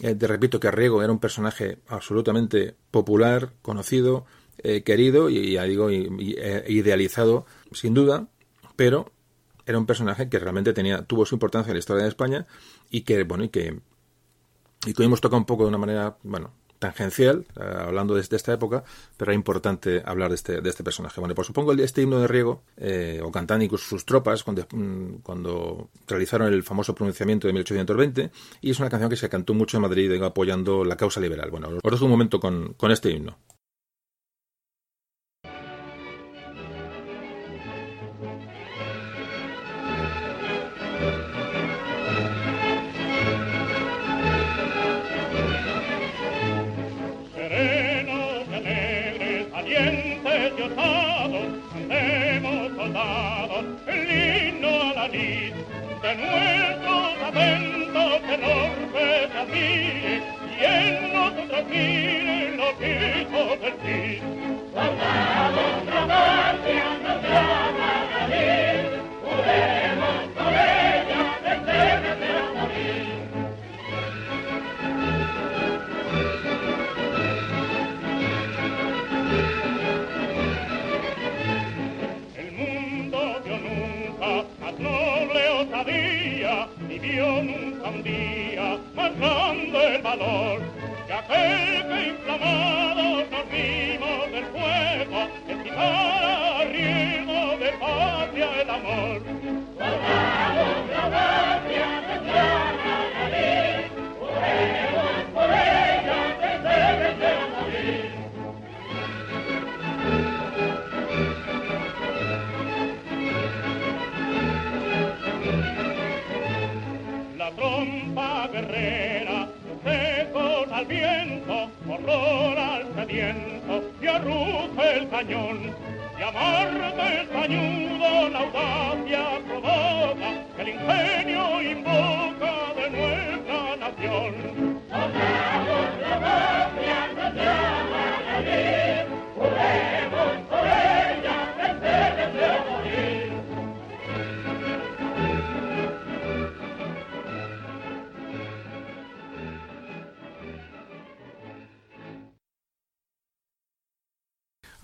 Eh, te repito que Riego era un personaje absolutamente popular, conocido, eh, querido y, ya digo, eh, idealizado, sin duda, pero era un personaje que realmente tenía, tuvo su importancia en la historia de España y que, bueno, y que, y que hoy hemos tocado un poco de una manera, bueno, tangencial, eh, hablando de, esta época, pero es importante hablar de este, de este personaje. Bueno, pues supongo este himno de Riego, eh, o incluso sus tropas, cuando, mm, cuando, realizaron el famoso pronunciamiento de 1820, y es una canción que se cantó mucho en Madrid apoyando la causa liberal. Bueno, os dejo un momento con, con este himno. Dio nunca un día grande el valor aquel que inflamados nos vimos del fuego, excitar a riesgo de patria el amor. Soldados, la patria nos llama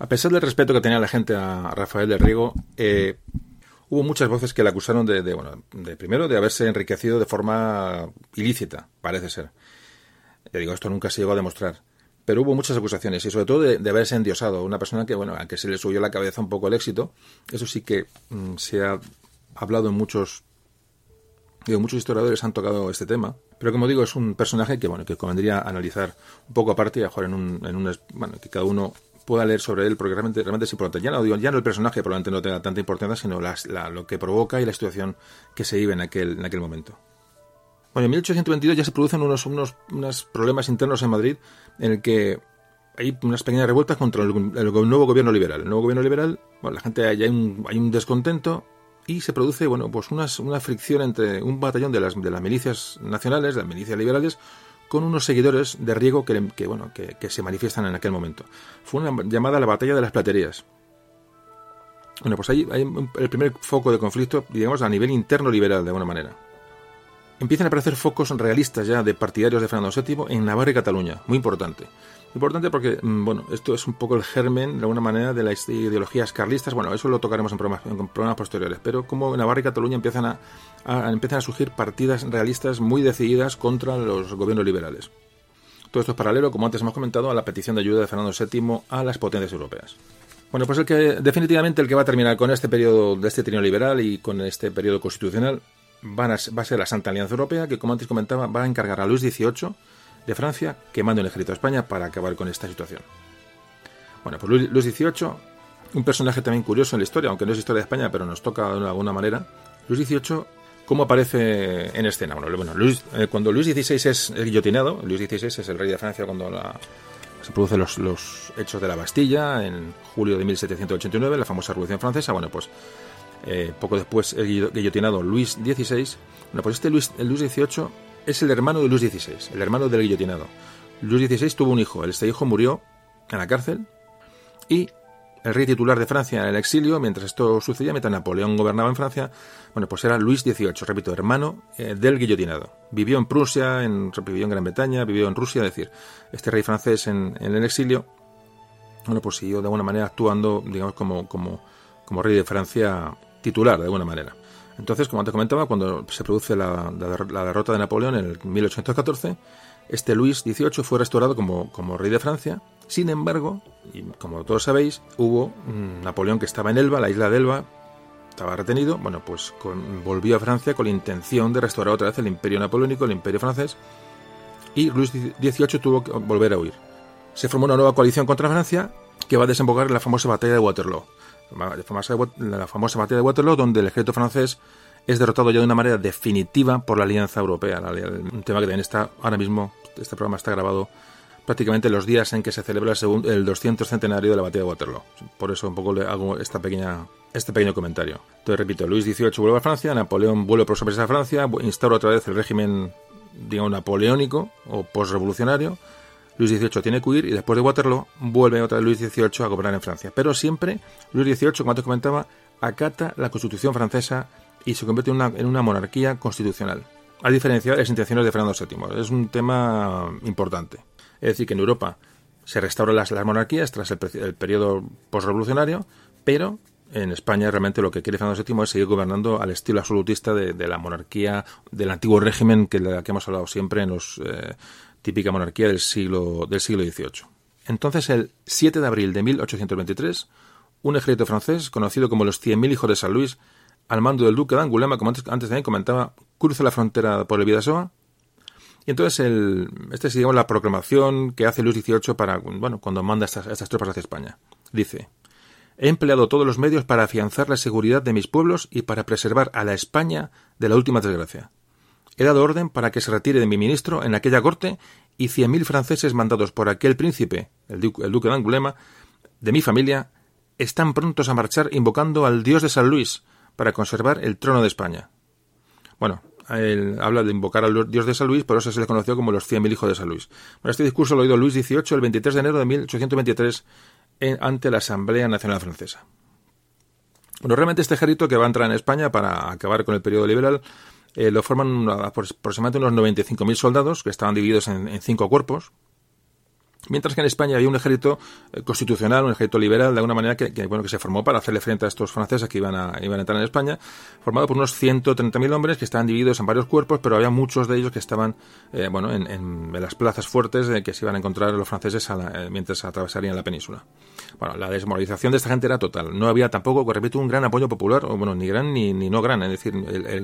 A pesar del respeto que tenía la gente a Rafael del Riego, eh, hubo muchas voces que le acusaron de, bueno, de primero de haberse enriquecido de forma ilícita, parece ser. Ya digo, esto nunca se llegó a demostrar. Pero hubo muchas acusaciones y sobre todo de, haberse endiosado. Una persona que, bueno, a que se le subió la cabeza un poco el éxito. Eso sí que mm, se ha hablado en muchos Digo, muchos historiadores han tocado este tema, pero como digo, es un personaje que, bueno, que convendría analizar un poco aparte y a en un, en un, bueno, que cada uno pueda leer sobre él, porque realmente, realmente es importante. Ya no, digo, ya no el personaje probablemente no tenga tanta importancia, sino lo que provoca y la situación que se vive en aquel, en aquel momento. Bueno, en 1822 ya se producen unos, unos, unos problemas internos en Madrid en el que hay unas pequeñas revueltas contra el, nuevo gobierno liberal. El nuevo gobierno liberal, bueno, la gente, hay un, hay un descontento y se produce bueno pues una, una fricción entre un batallón de las, de las milicias nacionales, de las milicias liberales, con unos seguidores de Riego que, bueno que, se manifiestan en aquel momento. Fue una llamada la batalla de las platerías. Bueno, pues ahí hay el primer foco de conflicto, digamos, a nivel interno liberal, de alguna manera. Empiezan a aparecer focos realistas ya de partidarios de Fernando VII en Navarra y Cataluña, muy importante. Importante porque, mm, bueno, esto es un poco el germen, de alguna manera, de las ideologías carlistas. Bueno, eso lo tocaremos en programas, en programas posteriores. Pero como en Navarra y Cataluña empiezan a, empiezan a surgir partidas realistas muy decididas contra los gobiernos liberales. Todo esto es paralelo, como antes hemos comentado, a la petición de ayuda de Fernando VII a las potencias europeas. Bueno, pues el que definitivamente el que va a terminar con este periodo de este trineo liberal y con este periodo constitucional va a, va a ser la Santa Alianza Europea, que como antes comentaba, va a encargar a Luis XVIII de Francia que mande un ejército a España para acabar con esta situación. Bueno, pues Luis XVIII, un personaje también curioso en la historia, aunque no es historia de España, pero nos toca de alguna manera. Luis XVIII, ¿cómo aparece en escena? Bueno, Luis, eh, cuando Luis XVI es guillotinado, Luis XVI es el rey de Francia cuando se producen los, hechos de la Bastilla en julio de 1789, la famosa Revolución Francesa. Bueno, pues eh, poco después el guillotinado Luis XVI. Bueno, pues este Luis, el Luis XVIII es el hermano de Luis XVI, el hermano del guillotinado. Luis XVI tuvo un hijo, este hijo murió en la cárcel y el rey titular de Francia en el exilio, mientras esto sucedía, mientras Napoleón gobernaba en Francia, bueno, pues era Luis XVIII, repito, hermano eh, del guillotinado. Vivió en Prusia, en, vivió en Gran Bretaña, vivió en Rusia, es decir, este rey francés en, el exilio, bueno, pues siguió de alguna manera actuando, digamos, como, como, como rey de Francia titular, de alguna manera. Entonces, como antes comentaba, cuando se produce la, derrota de Napoleón en el 1814, este Luis XVIII fue restaurado como, rey de Francia. Sin embargo, y como todos sabéis, hubo Napoleón que estaba en Elba, la isla de Elba, estaba retenido, bueno, pues volvió a Francia con la intención de restaurar otra vez el imperio napoleónico, el imperio francés, y Luis XVIII tuvo que volver a huir. Se formó una nueva coalición contra Francia que va a desembocar en la famosa batalla de Waterloo la famosa, batalla de Waterloo, donde el ejército francés es derrotado ya de una manera definitiva por la Alianza Europea. Un tema que también está ahora mismo, este programa está grabado prácticamente los días en que se celebra el, el 200 centenario de la batalla de Waterloo. Por eso un poco le hago esta pequeña, este pequeño comentario. Entonces repito, Luis XVIII vuelve a Francia, Napoleón vuelve por sorpresa a Francia, instaura otra vez el régimen, digamos, napoleónico o postrevolucionario, Luis XVIII tiene que huir y después de Waterloo vuelve otra vez Luis XVIII a gobernar en Francia. Pero siempre Luis XVIII, como antes comentaba, acata la constitución francesa y se convierte en una, monarquía constitucional. A diferencia de las intenciones de Fernando VII. Es un tema importante. Es decir, que en Europa se restauran las, monarquías tras el, periodo postrevolucionario, pero en España realmente lo que quiere Fernando VII es seguir gobernando al estilo absolutista de, la monarquía, del antiguo régimen que, que hemos hablado siempre en los, eh, típica monarquía del siglo, del siglo XVIII. Entonces, el 7 de abril de 1823, un ejército francés, conocido como los 100.000 hijos de San Luis, al mando del duque de Angulema, como antes, también comentaba, cruza la frontera por el Vidasoa. Y entonces, el, esta la proclamación que hace Luis XVIII para, bueno, cuando manda estas, estas tropas hacia España. Dice, he empleado todos los medios para afianzar la seguridad de mis pueblos y para preservar a la España de la última desgracia. He dado orden para que se retire de mi ministro en aquella corte y cien mil franceses mandados por aquel príncipe, el, duque de Angulema, de mi familia, están prontos a marchar invocando al dios de San Luis para conservar el trono de España. Bueno, él habla de invocar al dios de San Luis, por eso se le conoció como los cien mil hijos de San Luis. Bueno, este discurso lo oído Luis XVIII el 23 de enero de 1823 ante la Asamblea Nacional Francesa. Bueno, realmente este ejército que va a entrar en España para acabar con el periodo liberal eh, lo forman aproximadamente unos 95.000 soldados que estaban divididos en, cinco cuerpos. Mientras que en España había un ejército eh, constitucional, un ejército liberal, de alguna manera que, bueno, que se formó para hacerle frente a estos franceses que iban a, iban a entrar en España, formado por unos 130.000 hombres que estaban divididos en varios cuerpos, pero había muchos de ellos que estaban eh, bueno, en, las plazas fuertes de que se iban a encontrar los franceses eh, mientras atravesarían la península. Bueno, la desmoralización de esta gente era total. No había tampoco, repito, un gran apoyo popular, o bueno, ni gran ni, ni no gran. Es decir,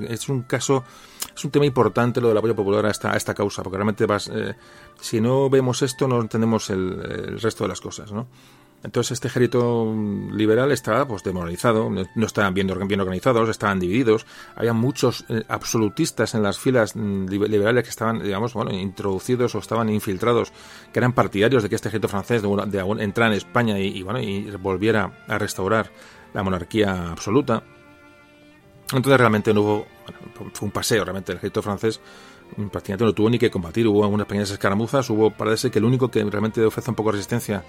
es un caso, es un tema importante lo del apoyo popular a esta, a esta causa, porque realmente vas, si no vemos esto, no entendemos el, resto de las cosas, ¿no? Entonces este ejército liberal estaba pues demoralizado, no estaban bien, organizados, estaban divididos, había muchos eh, absolutistas en las filas mm, liberales que estaban, digamos, bueno, introducidos o estaban infiltrados, que eran partidarios de que este ejército francés de, de, entrara en España y volviera a restaurar la monarquía absoluta. Entonces realmente no hubo, fue un paseo realmente el ejército francés prácticamente no tuvo ni que combatir, hubo algunas pequeñas escaramuzas, hubo, parece que el único que realmente ofrece un poco de resistencia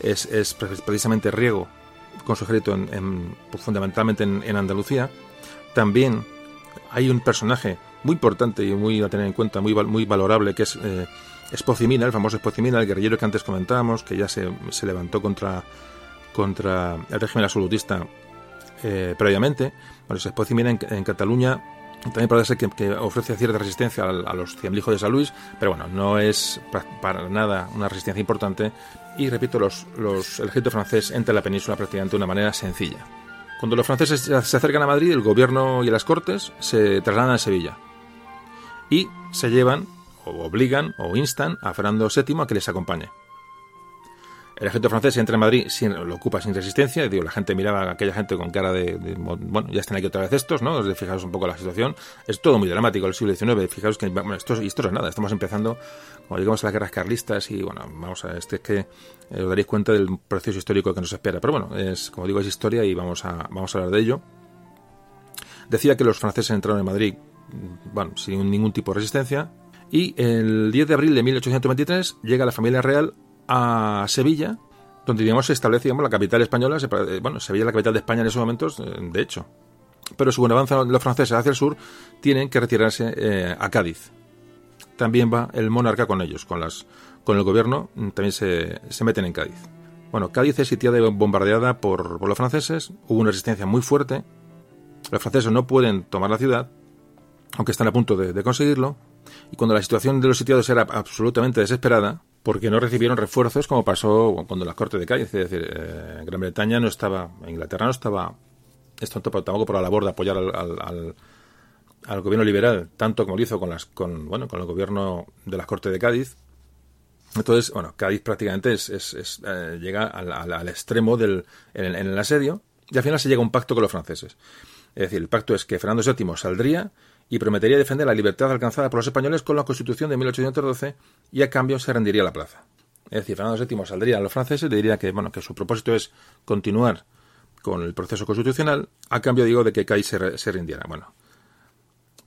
es, es precisamente Riego, con su ejército en, pues, fundamentalmente en, Andalucía. También hay un personaje muy importante y muy a tener en cuenta, muy, muy valorable, que es eh, el famoso Espocimina, el guerrillero que antes comentábamos, que ya se, se levantó contra, contra el régimen absolutista eh, previamente. Bueno, en, Cataluña también parece que, que, ofrece cierta resistencia a, los ciemlijos de San Luis, pero bueno, no es para, nada una resistencia importante. Y repito, los, los, el ejército francés entra en la península prácticamente de una manera sencilla. Cuando los franceses se acercan a Madrid, el gobierno y las cortes se trasladan a Sevilla y se llevan, o obligan, o instan a Fernando VII a que les acompañe. El ejército francés entra en Madrid, sin, lo ocupa sin resistencia. Digo, la gente miraba a aquella gente con cara de, bueno, ya están aquí otra vez estos, ¿no? Fijaos un poco la situación. Es todo muy dramático el siglo XIX. Fijaos que, bueno, esto, esto es nada. Estamos empezando, como digamos, a las guerras carlistas y, bueno, vamos a, este es que eh, os daréis cuenta del proceso histórico que nos espera. Pero bueno, es, como digo, es historia y vamos a, vamos a hablar de ello. Decía que los franceses entraron en Madrid, bueno, sin ningún tipo de resistencia. Y el 10 de abril de 1823 llega la familia real a Sevilla, donde digamos se establece la capital española. Eh, bueno, Sevilla es la capital de España en esos momentos, eh, de hecho. Pero según avanzan los franceses hacia el sur, tienen que retirarse eh, a Cádiz. También va el monarca con ellos, con, las, con el gobierno, mm, también se, se meten en Cádiz. Bueno, Cádiz es sitiada y bombardeada por, por los franceses, hubo una resistencia muy fuerte, los franceses no pueden tomar la ciudad, aunque están a punto de conseguirlo, y cuando la situación de los sitiados era absolutamente desesperada, porque no recibieron refuerzos como pasó cuando las Cortes de Cádiz. Es decir, eh, Gran Bretaña no estaba, Inglaterra no estaba, esto tampoco por la labor de apoyar al, al, gobierno liberal, tanto como lo hizo con, las, con, bueno, con el gobierno de las Cortes de Cádiz. Entonces, bueno, Cádiz prácticamente es, es, eh, llega al, al, extremo del, en, en el asedio y al final se llega a un pacto con los franceses. Es decir, el pacto es que Fernando VII saldría y prometería defender la libertad alcanzada por los españoles con la Constitución de 1812 y a cambio se rendiría la plaza. Es decir, Fernando VII saldría a los franceses y diría que, bueno, que su propósito es continuar con el proceso constitucional a cambio, digo, de que Cádiz se, rindiera. Bueno,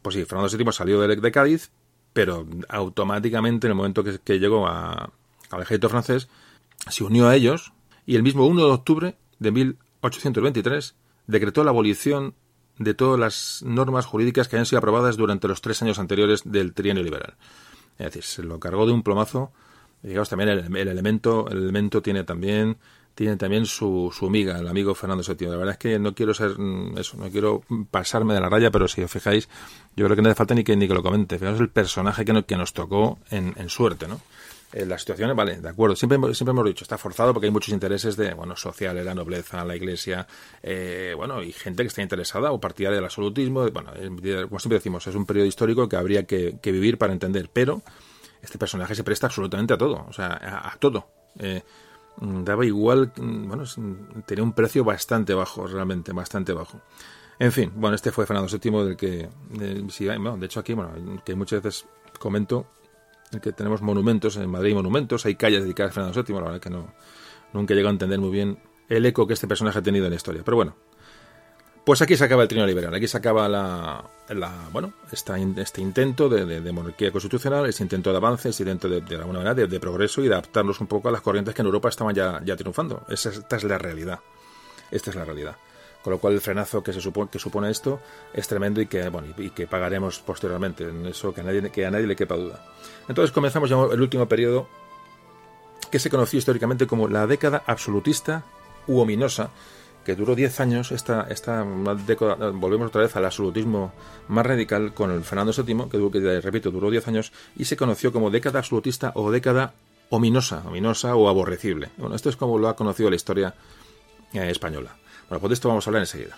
pues sí, Fernando VII salió de, Cádiz, pero automáticamente en el momento que, llegó a, al ejército francés se unió a ellos y el mismo 1 de octubre de 1823 decretó la abolición de todas las normas jurídicas que hayan sido aprobadas durante los tres años anteriores del trienio liberal. Es decir, se lo cargó de un plomazo. Digamos, también el, elemento, el elemento tiene también tiene también su, su amiga, el amigo Fernando VII. La verdad es que no quiero ser mm, eso, no quiero pasarme de la raya, pero si os fijáis, yo creo que no hace falta ni que, ni que lo comente. Fijaos el personaje que, que nos tocó en, en suerte, ¿no? Eh, las situaciones, vale, de acuerdo, siempre, siempre hemos dicho, está forzado porque hay muchos intereses de, bueno, sociales, la nobleza, la iglesia, eh, bueno, y gente que está interesada o partidaria del absolutismo, bueno, como siempre decimos, es un periodo histórico que habría que, vivir para entender, pero este personaje se presta absolutamente a todo, o sea, a, todo. Eh, daba igual, bueno, tenía un precio bastante bajo, realmente, bastante bajo. En fin, bueno, este fue Fernando VII, del que, de hecho aquí, bueno, que muchas veces comento, en que tenemos monumentos, en Madrid monumentos, hay calles dedicadas a Fernando VII, la verdad que no, nunca he llegado a entender muy bien el eco que este personaje ha tenido en la historia. Pero bueno, pues aquí se acaba el trino liberal, aquí se acaba la, bueno, esta, este intento de, de, monarquía constitucional, este intento de avance, este intento de, de alguna manera de, progreso y de adaptarnos un poco a las corrientes que en Europa estaban ya, triunfando. esta es la realidad. Esta es la realidad. Con lo cual el frenazo que, se supone, que supone esto es tremendo y que, pagaremos posteriormente. En eso que a nadie, le quepa duda. Entonces comenzamos ya el último periodo que se conoció históricamente como la década absolutista u ominosa, que duró 10 años, esta, esta década, volvemos otra vez al absolutismo más radical con el Fernando VII, que, que repito, duró 10 años, y se conoció como década absolutista o década ominosa, ominosa o aborrecible. Bueno, esto es como lo ha conocido la historia eh, española. Bueno, pues de esto vamos a hablar enseguida.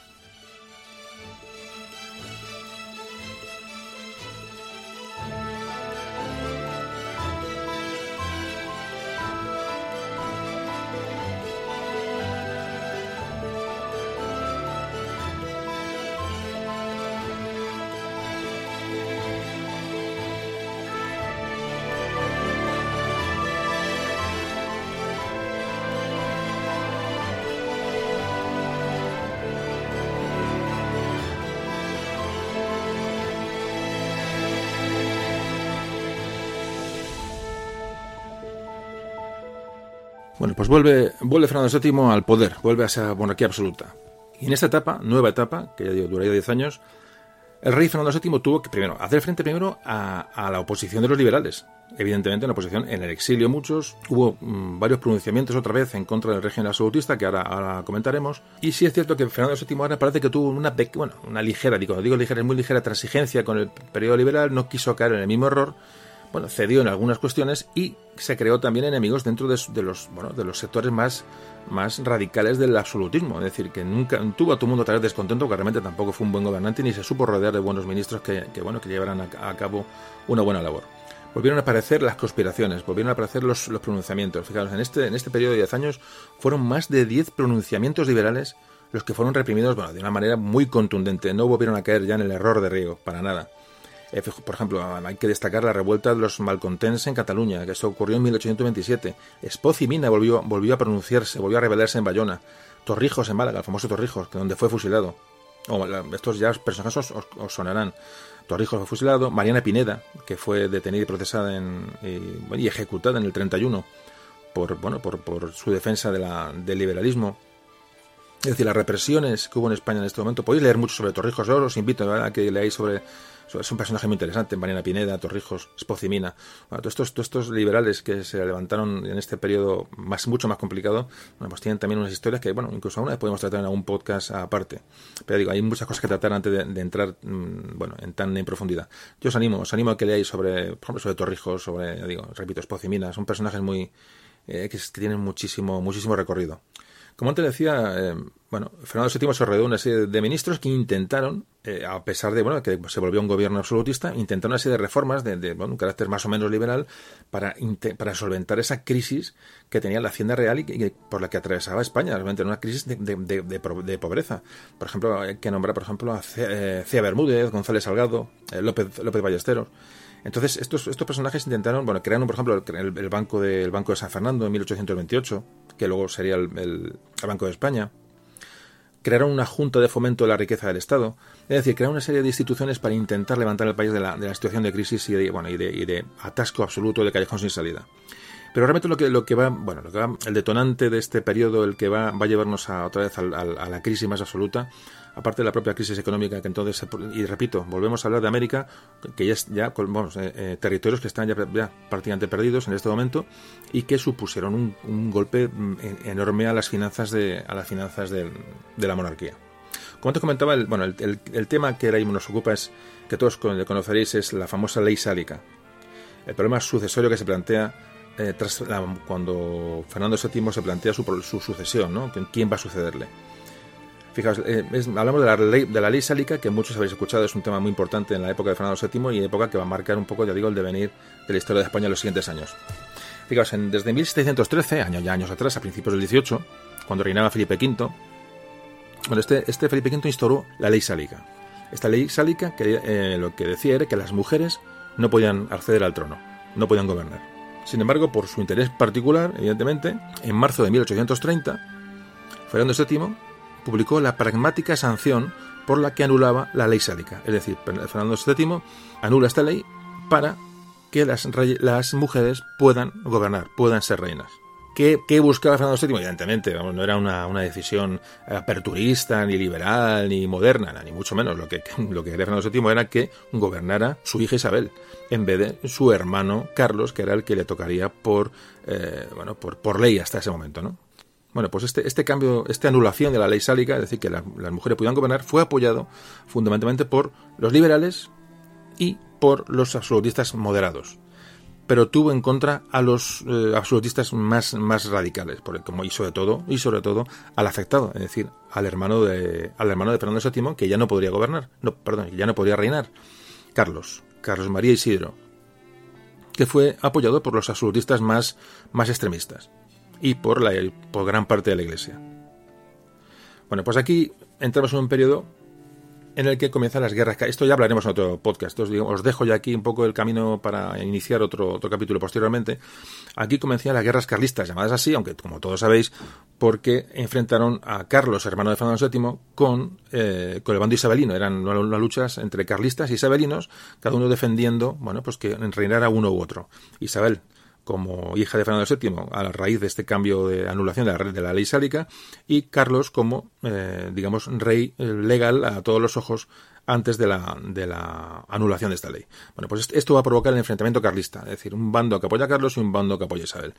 Vuelve, vuelve Fernando VII al poder, vuelve a esa monarquía absoluta. Y en esta etapa, nueva etapa, que ya duraría 10 años, el rey Fernando VII tuvo que primero hacer frente primero a, la oposición de los liberales. Evidentemente, una oposición en el exilio muchos. Hubo mm, varios pronunciamientos otra vez en contra del régimen absolutista, que ahora, comentaremos. Y sí es cierto que Fernando VII ahora parece que tuvo una, bueno, una ligera, digo, digo ligera, muy ligera transigencia con el periodo liberal, no quiso caer en el mismo error bueno, cedió en algunas cuestiones y se creó también enemigos dentro de, los, bueno, de los sectores más, más radicales del absolutismo. Es decir, que nunca tuvo a todo el mundo tal vez descontento, que realmente tampoco fue un buen gobernante ni se supo rodear de buenos ministros que, bueno, que llevaran a, cabo una buena labor. Volvieron a aparecer las conspiraciones, volvieron a aparecer los, los pronunciamientos. Fijaros, en este, en este periodo de 10 años fueron más de 10 pronunciamientos liberales los que fueron reprimidos bueno, de una manera muy contundente. No volvieron a caer ya en el error de Riego, para nada. Eh, por ejemplo, hay que destacar la revuelta de los malcontents en Cataluña, que esto ocurrió en 1827. Espoz y Mina volvió, volvió a pronunciarse, volvió a rebelarse en Bayona. Torrijos en Málaga, el famoso Torrijos, donde fue fusilado. estos ya personajes os, sonarán. Torrijos fue fusilado. Mariana Pineda, que fue detenida y procesada y, ejecutada en el 31 por, bueno, por, por su defensa del liberalismo. Es decir, las represiones que hubo en España en este momento. Podéis leer mucho sobre Torrijos. Yo os invito a que leáis sobre es un personaje muy interesante, Mariana Pineda, Torrijos, Espocimina, todos, estos, todos estos liberales que se levantaron en este periodo más, mucho más complicado, bueno, pues tienen también unas historias que, bueno, incluso aún podemos tratar en algún podcast aparte. Pero digo, hay muchas cosas que tratar antes de, entrar, mm, bueno, en tan en profundidad. Yo os animo, os animo a que leáis sobre, por ejemplo, sobre Torrijos, sobre, digo, repito, Espocimina, son personajes muy, eh, que, que tienen muchísimo, muchísimo recorrido. Como antes decía, eh, bueno, Fernando VII se rodeó una serie de ministros que intentaron, eh, a pesar de bueno, que se volvió un gobierno absolutista, intentaron una serie de reformas de, un carácter más o menos liberal para, para solventar esa crisis que tenía la Hacienda Real y, por la que atravesaba España, realmente una crisis de, pobreza. Por ejemplo, hay que nombrar, por ejemplo, a Cea eh, Bermúdez, González Salgado, López, López Ballesteros. Entonces, estos, estos personajes intentaron, bueno, crearon, por ejemplo, el, banco de, el Banco de San Fernando en 1828, que luego sería el, Banco de España. Crearon una junta de fomento de la riqueza del Estado. Es decir, crearon una serie de instituciones para intentar levantar el país de la, de la situación de crisis y de, bueno, y de, atasco absoluto de callejón sin salida. Pero realmente lo que, lo que va, bueno, lo que va, el detonante de este periodo, el que va, va a llevarnos a, otra vez a, a la crisis más absoluta, aparte de la propia crisis económica que entonces, y repito, volvemos a hablar de América, que ya es ya, vamos, eh, eh, territorios que están ya, prácticamente perdidos en este momento y que supusieron un, golpe mm, enorme a las finanzas de, a las finanzas de, la monarquía. Como te comentaba, el, bueno, el, tema que ahora mismo nos ocupa es, que todos conoceréis, es la famosa ley sálica. El problema sucesorio que se plantea eh, tras cuando Fernando VII se plantea su, su sucesión, ¿no? ¿Quién va a sucederle? Fijaos, eh, hablamos de la, ley, de la ley sálica, que muchos habéis escuchado, es un tema muy importante en la época de Fernando VII y época que va a marcar un poco, ya digo, el devenir de la historia de España en los siguientes años. Fijaos, en, desde 1713, años ya años atrás, a principios del 18, cuando reinaba Felipe V, bueno, este, este Felipe V instauró la ley sálica. Esta ley sálica que, eh, lo que decía era que las mujeres no podían acceder al trono, no podían gobernar. Sin embargo, por su interés particular, evidentemente, en marzo de 1830, Fernando VII publicó la pragmática sanción por la que anulaba la ley sálica. Es decir, Fernando VII anula esta ley para que las, las mujeres puedan gobernar, puedan ser reinas. ¿Qué, buscaba Fernando VII? Evidentemente, no era una, decisión aperturista, ni liberal, ni moderna, ni mucho menos. Lo que, lo que quería Fernando VII era que gobernara su hija Isabel, en vez de su hermano Carlos, que era el que le tocaría por, eh, bueno, por, por ley hasta ese momento, ¿no? Bueno, pues este, este cambio, esta anulación de la ley sálica, es decir, que las mujeres pudieran gobernar, fue apoyado fundamentalmente por los liberales y por los absolutistas moderados. Pero tuvo en contra a los eh, absolutistas más, más radicales, porque como y sobre todo y sobre todo al afectado, es decir, al hermano de al hermano de Fernando VII que ya no podría gobernar, no, perdón, ya no podría reinar, Carlos, Carlos María Isidro, que fue apoyado por los absolutistas más más extremistas y por la por gran parte de la Iglesia. Bueno, pues aquí entramos en un periodo en el que comienzan las guerras. Esto ya hablaremos en otro podcast. Os, dejo ya aquí un poco el camino para iniciar otro, otro capítulo posteriormente. Aquí comenzaron las guerras carlistas, llamadas así, aunque como todos sabéis, porque enfrentaron a Carlos, hermano de Fernando VII, con, eh, con el bando isabelino. Eran unas luchas entre carlistas y isabelinos, cada uno defendiendo, bueno, pues que reinara uno u otro. Isabel como hija de Fernando VII a la raíz de este cambio de anulación de la, de la ley sálica y Carlos como, eh, digamos, rey eh, legal a todos los ojos antes de la, de la anulación de esta ley. Bueno, pues esto va a provocar el enfrentamiento carlista, es decir, un bando que apoya a Carlos y un bando que apoya a Isabel.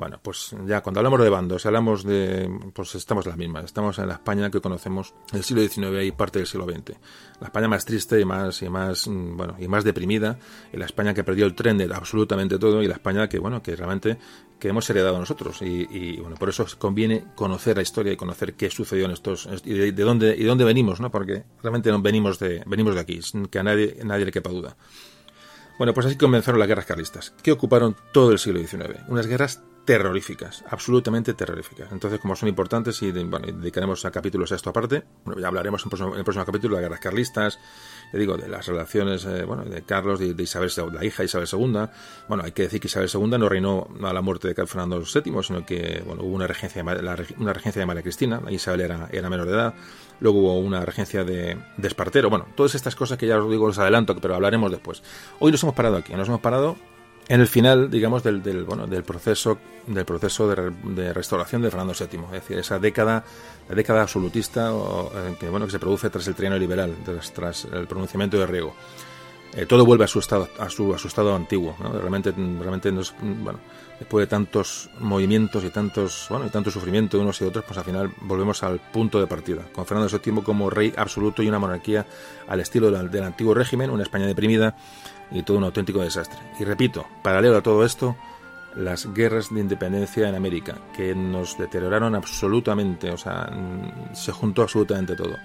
Bueno, pues ya cuando hablamos de bandos, hablamos de, pues estamos en la misma, estamos en la España que conocemos del siglo XIX y parte del siglo XX. La España más triste y más, y más, mm, bueno, y más deprimida, y la España que perdió el tren de absolutamente todo, y la España que, bueno, que realmente que hemos heredado nosotros. Y, bueno, por eso conviene conocer la historia y conocer qué sucedió en estos, y de, dónde, y dónde venimos, ¿no? Porque realmente venimos de, venimos de aquí, que a nadie, nadie le quepa duda. Bueno, pues así comenzaron las guerras carlistas, que ocuparon todo el siglo XIX. Unas guerras terroríficas, absolutamente terroríficas. Entonces, como son importantes y dedicaremos a capítulos a esto aparte, bueno, ya hablaremos en, el próximo capítulo de las guerras carlistas, le digo, de las relaciones eh, bueno, de Carlos, de, Isabel, la hija Isabel II. Bueno, hay que decir que Isabel II no reinó a la muerte de Fernando VII, sino que bueno, hubo una regencia, de, una regencia de María Cristina, Isabel era, era menor de edad, luego hubo una regencia de, de Espartero. Bueno, todas estas cosas que ya os digo, los adelanto, pero hablaremos después. Hoy nos hemos parado aquí, nos hemos parado en el final, digamos, del, del, bueno, del proceso, del proceso de, restauración de Fernando VII, es decir, esa década, la década absolutista que, bueno, que se produce tras el trienio liberal, tras, el pronunciamiento de Riego. Eh, todo vuelve a su estado, a su, a su estado antiguo, realmente, realmente después de tantos movimientos y tantos, bueno, y tanto sufrimiento de unos y otros, pues al final volvemos al punto de partida, con Fernando VII como rey absoluto y una monarquía al estilo del antiguo régimen, una España deprimida y todo un auténtico desastre. Y repito, paralelo a todo esto, las guerras de independencia en América, que nos deterioraron absolutamente, o sea, mm, se juntó absolutamente todo.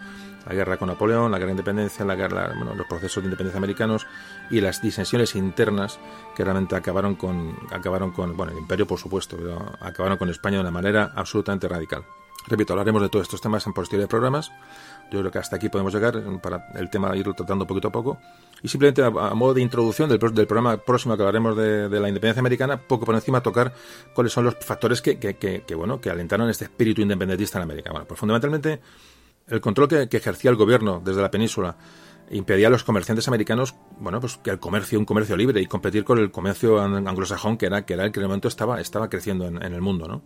La guerra con Napoleón, la guerra de independencia, la guerra, bueno, los procesos de independencia americanos y las disensiones internas que realmente acabaron con, acabaron con, bueno, el imperio por supuesto, pero acabaron con España de una manera absolutamente radical. Repito, hablaremos de todos estos temas en posteriores programas. Yo creo que hasta aquí podemos llegar para el tema irlo tratando poquito a poco. Y simplemente a, modo de introducción del, del, programa próximo que hablaremos de, la independencia americana, poco por encima tocar cuáles son los factores que, que, que, bueno, que alentaron este espíritu independentista en América. Bueno, pues fundamentalmente el control que, ejercía el gobierno desde la península impedía a los comerciantes americanos, bueno, pues que el comercio, un comercio libre y competir con el comercio anglosajón que era, que era el que en el momento estaba, estaba creciendo en, en el mundo, ¿no?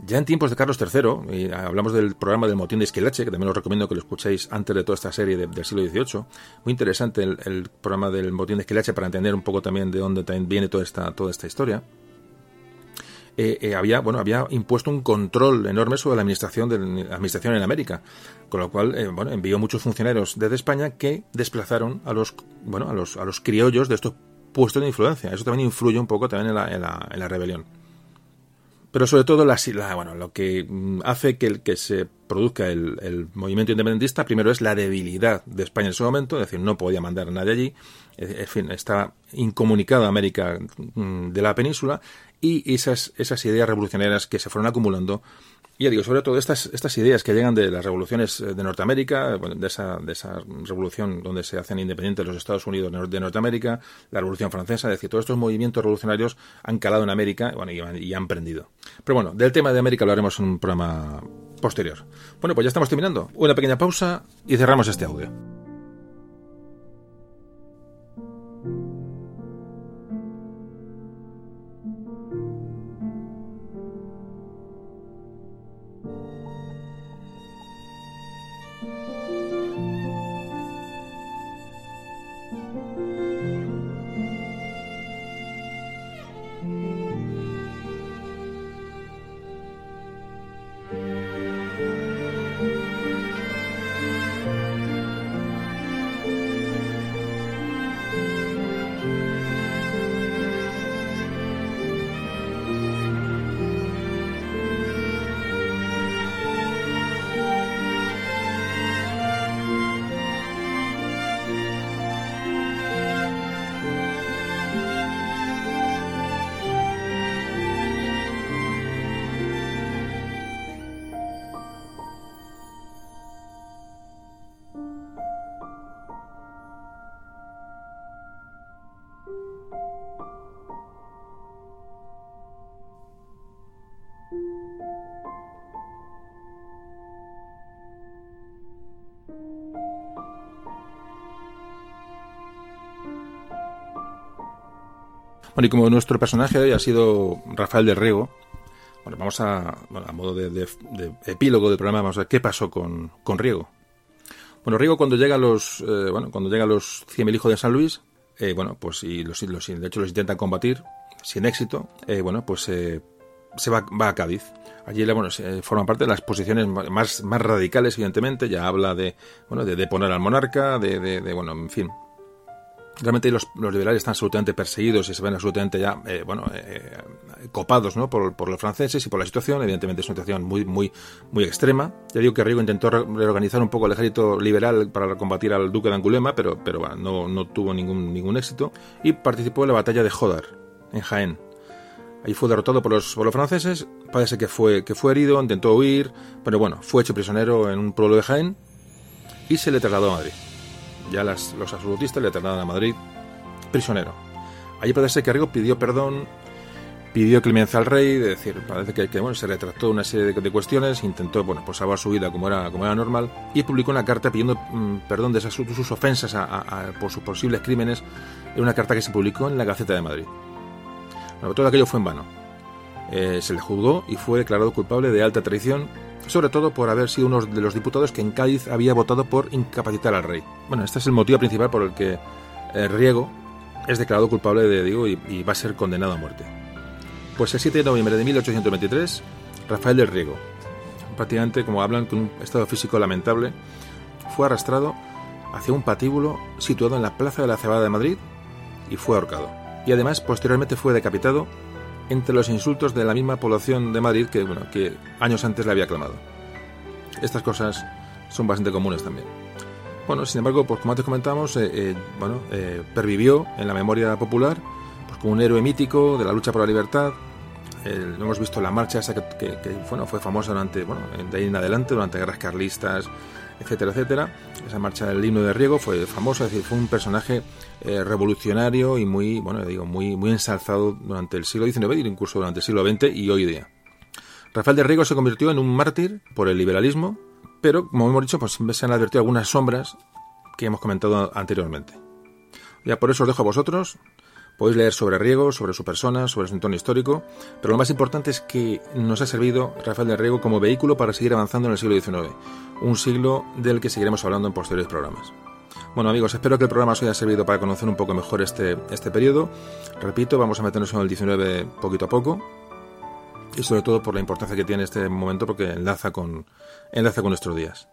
Ya en tiempos de Carlos III, y hablamos del programa del motín de Esquilache, que también os recomiendo que lo escuchéis antes de toda esta serie del siglo XVIII, muy interesante el, programa del motín de Esquilache para entender un poco también de dónde viene toda esta, toda esta historia. Eh, eh, había bueno había impuesto un control enorme sobre la administración de la administración en América con lo cual eh, envió muchos funcionarios desde España que desplazaron a los bueno a los a los criollos de estos puestos de influencia. Eso también influye un poco también en la, en la, en la rebelión pero sobre todo la, bueno, lo que mm, hace que, que se produzca el, movimiento independentista primero es la debilidad de España en ese momento, es decir, no podía mandar a nadie allí, en fin, está incomunicada América mm, de la península y esas, esas ideas revolucionarias que se fueron acumulando y ya digo, sobre todo estas, estas ideas que llegan de las revoluciones eh, de Norteamérica, de, esa, de esa revolución donde se hacen independientes los Estados Unidos de Norteamérica, la Revolución Francesa, es decir, todos estos movimientos revolucionarios han calado en América bueno, y, y han prendido. Pero bueno, del tema de América lo haremos en un programa posterior. Bueno, pues ya estamos terminando. Una pequeña pausa y cerramos este audio. Bueno, y como nuestro personaje hoy ha sido Rafael de Riego, bueno, vamos a, bueno, a modo de, epílogo del programa, vamos a ver qué pasó con, con Riego. Bueno, Riego cuando llega a los, eh, bueno, cuando llega a los 100.000 hijos de San Luis, eh, bueno, pues y los, de hecho los intentan combatir sin éxito, eh, bueno, pues se va, va, a Cádiz. Allí bueno, forma parte de las posiciones más, más radicales, evidentemente, ya habla de, bueno, de, de poner al monarca, de, de, bueno, en fin, realmente los, los, liberales están absolutamente perseguidos y se ven absolutamente ya, eh, bueno, eh, copados, ¿no? Por, por, los franceses y por la situación. Evidentemente es una situación muy, muy, muy extrema. Ya digo que Riego intentó reorganizar un poco el ejército liberal para combatir al duque de Angulema, pero, pero bueno, no, no tuvo ningún, ningún éxito. Y participó en la batalla de Jodar, en Jaén. Ahí fue derrotado por los, por los franceses, parece que fue, que fue herido, intentó huir, pero bueno, fue hecho prisionero en un pueblo de Jaén y se le trasladó a Madrid ya los absolutistas le trasladan a Madrid prisionero. Allí parece que Riego pidió perdón, pidió clemencia al rey, de decir, parece que, que bueno, se retractó una serie de, cuestiones, intentó bueno, pues salvar su vida como era, como era normal, y publicó una carta pidiendo mm, perdón de sus ofensas por sus posibles crímenes, en una carta que se publicó en la Gaceta de Madrid. Bueno, todo aquello fue en vano. Eh, se le juzgó y fue declarado culpable de alta traición sobre todo por haber sido uno de los diputados que en Cádiz había votado por incapacitar al rey. Bueno, este es el motivo principal por el que eh, Riego es declarado culpable de digo y, va a ser condenado a muerte. Pues el 7 de noviembre de 1823, Rafael del Riego, prácticamente como hablan con un estado físico lamentable, fue arrastrado hacia un patíbulo situado en la Plaza de la Cebada de Madrid y fue ahorcado. Y además posteriormente fue decapitado entre los insultos de la misma población de Madrid que, bueno, que años antes le había aclamado. Estas cosas son bastante comunes también. Bueno, sin embargo, pues como antes comentamos, eh, eh, bueno, eh, pervivió en la memoria popular pues, como un héroe mítico de la lucha por la libertad. hemos visto la marcha esa que, bueno, fue famosa durante, bueno, de ahí en adelante, durante guerras carlistas, etcétera, etcétera. Esa marcha del himno de Riego fue famosa, es decir, fue un personaje eh, revolucionario y muy, bueno, digo, muy, muy ensalzado durante el siglo XIX, incluso durante el siglo XX y hoy día. Rafael de Riego se convirtió en un mártir por el liberalismo, pero, como hemos dicho, pues se han advertido algunas sombras que hemos comentado anteriormente. Ya por eso os dejo a vosotros Podéis leer sobre Riego, sobre su persona, sobre su entorno histórico, pero lo más importante es que nos ha servido Rafael de Riego como vehículo para seguir avanzando en el siglo XIX, un siglo del que seguiremos hablando en posteriores programas. Bueno amigos, espero que el programa os haya servido para conocer un poco mejor este, este periodo. Repito, vamos a meternos en el 19 poquito a poco y sobre todo por la importancia que tiene este momento porque enlaza con, enlaza con nuestros días.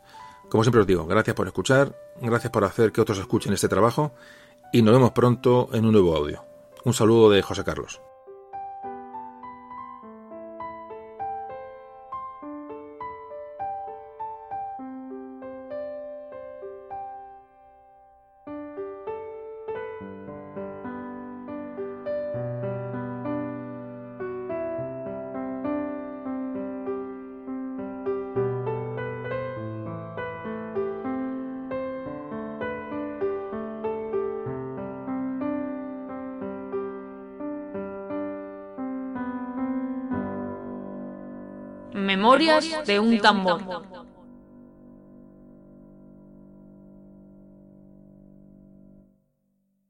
Como siempre os digo, gracias por escuchar, gracias por hacer que otros escuchen este trabajo y nos vemos pronto en un nuevo audio. Un saludo de José Carlos. De un tambor.